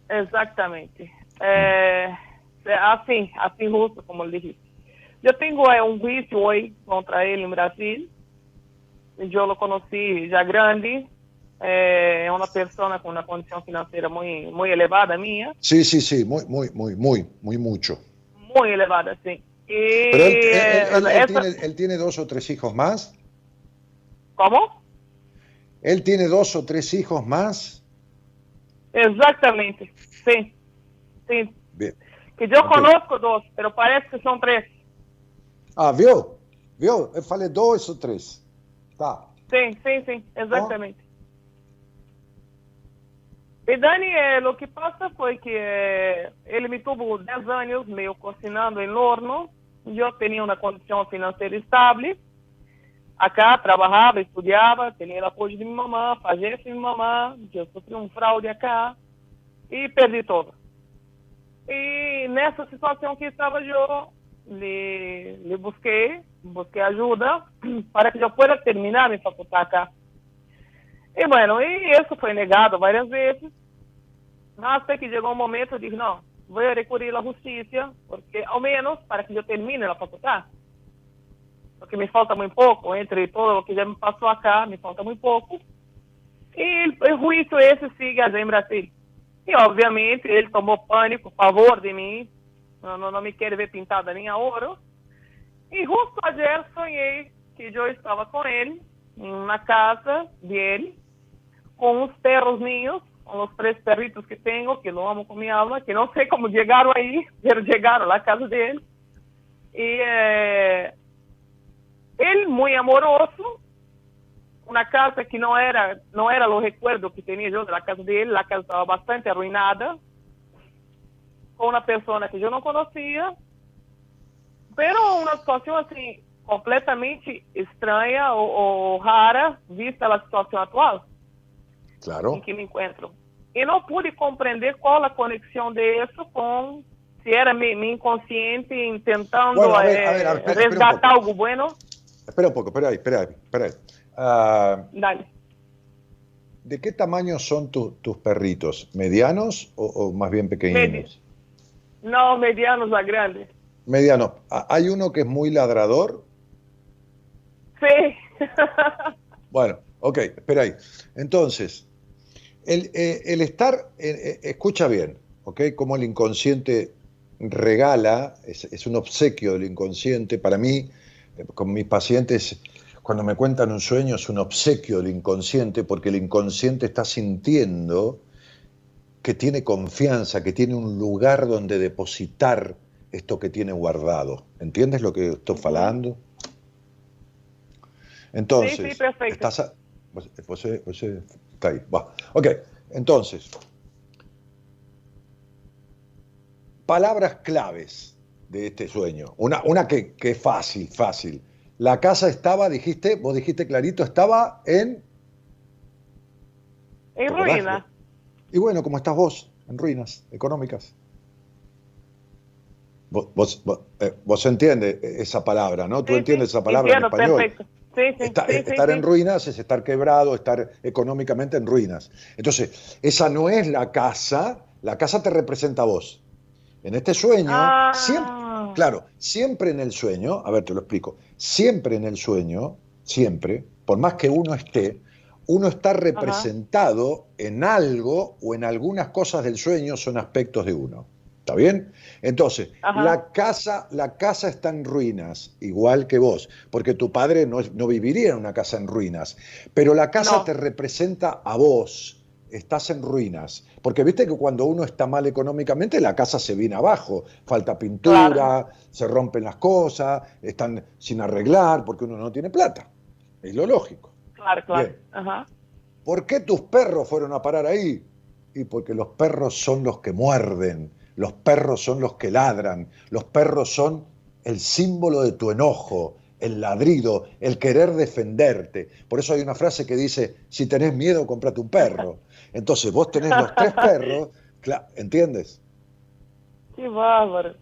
Exactamente. É assim, assim justo como ele disse. Eu tenho é, um juízo hoje contra ele em Brasil. Eu o conheci já grande. É, é uma pessoa com uma condição financeira muito, muito elevada minha. Sí, sí, sí, muy, muy, muy, muy, muy mucho. Muito elevada, sim. Pero él, él- él- él essa- tiene, él tiene dos o tres hijos más. Como? Él tiene dos o tres hijos más. Exatamente. Sim. Sim. Bien. Que Ok. conozco dois, mas parece que são três. Ah, ¿vio? ¿Vio? Eu falei dos o tres. Tá. Sim, sim, sim, exatamente. E Dani, eh, o que passa foi que eh, ele me tuvo 10 anos meio cocinando em horno. Eu tinha uma condição financeira estável. Acá trabalhava, estudava, tinha o apoio de fazia isso de minha mamã. Eu sofri um fraude acá e perdi tudo. E nessa situação que estava eu, lhe, busquei, busquei ajuda *clears throat* para que eu pueda terminar minha faculdade acá. E bueno, isso foi negado várias vezes. Até que chegou um momento, disse, não, vou recorrer à justiça, porque ao menos para que eu termine a faculdade. Porque me falta muito pouco, entre todo o que já me passou acá, me falta muito pouco. E o juízo esse sigue allá em Brasil. E, obviamente, ele tomou pânico, pavor de mim, não me quer ver pintada nem a ouro. E justo ayer sonhei que eu estava com ele, em uma casa dele, com uns perros minhos, com os três perritos que tenho, que lo amo com minha alma, que não sei como chegaram aí, mas *laughs* chegaram lá à casa dele. E eh, ele, muito amoroso, uma casa que não era não era o recuerdo que tinha eu da casa dele, a casa estava bastante arruinada, com uma pessoa que eu não conhecia, pero uma situação assim completamente estranha ou, ou rara, vista a situação atual Claro. em que me encontro. E não pude compreender qual a conexão disso com se era mi, mi inconsciente tentando Bueno, a ver, eh, a ver, a ver, espera, resgatar algo bueno. Espera un poco, espera ahí, espera ahí. Espera ahí. Ah, Dale. ¿De qué tamaño son tu- tus perritos? ¿Medianos o, o más bien pequeños? Não medianos a grandes. Medianos. Hay uno que es muy ladrador. Sí. *laughs* Bueno, ok, espera ahí. Entonces, el, eh, el estar, eh, eh, escucha bien, ok, como el inconsciente regala, es, es un obsequio del inconsciente. Para mí, con mis pacientes, cuando me cuentan un sueño, es un obsequio del inconsciente, porque el inconsciente está sintiendo que tiene confianza, que tiene un lugar donde depositar esto que tiene guardado. ¿Entiendes lo que estoy falando? Entonces, Sí, sí, perfecto. estás a- está ahí, va. Ok, entonces, palabras claves de este sueño. Una, una que, que es fácil, fácil. La casa estaba, dijiste, vos dijiste clarito, estaba en... Em ¿Te acordás? ruína. Y bueno, como estás vos, en ruinas económicas. Vos, vos, vos, eh, vos entiendes esa palabra, ¿no? Tú Sí, entiendes sí, esa palabra entiendo, en español. Perfecto. Sí, sí, Está- sí, eh, estar en ruinas es estar quebrado, estar económicamente en ruinas. Entonces, esa no es la casa, la casa te representa a vos. En este sueño, Ah. siempre, claro, siempre en el sueño, a ver, te lo explico, siempre en el sueño, siempre, por más que uno esté, uno está representado en algo o en algunas cosas del sueño son aspectos de uno. ¿Está bien? Entonces, Ajá. la casa, la casa está en ruinas, igual que vos, porque tu padre no, no viviría en una casa en ruinas, pero la casa No. te representa a vos, estás en ruinas, porque viste que cuando uno está mal económicamente, la casa se viene abajo, falta pintura, Claro. se rompen las cosas, están sin arreglar, porque uno no tiene plata, es lo lógico. Claro, claro. Ajá. ¿Por qué tus perros fueron a parar ahí? Y porque los perros son los que muerden, los perros son los que ladran, los perros son el símbolo de tu enojo, el ladrido, el querer defenderte. Por eso hay una frase que dice, si tenés miedo, cómprate un perro. *laughs* Entonces vos tenés los tres perros, ¿entiendes? Qué bárbaro.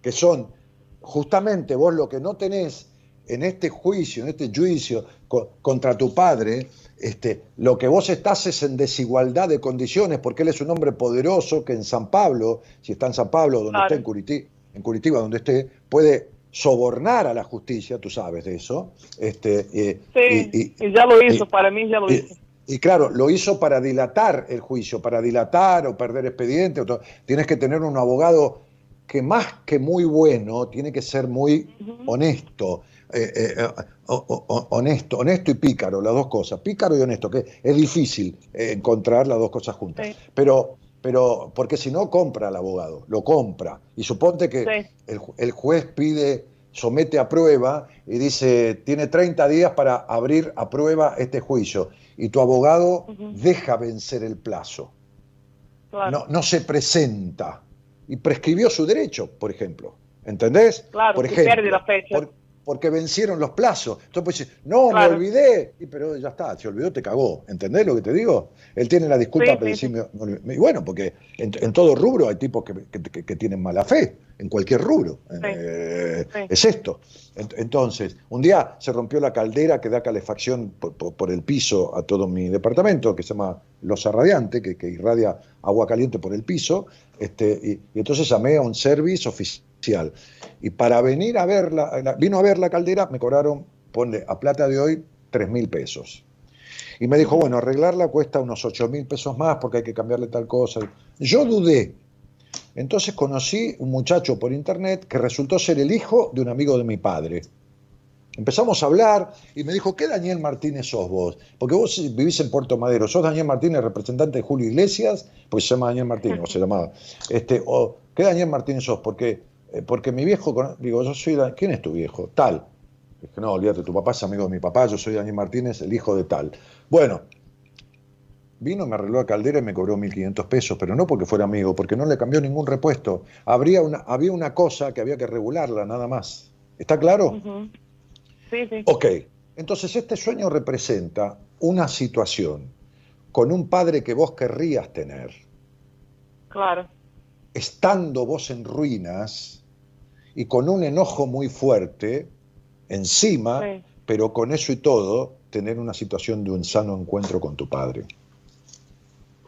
que son justamente vos lo que no tenés en este juicio, en este juicio co- contra tu padre, este, lo que vos estás es en desigualdad de condiciones, porque él es un hombre poderoso que en San Pablo, si está en San Pablo, donde Claro. esté en Curitiba, en Curitiba, donde esté, puede sobornar a la justicia, tú sabes de eso. Este, eh, Sí, y- y, y- ya lo hizo, y- para mí ya lo hizo. y claro, lo hizo para dilatar el juicio, para dilatar o perder expediente. o Tienes que tener un abogado que más que muy bueno, tiene que ser muy honesto. Eh, eh, eh, honesto, honesto y pícaro, las dos cosas. Pícaro y honesto, que es difícil encontrar las dos cosas juntas. Sí. Pero, pero, porque si no, compra al abogado, lo compra. Y suponte que Sí. el, ju- el juez pide, somete a prueba y dice, tiene 30 días para abrir a prueba este juicio. Y tu abogado deja vencer el plazo, Claro. no, no se presenta. Y prescribió su derecho, por ejemplo. ¿Entendés? Claro, por ejemplo, pierde la fecha. por- porque vencieron los plazos. Entonces, pues, dice, no, Claro. me olvidé. Y, pero ya está, se olvidó, te cagó. ¿Entendés lo que te digo? Él tiene la disculpa Sí, para sí, me. Y bueno, porque en, en todo rubro hay tipos que, que- que- que tienen mala fe, en cualquier rubro. Eh. Es esto. Ent- Entonces, un día se rompió la caldera que da calefacción por, por- por el piso a todo mi departamento, que se llama Losa Radiante, que, que irradia agua caliente por el piso. Este, y, y entonces llamé a un service oficial. Y para venir a ver la, la- vino a ver la caldera, me cobraron, ponle a plata de hoy, 3 mil pesos. Y me dijo, bueno, arreglarla cuesta unos 8 mil pesos más porque hay que cambiarle tal cosa. Yo dudé. Entonces conocí un muchacho por internet que resultó ser el hijo de un amigo de mi padre. Empezamos a hablar y me dijo, ¿qué Daniel Martínez sos vos? Porque vos vivís en Puerto Madero, sos Daniel Martínez, representante de Julio Iglesias, pues se llama Daniel Martínez, o se llamaba. Este, ¿Qué Daniel Martínez sos? Porque, eh, porque mi viejo, digo, yo soy, ¿quién es tu viejo? Tal. Dije, no, olvídate, tu papá es amigo de mi papá, yo soy Daniel Martínez, el hijo de tal. Bueno, vino, me arregló la caldera y me cobró 1.500 pesos, pero no porque fuera amigo, porque no le cambió ningún repuesto. Habría una, había una cosa que había que regularla, nada más. ¿Está claro? Sí, sí. Ok, entonces este sueño representa una situación con un padre que vos querrías tener, Claro. Estando vos en ruinas y con un enojo muy fuerte encima, Sí. pero con eso y todo, tener una situación de un sano encuentro con tu padre.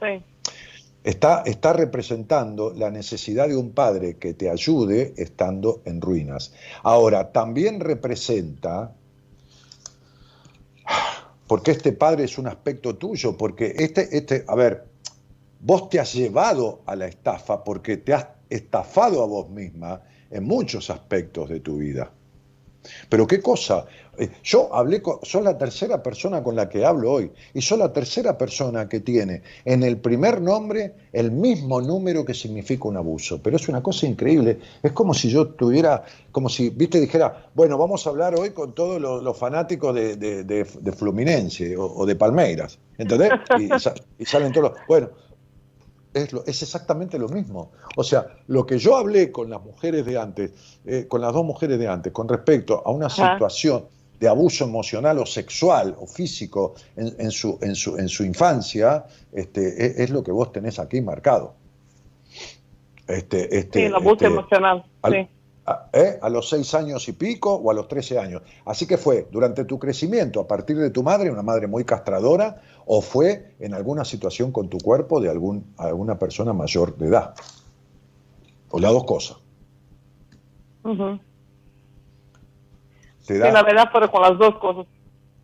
Sí. Está, está representando la necesidad de un padre que te ayude estando en ruinas. Ahora, también representa, porque este padre es un aspecto tuyo, porque este, este, a ver, vos te has llevado a la estafa porque te has estafado a vos misma en muchos aspectos de tu vida. Pero qué cosa, Eh, yo hablé con, soy la tercera persona con la que hablo hoy y soy la tercera persona que tiene en el primer nombre el mismo número que significa un abuso. Pero es una cosa increíble, es como si yo tuviera, como si, viste, dijera, bueno, vamos a hablar hoy con todos los, fanáticos de, de- de- Fluminense o, de Palmeiras, ¿entendés? Y, y salen todos los... Bueno, es, lo- es exactamente lo mismo. O sea, lo que yo hablé con las mujeres de antes, eh, con las dos mujeres de antes, con respecto a una Ajá. situación de abuso emocional o sexual o físico en, en su, en, su, en su infancia, este, es, es lo que vos tenés aquí marcado. Este, este, Sí, el abuso este, emocional. al- Sí. A, ¿eh? a los seis años y pico o a los 13 años. Así que fue durante tu crecimiento a partir de tu madre, una madre muy castradora, o fue en alguna situación con tu cuerpo de algún, alguna persona mayor de edad. O las dos cosas. Ujú. Te Sí, da, la verdad, pero con las dos cosas.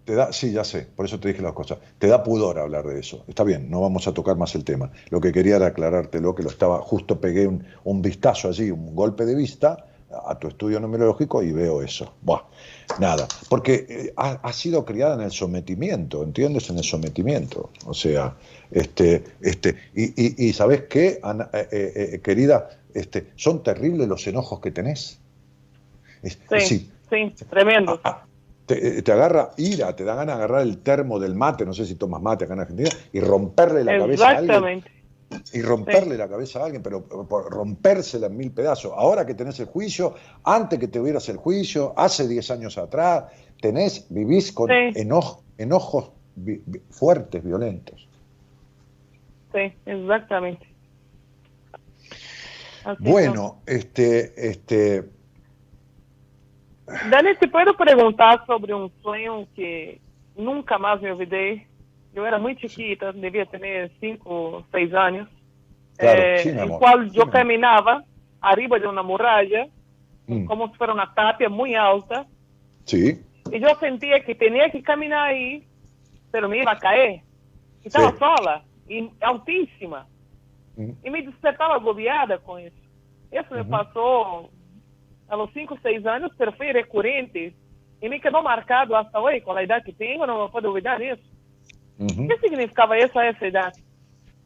Te da, sí, ya sé, por eso te dije las cosas. Te da pudor hablar de eso. Está bien, no vamos a tocar más el tema. Lo que quería era aclarártelo, que lo estaba, justo pegué un, un vistazo allí, un golpe de vista a tu estudio numerológico y veo eso. Buah, nada, porque eh, ha, ha sido criada en el sometimiento, ¿entiendes? En el sometimiento. O sea, este, este, y, y, y ¿sabes qué, Ana- eh, eh, eh, querida? Este, son terribles los enojos que tenés. Es- Sí, sí, sí, tremendo. te, eh, te agarra ira, te da ganas de agarrar el termo del mate, no sé si tomas mate acá en Argentina, y romperle la cabeza a alguien. Y romperle la cabeza a alguien, pero por rompérsela en mil pedazos. Ahora que tenés el juicio, antes que tuvieras el juicio, hace 10 años atrás, tenés, vivís con Sí. enojos vi- vi- fuertes, violentos. Sí, exactamente. Así Bueno, este, este. Dani, te puedo preguntar sobre un sueño que nunca más me olvidé. Yo era muy chiquita, debía tener cinco o seis años. Claro, eh, sí, mi en amor, cual sí, yo mi amor. caminaba arriba de una muralla, mm, como si fuera una tapia muy alta, sí, y yo sentía que tenía que caminar ahí, pero me iba a caer. Y estaba Sí. sola y altísima. mm, Y me despertaba agobiada con eso. Eso me pasó a los 5 o 6 años, pero fue recurrente. Y me quedó marcado hasta hoy, con la edad que tengo, no me puedo olvidar ¿Qué significaba eso a esa edad?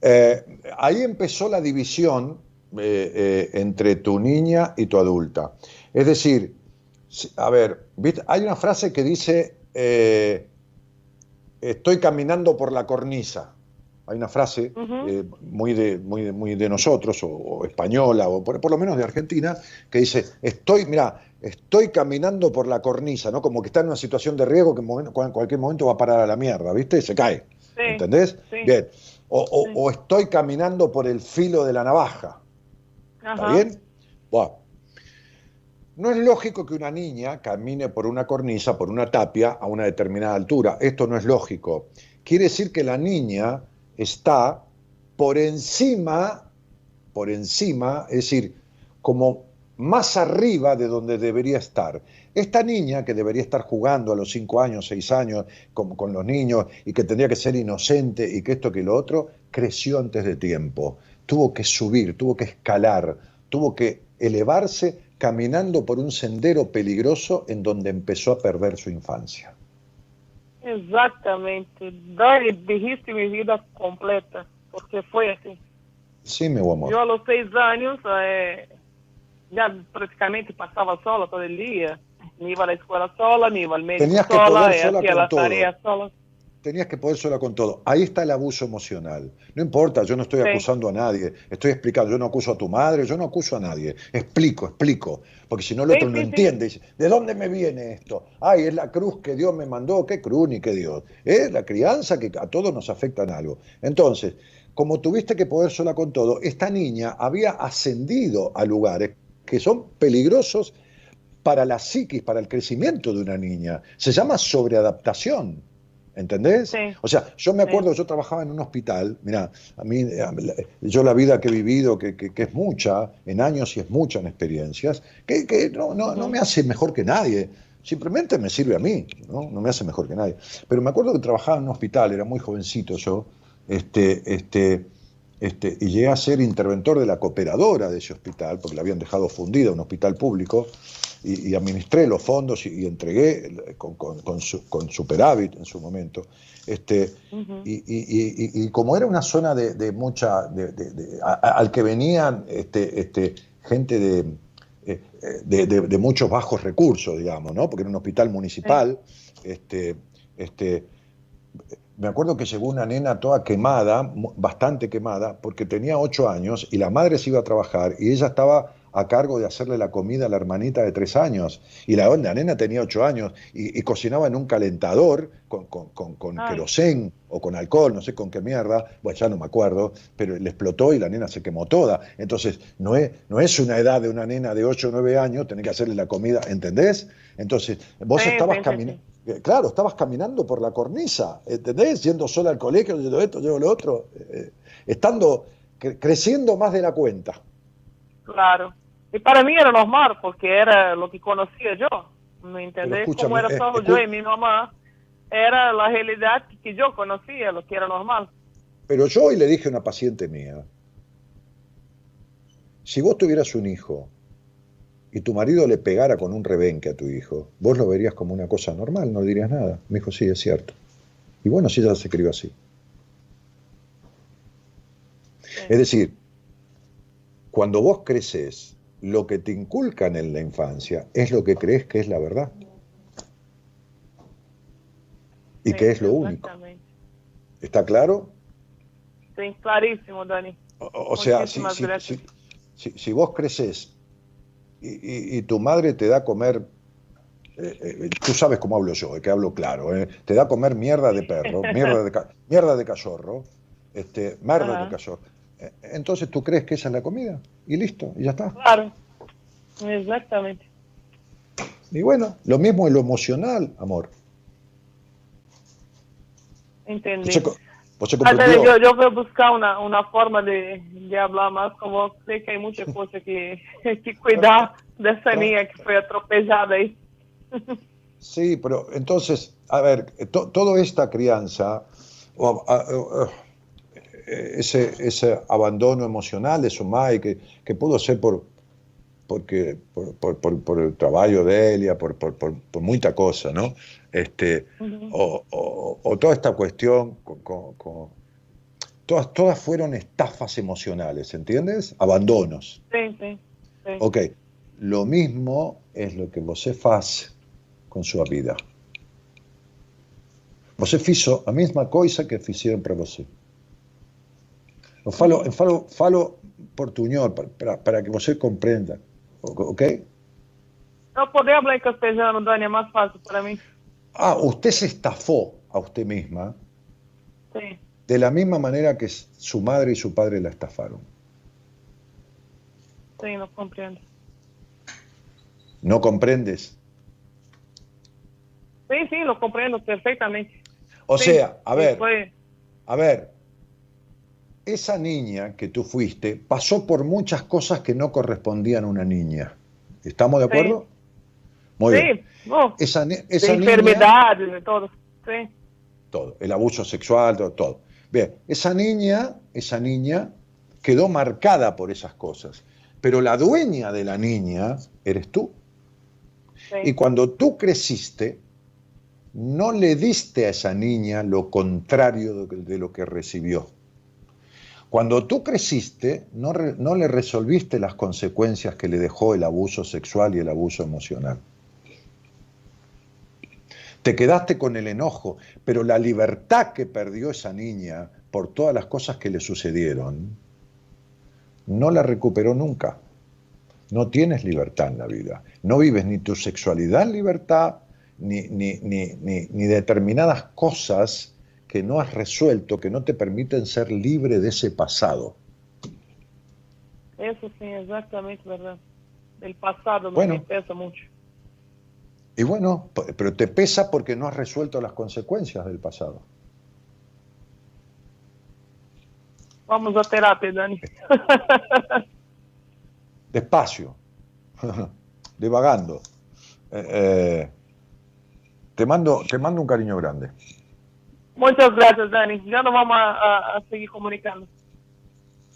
Eh, ahí empezó la división eh, eh, entre tu niña y tu adulta. Es decir, a ver, ¿viste? hay una frase que dice, estoy caminando por la cornisa. Hay una frase muy, de, muy, de, muy de nosotros, o, o española, o por, por lo menos de Argentina, que dice, estoy, mira, estoy caminando por la cornisa, ¿no? Como que está en una situación de riesgo que en cualquier momento va a parar a la mierda, ¿viste? Se cae. Sí, ¿Entendés? sí. Bien. O, o- Sí. o estoy caminando por el filo de la navaja. ¿Está bien? No es lógico que una niña camine por una cornisa, por una tapia, a una determinada altura. Esto no es lógico. Quiere decir que la niña está por encima, por encima, es decir, como más arriba de donde debería estar. Esta niña que debería estar jugando a los 5 años, 6 años con, con los niños y que tendría que ser inocente y que esto que lo otro, creció antes de tiempo. Tuvo que subir, tuvo que escalar, tuvo que elevarse caminando por un sendero peligroso en donde empezó a perder su infancia. Exactamente. Dani, dijiste mi vida completa, porque fue así. Sí, mi amor. Yo a los seis años eh, ya prácticamente pasaba sola todo el día. Me iba a la escuela sola, me iba al médico Tenías que sola, eh, sola hacía las tareas sola. Tenías que poder sola con todo. Ahí está el abuso emocional. No importa, yo no estoy Sí. acusando a nadie, estoy explicando, yo no acuso a tu madre, yo no acuso a nadie. Explico, explico, porque si no el Sí, otro no sí, entiende. Dice, ¿de dónde me viene esto? Ay, es la cruz que Dios me mandó, qué cruz ni qué Dios. Es la crianza que a todos nos afecta en algo. Entonces, como tuviste que poder sola con todo, esta niña había ascendido a lugares que son peligrosos para la psiquis, para el crecimiento de una niña. Se llama sobreadaptación. ¿Entendés? Sí. O sea, yo me Sí. acuerdo, yo trabajaba en un hospital, mira, a mí, eh, yo la vida que he vivido, que, que- que es mucha, en años y es mucha en experiencias, que, que no, no, no me hace mejor que nadie, simplemente me sirve a mí, ¿no? no me hace mejor que nadie. Pero me acuerdo que trabajaba en un hospital, era muy jovencito yo, este, este, este, y llegué a ser interventor de la cooperadora de ese hospital, porque la habían dejado fundida, un hospital público, y, y administré los fondos y, y entregué con, con- con su- con superávit en su momento. Este, Ujú. y, y- como era una zona de, de mucha, de- de- de- a- a- al que venían este, este, gente de, eh, de muchos bajos recursos, digamos, ¿no? porque era un hospital municipal, este, este, me acuerdo que llegó una nena toda quemada, bastante quemada, porque tenía ocho años y la madre se iba a trabajar y ella estaba a cargo de hacerle la comida a la hermanita de tres años. Y la, la nena tenía ocho años y, y cocinaba en un calentador con, con, con, con Ay. querosén o con alcohol, no sé con qué mierda, bueno, ya no me acuerdo, pero le explotó y la nena se quemó toda. Entonces, no es, no es una edad de una nena de ocho o nueve años tener que hacerle la comida, ¿entendés? Entonces, vos Sí, estabas sí, caminando. Claro, estabas caminando por la cornisa, ¿entendés? Yendo sola al colegio, yendo esto, yendo lo otro, eh, estando, cre- creciendo más de la cuenta. Claro. Y para mí era normal, porque era lo que conocía yo. ¿Me entendés? Como era eh, solo escu- yo y mi mamá. era la realidad que yo conocía, lo que era normal. Pero yo hoy le dije a una paciente mía, si vos tuvieras un hijo y tu marido le pegara con un rebenque a tu hijo, vos lo verías como una cosa normal, no dirías nada. Me dijo, sí, es cierto. Y bueno, sí, ya se escribió así. Es decir, cuando vos creces, lo que te inculcan en la infancia es lo que crees que es la verdad. Y que es lo único. ¿Está claro? Sí, clarísimo, Dani. O, o sea, si vos creces y, y- tu madre te da a comer, eh, eh, tú sabes cómo hablo yo, eh, que hablo claro, eh, te da a comer mierda de perro, *laughs* mierda de, ca- mierda de cachorro, este, merda Ajá. de cachorro. Eh, Entonces tú crees que esa es la comida y listo, y ya está. Claro. Exactamente. Y bueno, lo mismo en lo emocional, amor. Entendi. Você, co- você Mas, compreendeu? Dani, eu, eu vou buscar uma, uma forma de, de falar mais com você, sei que tem muita coisa que, *laughs* que cuidar dessa linha que foi atropelada aí. *laughs* Sí, pero entonces, a ver, to- toda esta crianza, a- a- a- ese, ese abandono emocional de su madre, que, que pudo ser por, porque, por, por, por- por el trabajo de ella, por, por, por, por mucha cosa, ¿no? Este, o, o- o toda esta cuestión, con, con- con- todas, todas fueron estafas emocionales, ¿entiendes? Abandonos. Sim, sim. sim. Ok, lo mismo es lo que você faz com sua vida. Você fez a mesma coisa que fizeram para você. Eu falo, falo, falo portunhol para, para, para que você compreenda, o- ok? Eu poder falar em castelhano, Dani, é mais fácil para mim. Ah, usted se estafó a usted misma Sim, de la misma manera que su madre y su padre la estafaron. sim, não compreendo. ¿No comprendes? Sim, sim, não compreendo perfeitamente. O sea, a ver, A ver, esa niña que tú fuiste pasó por muchas cosas que no correspondían a una niña. ¿Estamos de Sí. acuerdo? Muy bien. bom, Esa, ni- de esa niña, enfermidades e tudo. Sim, todo, el abuso sexual, todo, todo. Bien, esa niña, esa niña quedó marcada por esas cosas, pero la dueña de la niña eres tú. sim. Y cuando tú creciste, no le diste a esa niña lo contrario de de lo que recibió. Cuando tú creciste, no, no le resolviste las consecuencias que le dejó el abuso sexual y el abuso emocional. Te quedaste con el enojo, pero la libertad que perdió esa niña por todas las cosas que le sucedieron, no la recuperó nunca. No tienes libertad en la vida. No vives ni tu sexualidad en libertad, ni, ni, ni, ni, ni determinadas cosas que no has resuelto, que no te permiten ser libre de ese pasado. Isso sim, exatamente verdade. El passado Bueno. me pesa muito. Y bueno, pero te pesa porque no has resuelto las consecuencias del pasado. Vamos à terapia, Dani. Despacio, *laughs* divagando. Eh, eh, te, mando, te mando un cariño grande. Muitas graças, Dani. Já não vamos a, a, a seguir comunicando.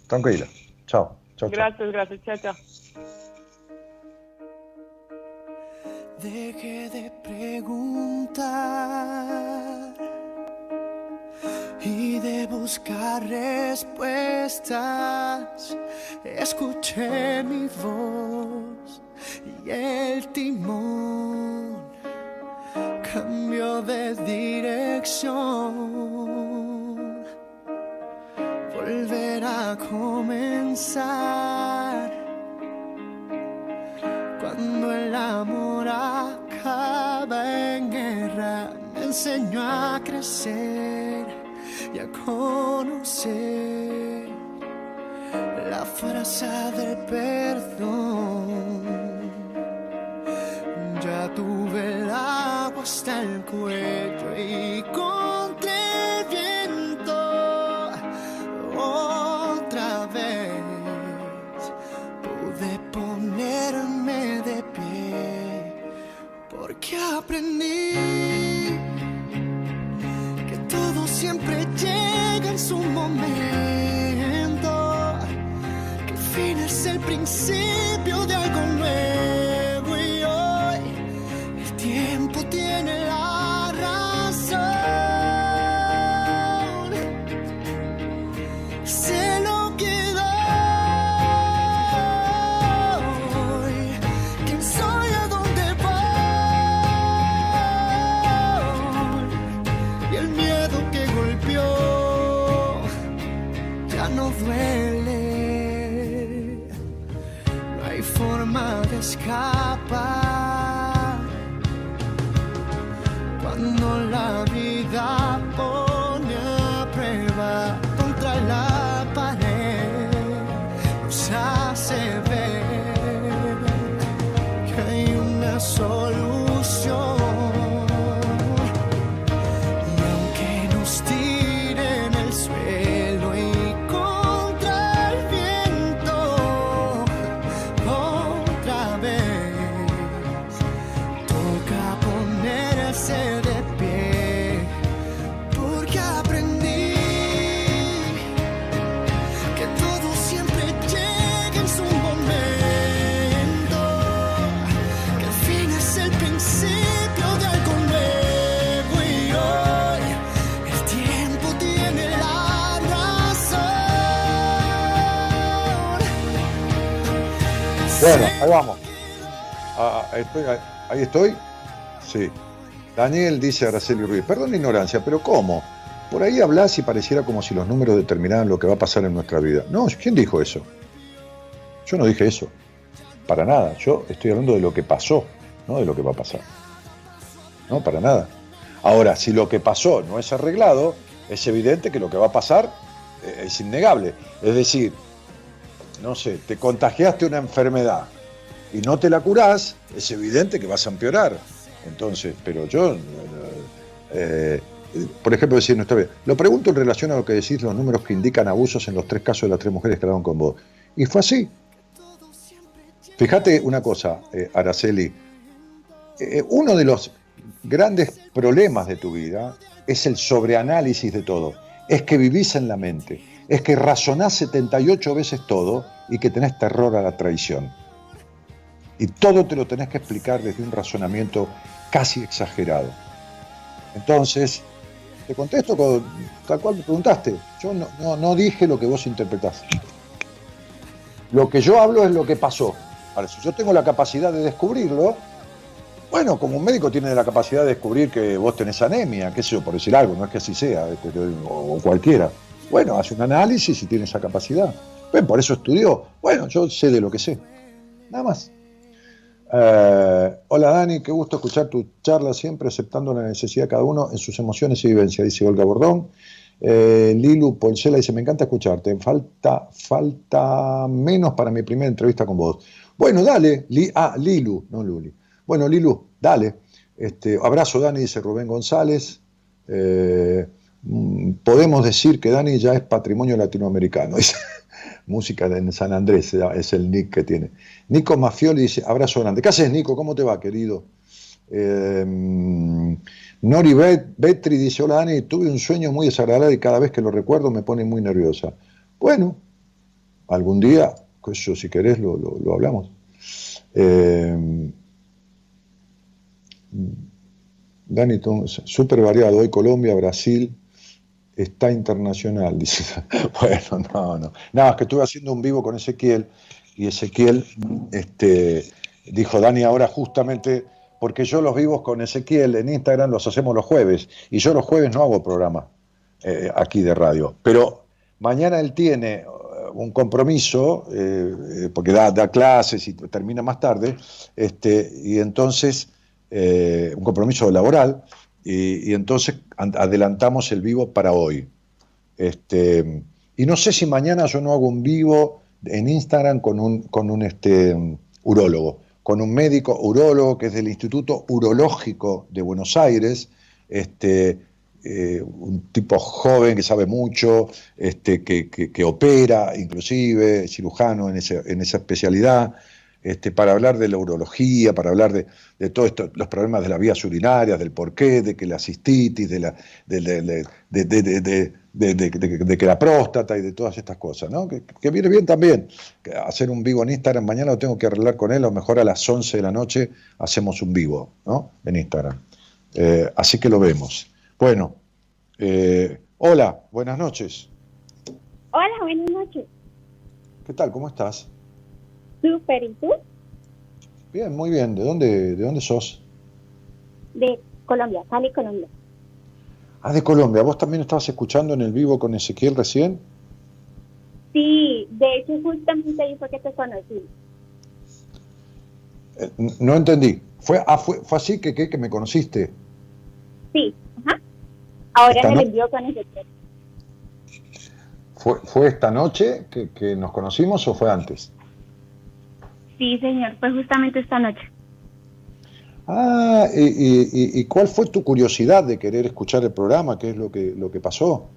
Tranquila. Chao. Chao, chao. Graças, graças. Tchau, tchau. Deje de preguntar y de buscar respuestas. Escuché mi voz y el timón cambió de dirección. Volver a comenzar cuando el amor acaba en guerra, me enseñó a crecer y a conocer la fuerza del perdón. hasta el cuello y contra el viento otra vez. Pude ponerme de pie porque aprendí que todo siempre llega en su momento que el fin es el principio. Bueno, ahí vamos. Ah, ah, ahí- estoy. Sí. Daniel dice Araceli Ruiz, perdón la ignorancia, pero ¿cómo? Por ahí hablas y pareciera como si los números determinaran lo que va a pasar en nuestra vida. No, ¿quién dijo eso? Yo no dije eso. Para nada. Yo estoy hablando de lo que pasó, no de lo que va a pasar. No, para nada. Ahora, si lo que pasó no es arreglado, es evidente que lo que va a pasar eh, es innegable. Es decir, no sé, te contagiaste una enfermedad y no te la curás, es evidente que vas a empeorar. Entonces, pero yo, eh, eh, por ejemplo, decir nuestra vida, lo pregunto en relación a lo que decís, los números que indican abusos en los tres casos de las tres mujeres que hablaron con vos. Y fue así. Fíjate una cosa, eh, Araceli, eh, uno de los grandes problemas de tu vida es el sobreanálisis de todo, es que vivís en la mente, es que razonás 78 veces todo y que tenés terror a la traición. Y todo te lo tenés que explicar desde un razonamiento casi exagerado. Entonces, te contesto con, tal cual me preguntaste. Yo no, dije lo que vos interpretaste. Lo que yo hablo es lo que pasó. Si yo tengo la capacidad de descubrirlo, bueno, como un médico tiene la capacidad de descubrir que vos tenés anemia, qué sé yo, por decir algo, no es que así sea, este, o cualquiera. Bueno, hace un análisis y tiene esa capacidad. Ven, por eso estudió. Bueno, yo sé de lo que sé. Nada más. Eh, hola Dani, qué gusto escuchar tu charla siempre, aceptando la necesidad de cada uno en sus emociones y vivencias, dice Olga Bordón. Eh, Lilu Polcela dice, me encanta escucharte, falta, falta menos para mi primera entrevista con vos. Bueno, dale, ah, Lilu, no Luli. Bueno, Lilu, dale. Este, abrazo Dani, dice Rubén González. Eh, podemos decir que Dani ya es patrimonio latinoamericano. *laughs* Música en San Andrés, es el nick que tiene. Nico Mafioli dice, abrazo grande. ¿Qué haces, Nico? ¿Cómo te va, querido? Eh, Nori Bet- Betri dice, hola Dani, tuve un sueño muy desagradable y cada vez que lo recuerdo me pone muy nerviosa. Bueno, algún día, eso, si querés, lo, lo- hablamos. Eh, Dani, tú- súper variado. Hoy Colombia, Brasil, está internacional, *laughs* dice. Bueno, no, no. Nada, es que estuve haciendo un vivo con Ezequiel y Ezequiel este, dijo, Dani, ahora justamente, porque yo los vivos con Ezequiel en Instagram los hacemos los jueves y yo los jueves no hago programa eh, aquí de radio, pero mañana él tiene eh, un compromiso, eh, eh, porque da, clases y termina más tarde, este, y entonces, un compromiso laboral, y, entonces an- adelantamos el vivo para hoy. Este, y no sé si mañana yo no hago un vivo en Instagram con un, con un este, urólogo, con un médico urólogo que es del Instituto Urológico de Buenos Aires, este, eh, un tipo joven que sabe mucho, este, que, que- que opera inclusive, cirujano en, ese- en esa especialidad para hablar de la urología, para hablar de, de todos los problemas de las vías urinarias, del porqué, de que la cistitis, de, la, de, que la próstata y de todas estas cosas, ¿no? Que, viene bien también. Hacer un vivo en Instagram, mañana lo tengo que arreglar con él, a lo mejor a las 11 de la noche hacemos un vivo, ¿no? En Instagram. Así que lo vemos. Bueno, hola, buenas noches. Hola, buenas noches. ¿Qué tal? ¿Cómo estás? Súper, ¿y tú? Bien, muy bien. ¿De dónde, de dónde sos? De Colombia, Cali, Colombia. Ah, de Colombia. ¿Vos también estabas escuchando en el vivo con Ezequiel recién? Sí, de hecho justamente ahí fue que te conocí. Eh, no entendí. ¿Fue, ah, fue, fue así que, que, que me conociste? Sí, ajá. Ahora me no- envió con texto. ¿Fue, fue esta noche que, que nos conocimos o fue antes? Sí, señor, fue justamente esta noche. Ah, y, y- y- y cuál fue tu curiosidad de querer escuchar el programa? ¿Qué es lo que, lo que pasó?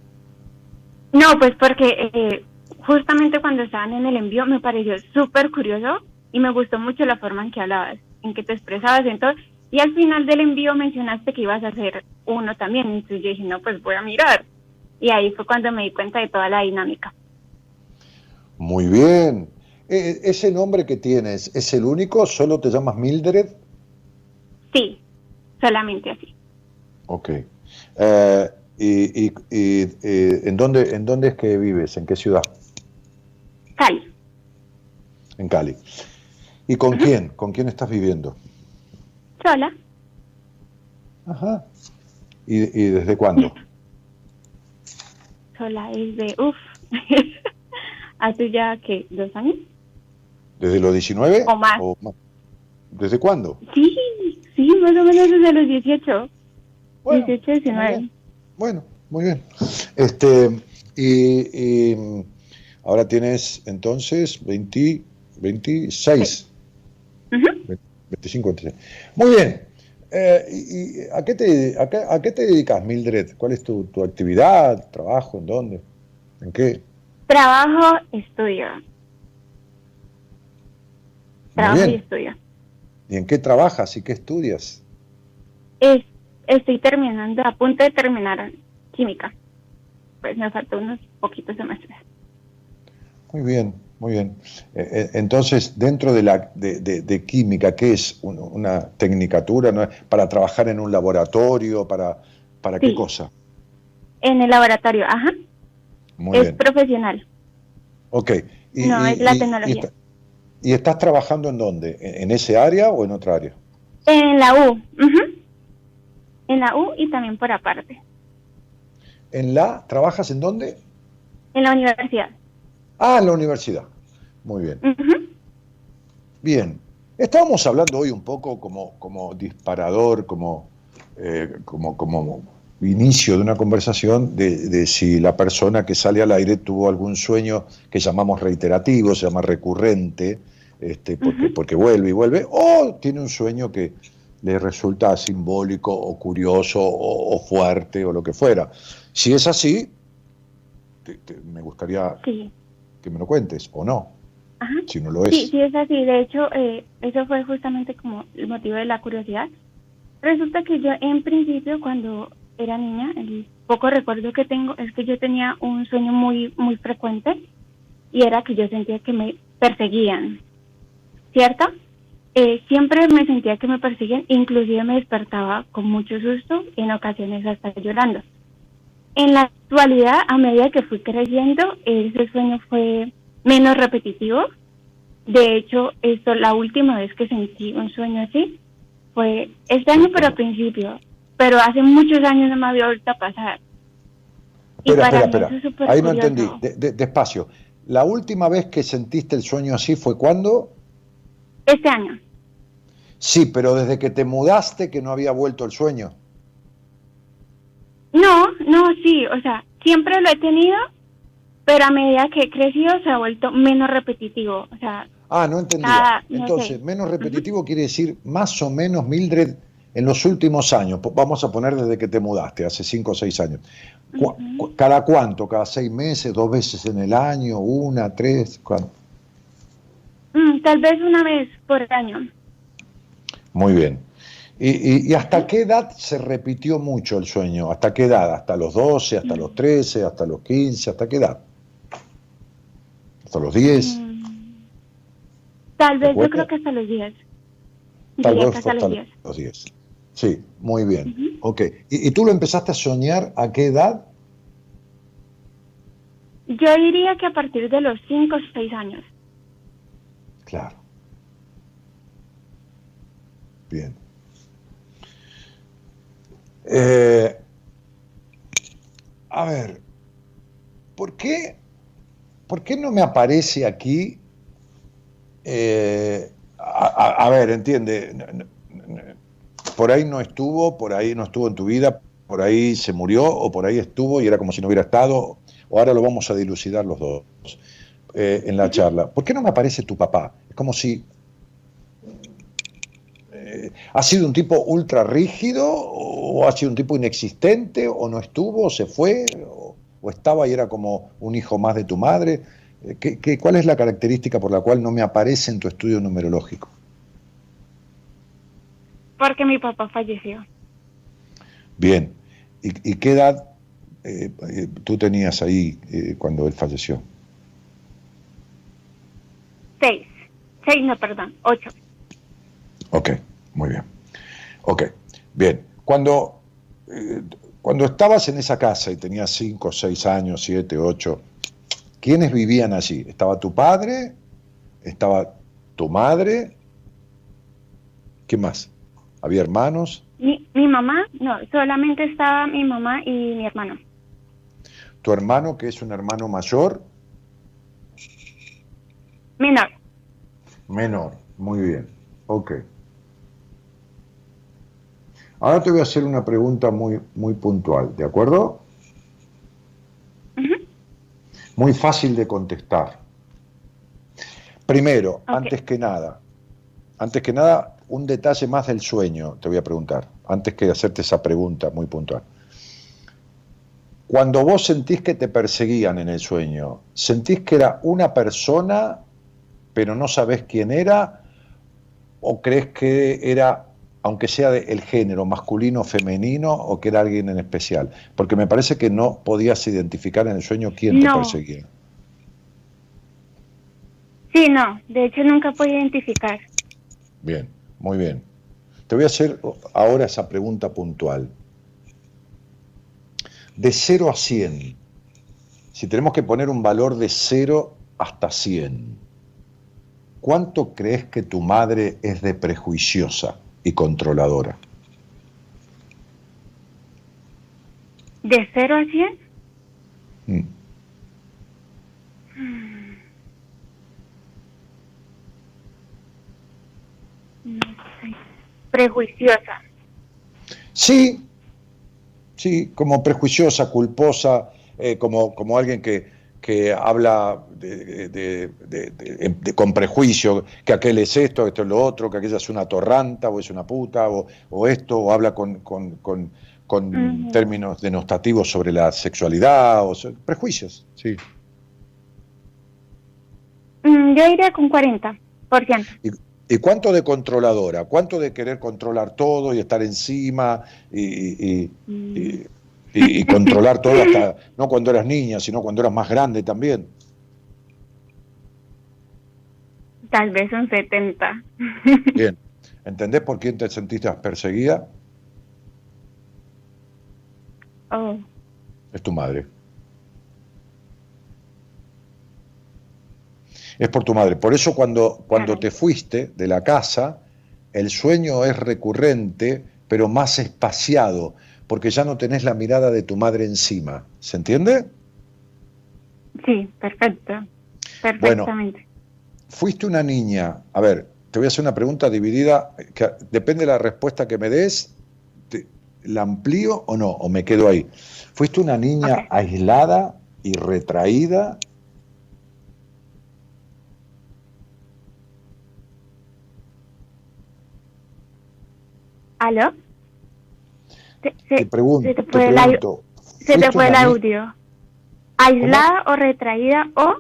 No, pues porque eh, justamente cuando estaban en el envío me pareció súper curioso y me gustó mucho la forma en que hablabas, en que te expresabas en todo. Y al final del envío mencionaste que ibas a hacer uno también. Entonces yo dije, no, pues voy a mirar. Y ahí fue cuando me di cuenta de toda la dinámica. Muy bien. Eh, ¿Ese nombre que tienes es el único? ¿Solo te llamas Mildred? Sí, solamente así. Ok. Eh, y, y- y, eh, ¿en, dónde, ¿En dónde es que vives? ¿En qué ciudad? Cali. En Cali. ¿Y con quién? ¿Con quién estás viviendo? Sola. Ajá. ¿Y, y desde cuándo? Sola es de, uff, *laughs* hace ya que dos años. ¿Desde los 19? O más. ¿Desde cuándo? Sí, sí, más o menos desde los 18. Bueno, 18, 19. Bueno, muy bien. Este, y, y, ahora tienes entonces 20, 26. 25, 26. Muy bien. Eh, y, y a, qué te, a, qué, a qué te dedicas, Mildred? ¿Cuál es tu, tu actividad, trabajo, en dónde? ¿En qué? Trabajo, estudio. Trabajo y estudio. ¿Y en qué trabajas y qué estudias? Es, estoy terminando, a punto de terminar química. Pues me faltan unos poquitos semestres. Muy bien, muy bien. Eh, eh, entonces, dentro de la de, de- de química, ¿qué es Un- una tecnicatura? ¿no? ¿Para trabajar en un laboratorio? ¿Para, para qué cosa? En el laboratorio, ajá. Muy es bien. profesional. Ok. Y, No, y- es la y- tecnología. Y, está- y estás trabajando en dónde? ¿En, en ese área o en otra área? En la U. En la U y también por aparte. ¿En la? ¿Trabajas en dónde? En la universidad. Ah, en la universidad. Muy bien. Bien. Estábamos hablando hoy un poco como, como disparador, como, eh, como, como inicio de una conversación de, de si la persona que sale al aire tuvo algún sueño que llamamos reiterativo, se llama recurrente, este, porque, porque vuelve y vuelve, o tiene un sueño que le resulta simbólico o curioso o, o fuerte o lo que fuera. Si es así, te- te- me gustaría Sí. que me lo cuentes, o no, Ajá. si no lo es. Sí, sí es así. De hecho, eh, eso fue justamente como el motivo de la curiosidad. Resulta que yo en principio cuando era niña, el poco recuerdo que tengo es que yo tenía un sueño muy muy frecuente y era que yo sentía que me perseguían, ¿cierto? Eh, siempre me sentía que me persiguen, inclusive me despertaba con mucho susto, en ocasiones hasta llorando. En la actualidad, a medida que fui creciendo, ese sueño fue menos repetitivo. De hecho, esto la última vez que sentí un sueño así fue este año, pero al principio. Pero hace muchos años no me había vuelto a pasar. Y Espera, para espera, mí eso espera. es súper Ahí no entendí. De- de- despacio. La última vez que sentiste el sueño así fue cuando? Este año. Sí, pero desde que te mudaste que no había vuelto el sueño. No, no, sí, o sea, siempre lo he tenido, pero a medida que he crecido se ha vuelto menos repetitivo. O sea, Ah, no entendía. No Entonces, sé. menos repetitivo quiere decir más o menos, Mildred, en los últimos años. Vamos a poner desde que te mudaste, hace cinco o seis años. Cu- cu- ¿Cada cuánto? ¿Cada seis meses? ¿Dos veces en el año? ¿Una? ¿Tres? ¿Cuánto? Mm, tal vez una vez por año. Muy bien. ¿Y, y- y hasta qué edad se repitió mucho el sueño? ¿Hasta qué edad? ¿Hasta los 12, hasta los 13, hasta los 15? ¿Hasta qué edad? ¿Hasta los 10? Tal vez yo creo que hasta los 10. Tal vez hasta los 10. los 10. Sí, muy bien. Ok. ¿Y, y tú lo empezaste a soñar a qué edad? Yo diría que a partir de los 5 o 6 años. Claro. Bien. Eh, a ver, ¿por qué, ¿por qué no me aparece aquí? eh, a, ver, entiende, por ahí no estuvo, por ahí no estuvo en tu vida, por ahí se murió o por ahí estuvo y era como si no hubiera estado, o ahora lo vamos a dilucidar los dos eh, en la charla. ¿Por qué no me aparece tu papá? Es como si eh, ha sido un tipo ultra rígido o ha sido un tipo inexistente o no estuvo, o se fue o, o estaba y era como un hijo más de tu madre. Eh, ¿qué- qué- cuál es la característica por la cual no me aparece en tu estudio numerológico? Porque mi papá falleció. Bien. ¿Y, y qué edad eh, tú tenías ahí eh, cuando él falleció? 6. 6, no, perdón. 8. Ok, muy bien. Ok, bien. Cuando, eh, cuando estabas en esa casa y tenías 5, 6 años, 7, 8, ¿quiénes vivían allí? ¿Estaba tu padre? ¿Estaba tu madre? ¿Qué más? ¿Había hermanos? Mi, mi mamá, no, solamente estaba mi mamá y mi hermano. ¿Tu hermano, que es un hermano mayor? Menor. Menor, muy bien. Ok. Ahora te voy a hacer una pregunta muy, muy puntual, ¿de acuerdo? Muy fácil de contestar. Primero, antes que nada, antes que nada, un detalle más del sueño, te voy a preguntar, antes que hacerte esa pregunta muy puntual. Cuando vos sentís que te perseguían en el sueño, ¿sentís que era una persona, pero no sabés quién era? ¿O crees que era, aunque sea del género, masculino o femenino, o que era alguien en especial? Porque me parece que no podías identificar en el sueño quién te No. perseguía. Sí, no, de hecho nunca pude identificar. Bien, muy bien. Te voy a hacer ahora esa pregunta puntual. De 0 a 100, si tenemos que poner un valor de 0 hasta 100, ¿cuánto crees que tu madre es de prejuiciosa y controladora? ¿De 0 a 100? Mm. No sé. Prejuiciosa. Sí, sí, como prejuiciosa, culposa, eh, como, como alguien que, que habla de- con prejuicio, que aquel es esto, esto es lo otro, que aquella es una torranta o es una puta, o, o esto, o habla con, con- con- con términos denostativos sobre la sexualidad, o so- prejuicios, sí. Mm, yo iría con 40%. ¿Y cuánto de controladora? ¿Cuánto de querer controlar todo y estar encima y, y- y- y- controlar todo hasta, no cuando eras niña, sino cuando eras más grande también? Tal vez un 70. Bien. ¿Entendés por quién te sentiste perseguida? Oh, Es tu madre. Es por tu madre. Por eso cuando, cuando te fuiste de la casa, el sueño es recurrente, pero más espaciado, porque ya no tenés la mirada de tu madre encima. ¿Se entiende? sí, perfecto. Perfectamente. Fuiste una niña, a ver, te voy a hacer una pregunta dividida, que depende de la respuesta que me des, te- ¿la amplío o no? ¿O me quedo ahí? ¿Fuiste una niña aislada y retraída? ¿Aló? Se, se- Te pregunto, se te te fue el, au- pregunto, se te ¿fuiste fue el una ni- audio. ¿Aislada o retraída o...?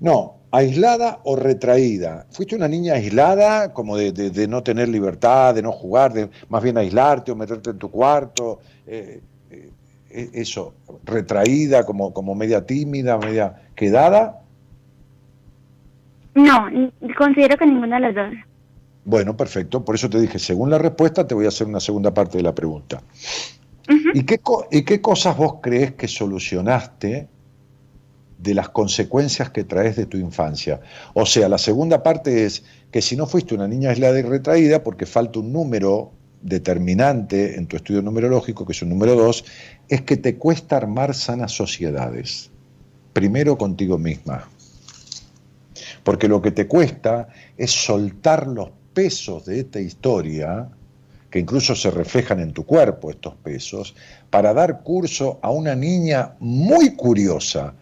No, ¿Aislada o retraída? ¿Fuiste una niña aislada, como de, de- de no tener libertad, de no jugar, de más bien aislarte o meterte en tu cuarto? Eh, eh, eh, eso, retraída, como, como media tímida, media quedada. No, considero que ninguna de las dos. Bueno, perfecto. Por eso te dije, según la respuesta, te voy a hacer una segunda parte de la pregunta. ¿Y, qué, co- ¿Y qué cosas vos crees que solucionaste de las consecuencias que traes de tu infancia? O sea, la segunda parte es que si no fuiste una niña aislada y retraída, porque falta un número determinante en tu estudio numerológico, que es un número 2, es que te cuesta armar sanas sociedades. Primero contigo misma. Porque lo que te cuesta es soltar los pesos de esta historia, que incluso se reflejan en tu cuerpo estos pesos, para dar curso a una niña muy curiosa,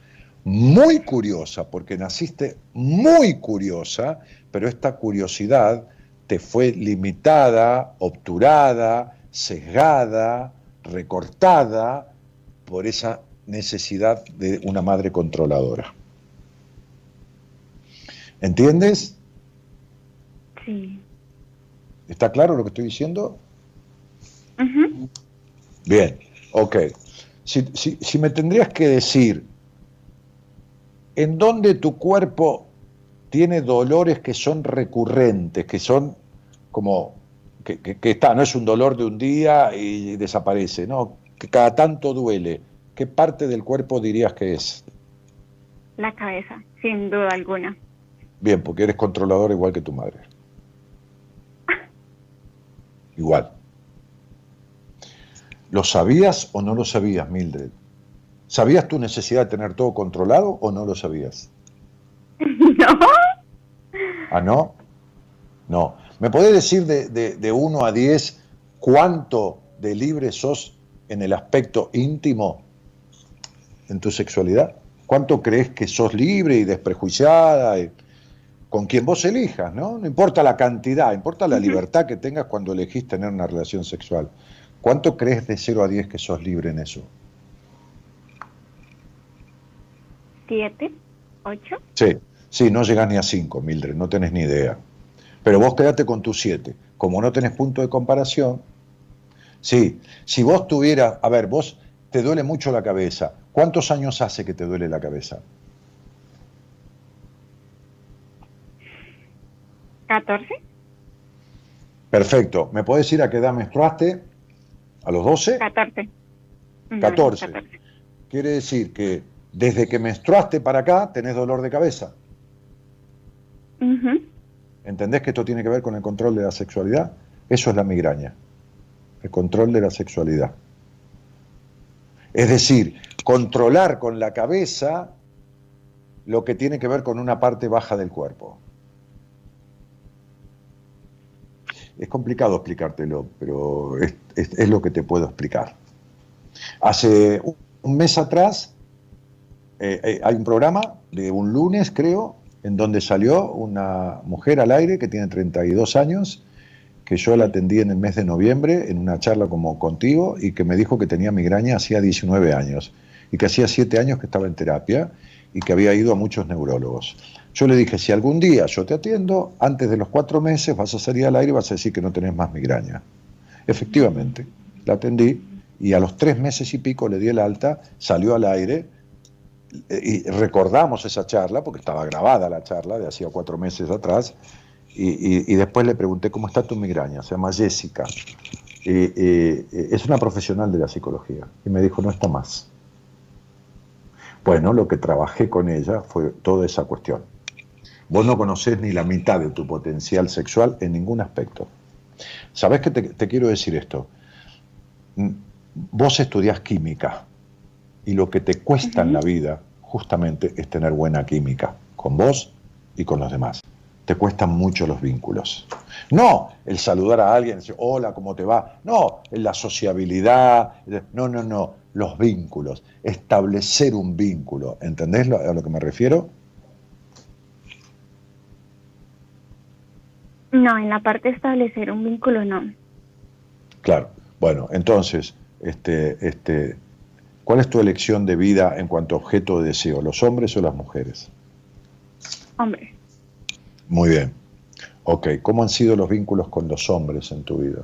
muy curiosa, porque naciste muy curiosa, pero esta curiosidad te fue limitada, obturada, sesgada, recortada por esa necesidad de una madre controladora. ¿Entiendes? Sí. ¿Está claro lo que estoy diciendo? Bien, ok. Si, si- si me tendrías que decir, ¿en dónde tu cuerpo tiene dolores que son recurrentes, que son como, que, que- que está, no es un dolor de un día y desaparece, no, que cada tanto duele? ¿Qué parte del cuerpo dirías que es? La cabeza, sin duda alguna. Bien, porque eres controlador igual que tu madre. Igual. ¿Lo sabías o no lo sabías, Mildred? ¿Sabías tu necesidad de tener todo controlado o no lo sabías? *laughs* ¿No? ¿Ah, no? No. ¿Me podés decir de, de, de 1 a 10 cuánto de libre sos en el aspecto íntimo en tu sexualidad? ¿Cuánto crees que sos libre y desprejuiciada? y- con quien vos elijas, ¿no? No importa la cantidad, importa la libertad que tengas cuando elegís tener una relación sexual. ¿Cuánto crees de 0 a 10 que sos libre en eso? ¿Siete? ¿Ocho? Sí, sí, no llegás ni a 5, Mildred, no tenés ni idea. Pero vos quedate con tus 7. Como no tenés punto de comparación, sí, si vos tuvieras, a ver, vos te duele mucho la cabeza. ¿Cuántos años hace que te duele la cabeza? ¿Catorce? Perfecto. ¿Me podés decir a qué edad menstruaste? ¿A los 12? Catorce. No, 14. catorce. Quiere decir que desde que menstruaste para acá tenés dolor de cabeza. ¿Entendés que esto tiene que ver con el control de la sexualidad? Eso es la migraña, el control de la sexualidad. Es decir, controlar con la cabeza lo que tiene que ver con una parte baja del cuerpo. Es complicado explicártelo, pero es, lo que te puedo explicar. Hace un- un mes atrás eh, eh, hay un programa de un lunes, creo, en donde salió una mujer al aire que tiene 32 años, que yo la atendí en el mes de noviembre en una charla como contigo y que me dijo que tenía migraña hacía 19 años y que hacía 7 años que estaba en terapia y que había ido a muchos neurólogos. Yo le dije, si algún día yo te atiendo, antes de los cuatro meses vas a salir al aire y vas a decir que no tenés más migraña. Efectivamente, la atendí y a los tres meses y pico le di el alta, salió al aire eh, y recordamos esa charla, porque estaba grabada la charla de hacía cuatro meses atrás, y, después le pregunté, ¿cómo está tu migraña? Se llama Jessica. Es una profesional de la psicología. Y me dijo, no está más. Bueno, lo que trabajé con ella fue toda esa cuestión. Vos no conocés ni la mitad de tu potencial sexual en ningún aspecto. ¿Sabés que te, te quiero decir esto? Mm, Vos estudiás química y lo que te cuesta en la vida justamente es tener buena química con vos y con los demás. Te cuestan mucho los vínculos. No el saludar a alguien, decir, hola, ¿cómo te va? No, la sociabilidad. No, no, no, los vínculos. Establecer un vínculo. ¿Entendés lo- a lo que me refiero? No, en la parte de establecer un vínculo no. Claro. Bueno, entonces, este, este, ¿cuál es tu elección de vida en cuanto a objeto de deseo, los hombres o las mujeres? Hombre, Muy bien. Ok, ¿cómo han sido los vínculos con los hombres en tu vida?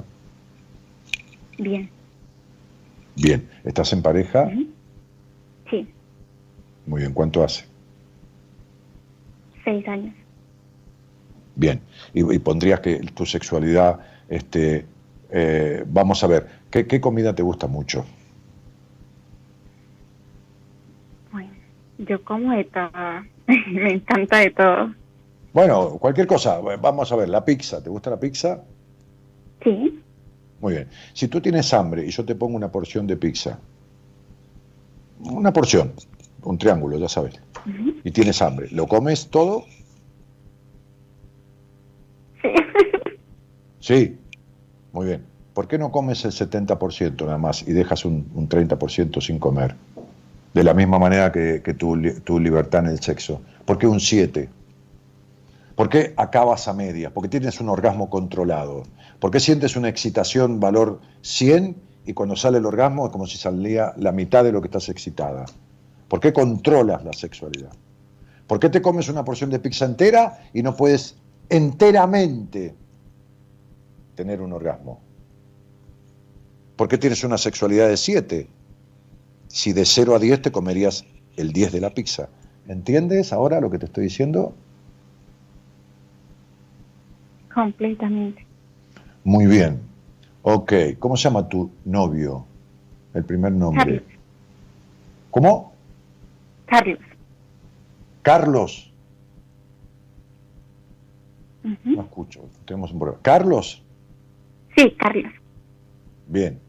bien. Bien, ¿estás en pareja? Sí, Muy bien, ¿cuánto hace? seis años. Bien, y, y pondrías que tu sexualidad, este, eh, vamos a ver, ¿qué, qué comida te gusta mucho? Bueno, yo como de todo. *laughs* Me encanta de todo. Bueno, cualquier cosa, vamos a ver, la pizza, ¿te gusta la pizza? Sí, Muy bien, si tú tienes hambre y yo te pongo una porción de pizza, una porción, un triángulo, ya sabes, y tienes hambre, ¿lo comes todo? Sí, muy bien. ¿Por qué no comes el 70% nada más y dejas un, un 30% sin comer? De la misma manera que, tu libertad en el sexo. ¿Por qué un 7? ¿Por qué acabas a medias? Porque tienes un orgasmo controlado. ¿Por qué sientes una excitación valor 100 y cuando sale el orgasmo es como si salía la mitad de lo que estás excitada? ¿Por qué controlas la sexualidad? ¿Por qué te comes una porción de pizza entera y no puedes enteramente tener un orgasmo? ¿Por qué tienes una sexualidad de 7? Si de 0 a 10 te comerías el 10 de la pizza. ¿Entiendes ahora lo que te estoy diciendo? completamente. Muy bien. Ok, ¿cómo se llama tu novio? El primer nombre. Carlos. ¿Cómo? Carlos. Carlos. No escucho, tenemos un problema. ¿Carlos? Sí, Carlos. Bien.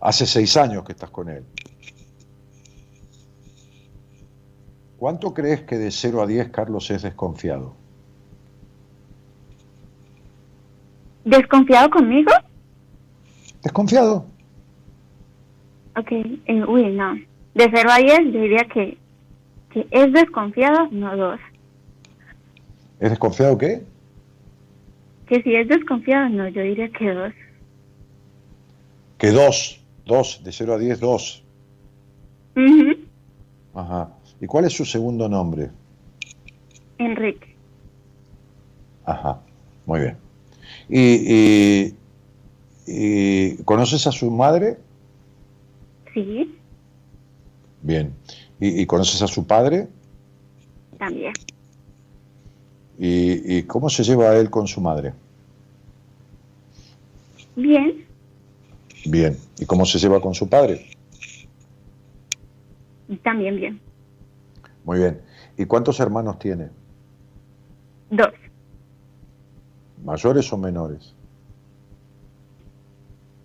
Hace seis años que estás con él. ¿Cuánto crees que de 0 a 10 Carlos es desconfiado? ¿Desconfiado conmigo? ¿Desconfiado? Ok, eh, uy, no. De 0 a 10 yo diría que, que es desconfiado, no dos. ¿Es desconfiado qué? Que si es desconfiado, no, yo diría que dos. Que dos. Dos, de 0 a 10, dos. Ujú. Ajá. ¿Y cuál es su segundo nombre? Enrique. Ajá, muy bien. ¿Y, y- y conoces a su madre? Sí, Bien. ¿Y, y conoces a su padre? también. ¿Y, y cómo se lleva él con su madre? Bien, Bien. ¿Y cómo se lleva con su padre? también bien. Muy bien. ¿Y cuántos hermanos tiene? Dos. ¿Mayores o menores?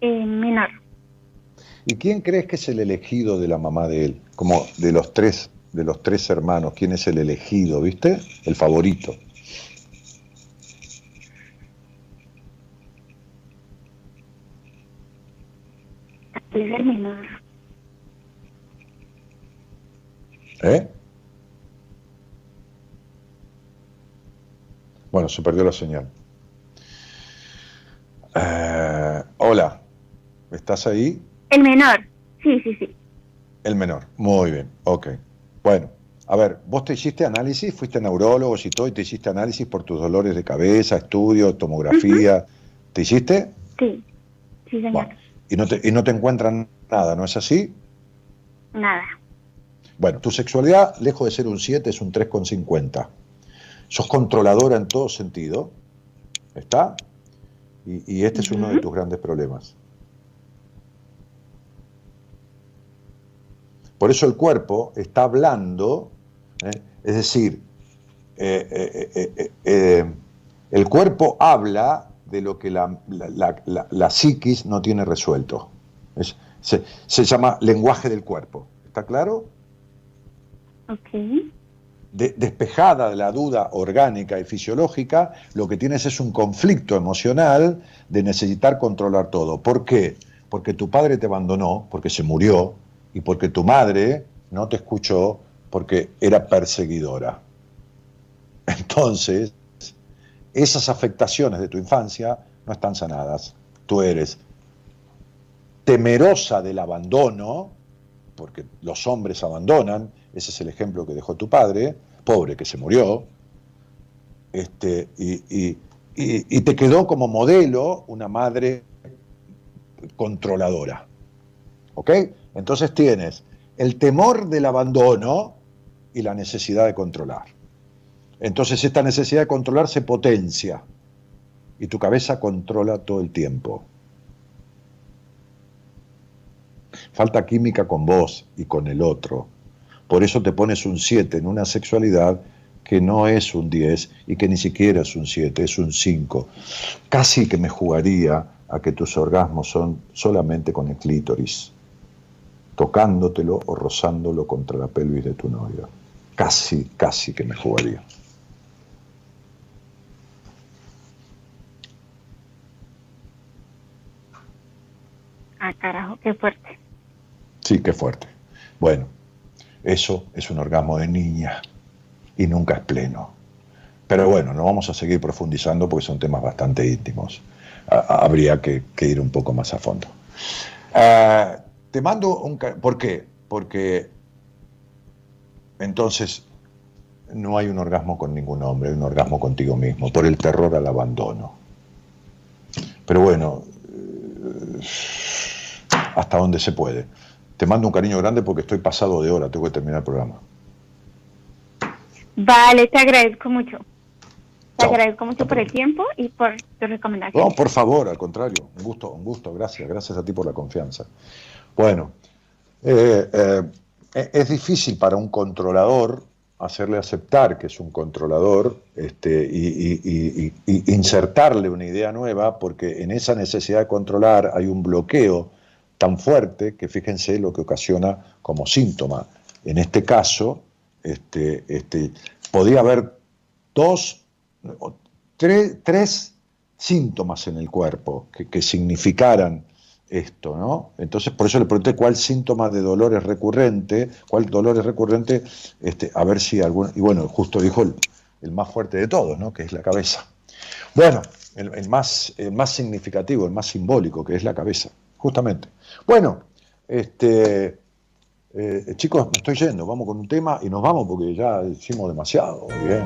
Eh, menor. ¿Y quién crees que es el elegido de la mamá de él? Como de los tres, de los tres hermanos, ¿quién es el elegido, viste? El favorito. El menor. ¿Eh? Bueno, se perdió la señal. Eh, hola, ¿estás ahí? El menor. Sí, sí, sí. El menor. Muy bien, ok. Bueno, a ver, vos te hiciste análisis, fuiste a neurólogos y todo, y te hiciste análisis por tus dolores de cabeza, estudio, tomografía. ¿Te hiciste? Sí. Sí, señor. Bueno, y no, te, y no te encuentran nada, ¿no es así? Nada. Bueno, tu sexualidad, lejos de ser un 7, es un 3,50. Sos controladora en todo sentido, ¿está? Y, y este es uno de tus grandes problemas. Por eso el cuerpo está hablando, ¿eh? es decir, eh, eh, el cuerpo habla de lo que la, la- la- psiquis no tiene resuelto. Es- se, se llama lenguaje del cuerpo. ¿Está claro? Ok. de- despejada de la duda orgánica y fisiológica, lo que tienes es un conflicto emocional de necesitar controlar todo. ¿Por qué? Porque tu padre te abandonó, porque se murió, y porque tu madre no te escuchó porque era perseguidora. *laughs* Entonces, esas afectaciones de tu infancia no están sanadas. Tú eres temerosa del abandono, porque los hombres abandonan, ese es el ejemplo que dejó tu padre, pobre que se murió, este, y, y- y- y te quedó como modelo una madre controladora. ¿Ok? Entonces tienes el temor del abandono y la necesidad de controlar. Entonces esta necesidad de controlar se potencia y tu cabeza controla todo el tiempo. Falta química con vos y con el otro. Por eso te pones un 7 en una sexualidad que no es un 10 y que ni siquiera es un 7, es un 5. Casi que me jugaría a que tus orgasmos son solamente con el clítoris, tocándotelo o rozándolo contra la pelvis de tu novia. Casi, casi que me jugaría. Ah, carajo, qué fuerte. Sí, qué fuerte. Bueno, eso es un orgasmo de niña y nunca es pleno. Pero bueno, no vamos a seguir profundizando porque son temas bastante íntimos. Habría que, ir un poco más a fondo. Ah, te mando un... ¿Por qué? Porque entonces no hay un orgasmo con ningún hombre, hay un orgasmo contigo mismo, por el terror al abandono. Pero bueno, eh, hasta donde se puede. Te mando un cariño grande porque estoy pasado de hora, tengo que terminar el programa. Vale, te agradezco mucho. Te Chao. agradezco mucho por el tiempo y por tu recomendación. No, por favor, al contrario, un gusto, un gusto, gracias, gracias a ti por la confianza. Bueno, eh, eh, e- es difícil para un controlador hacerle aceptar que es un controlador este, y, y- y- y- y insertarle una idea nueva, porque en esa necesidad de controlar hay un bloqueo tan fuerte que fíjense lo que ocasiona como síntoma. En este caso, este, este, podía haber dos, tres, tres síntomas en el cuerpo que, que significaran esto, ¿no? Entonces, por eso le pregunté cuál síntoma de dolor es recurrente, cuál dolor es recurrente, este, a ver si algún, y bueno, justo dijo el, el más fuerte de todos, ¿no? Que es la cabeza. Bueno, el, el más, el más significativo, el más simbólico, que es la cabeza, justamente. Bueno, este, eh, chicos, me estoy yendo, vamos con un tema y nos vamos porque ya hicimos demasiado, bien.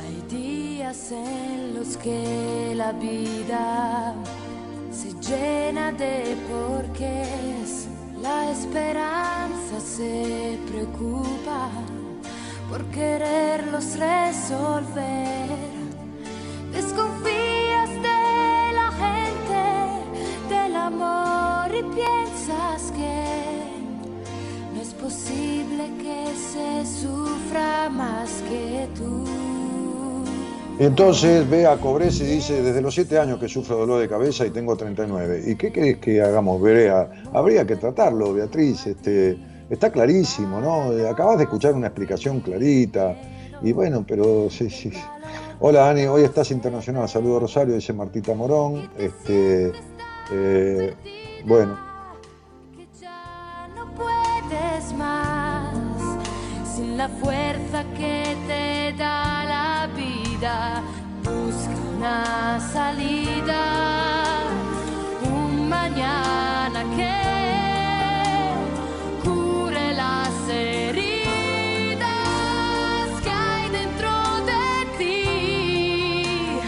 Hay días en los que la vida se llena de porqués. La esperanza se preocupa por quererlos resolver. Desconfías de la gente, del amor y piensas que no es posible que se sufra más que tú. Entonces ve a Cobres y dice, desde los 7 años que sufro dolor de cabeza y tengo 39. ¿Y qué querés que hagamos, Berea? Habría que tratarlo, Beatriz. Este, está clarísimo, ¿no? Eh, Acabas de escuchar una explicación clarita. Y bueno, pero sí, sí. Hola, Ani, hoy estás internacional. Saludo Rosario, dice Martita Morón. Este, eh, bueno, no puedes más sin la fuerza que te da vida. Busca una salida, un mañana que cure las heridas que hay dentro de ti.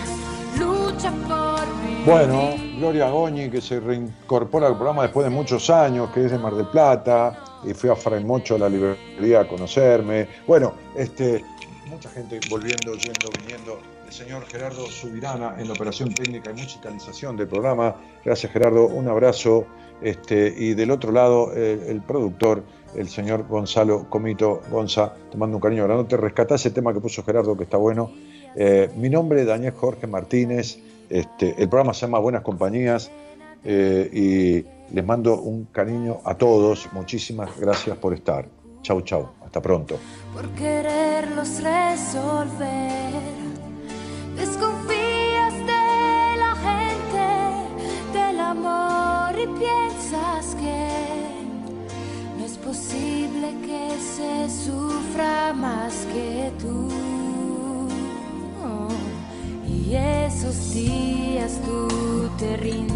Lucha por vivir. Bueno, Gloria Goñi, que se reincorpora al programa después de muchos años, que es de Mar del Plata, y fui a Fray Mocho a la librería a conocerme. Bueno, este, mucha gente volviendo, yendo, viniendo. El señor Gerardo Subirana en la operación técnica y musicalización del programa. Gracias, Gerardo. Un abrazo. Este, y del otro lado, el productor, el señor Gonzalo Comito. Gonza, te mando un cariño grande. Rescatá ese tema que puso Gerardo, que está bueno. Eh, mi nombre es Daniel Jorge Martínez. Este, el programa se llama Buenas Compañías eh, y les mando un cariño a todos. Muchísimas gracias por estar. Chau, chau. Hasta pronto. Por quererlos resolver, desconfías de la gente, del amor y piensas que no es posible que se sufra más que tú. Oh, y esos días tú te rindes.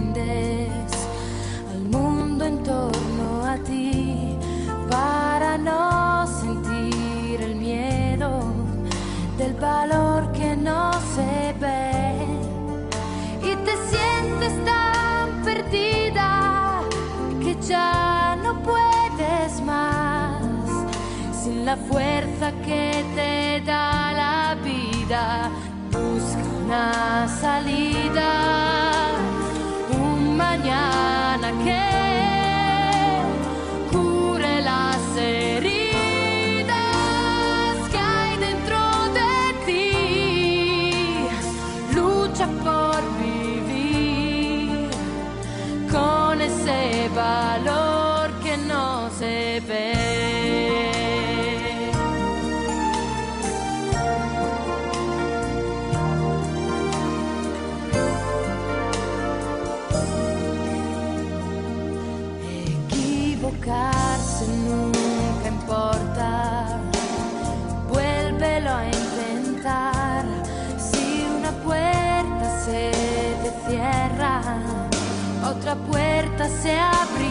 fuerza que te da la vida, busca una salida. porta se abre.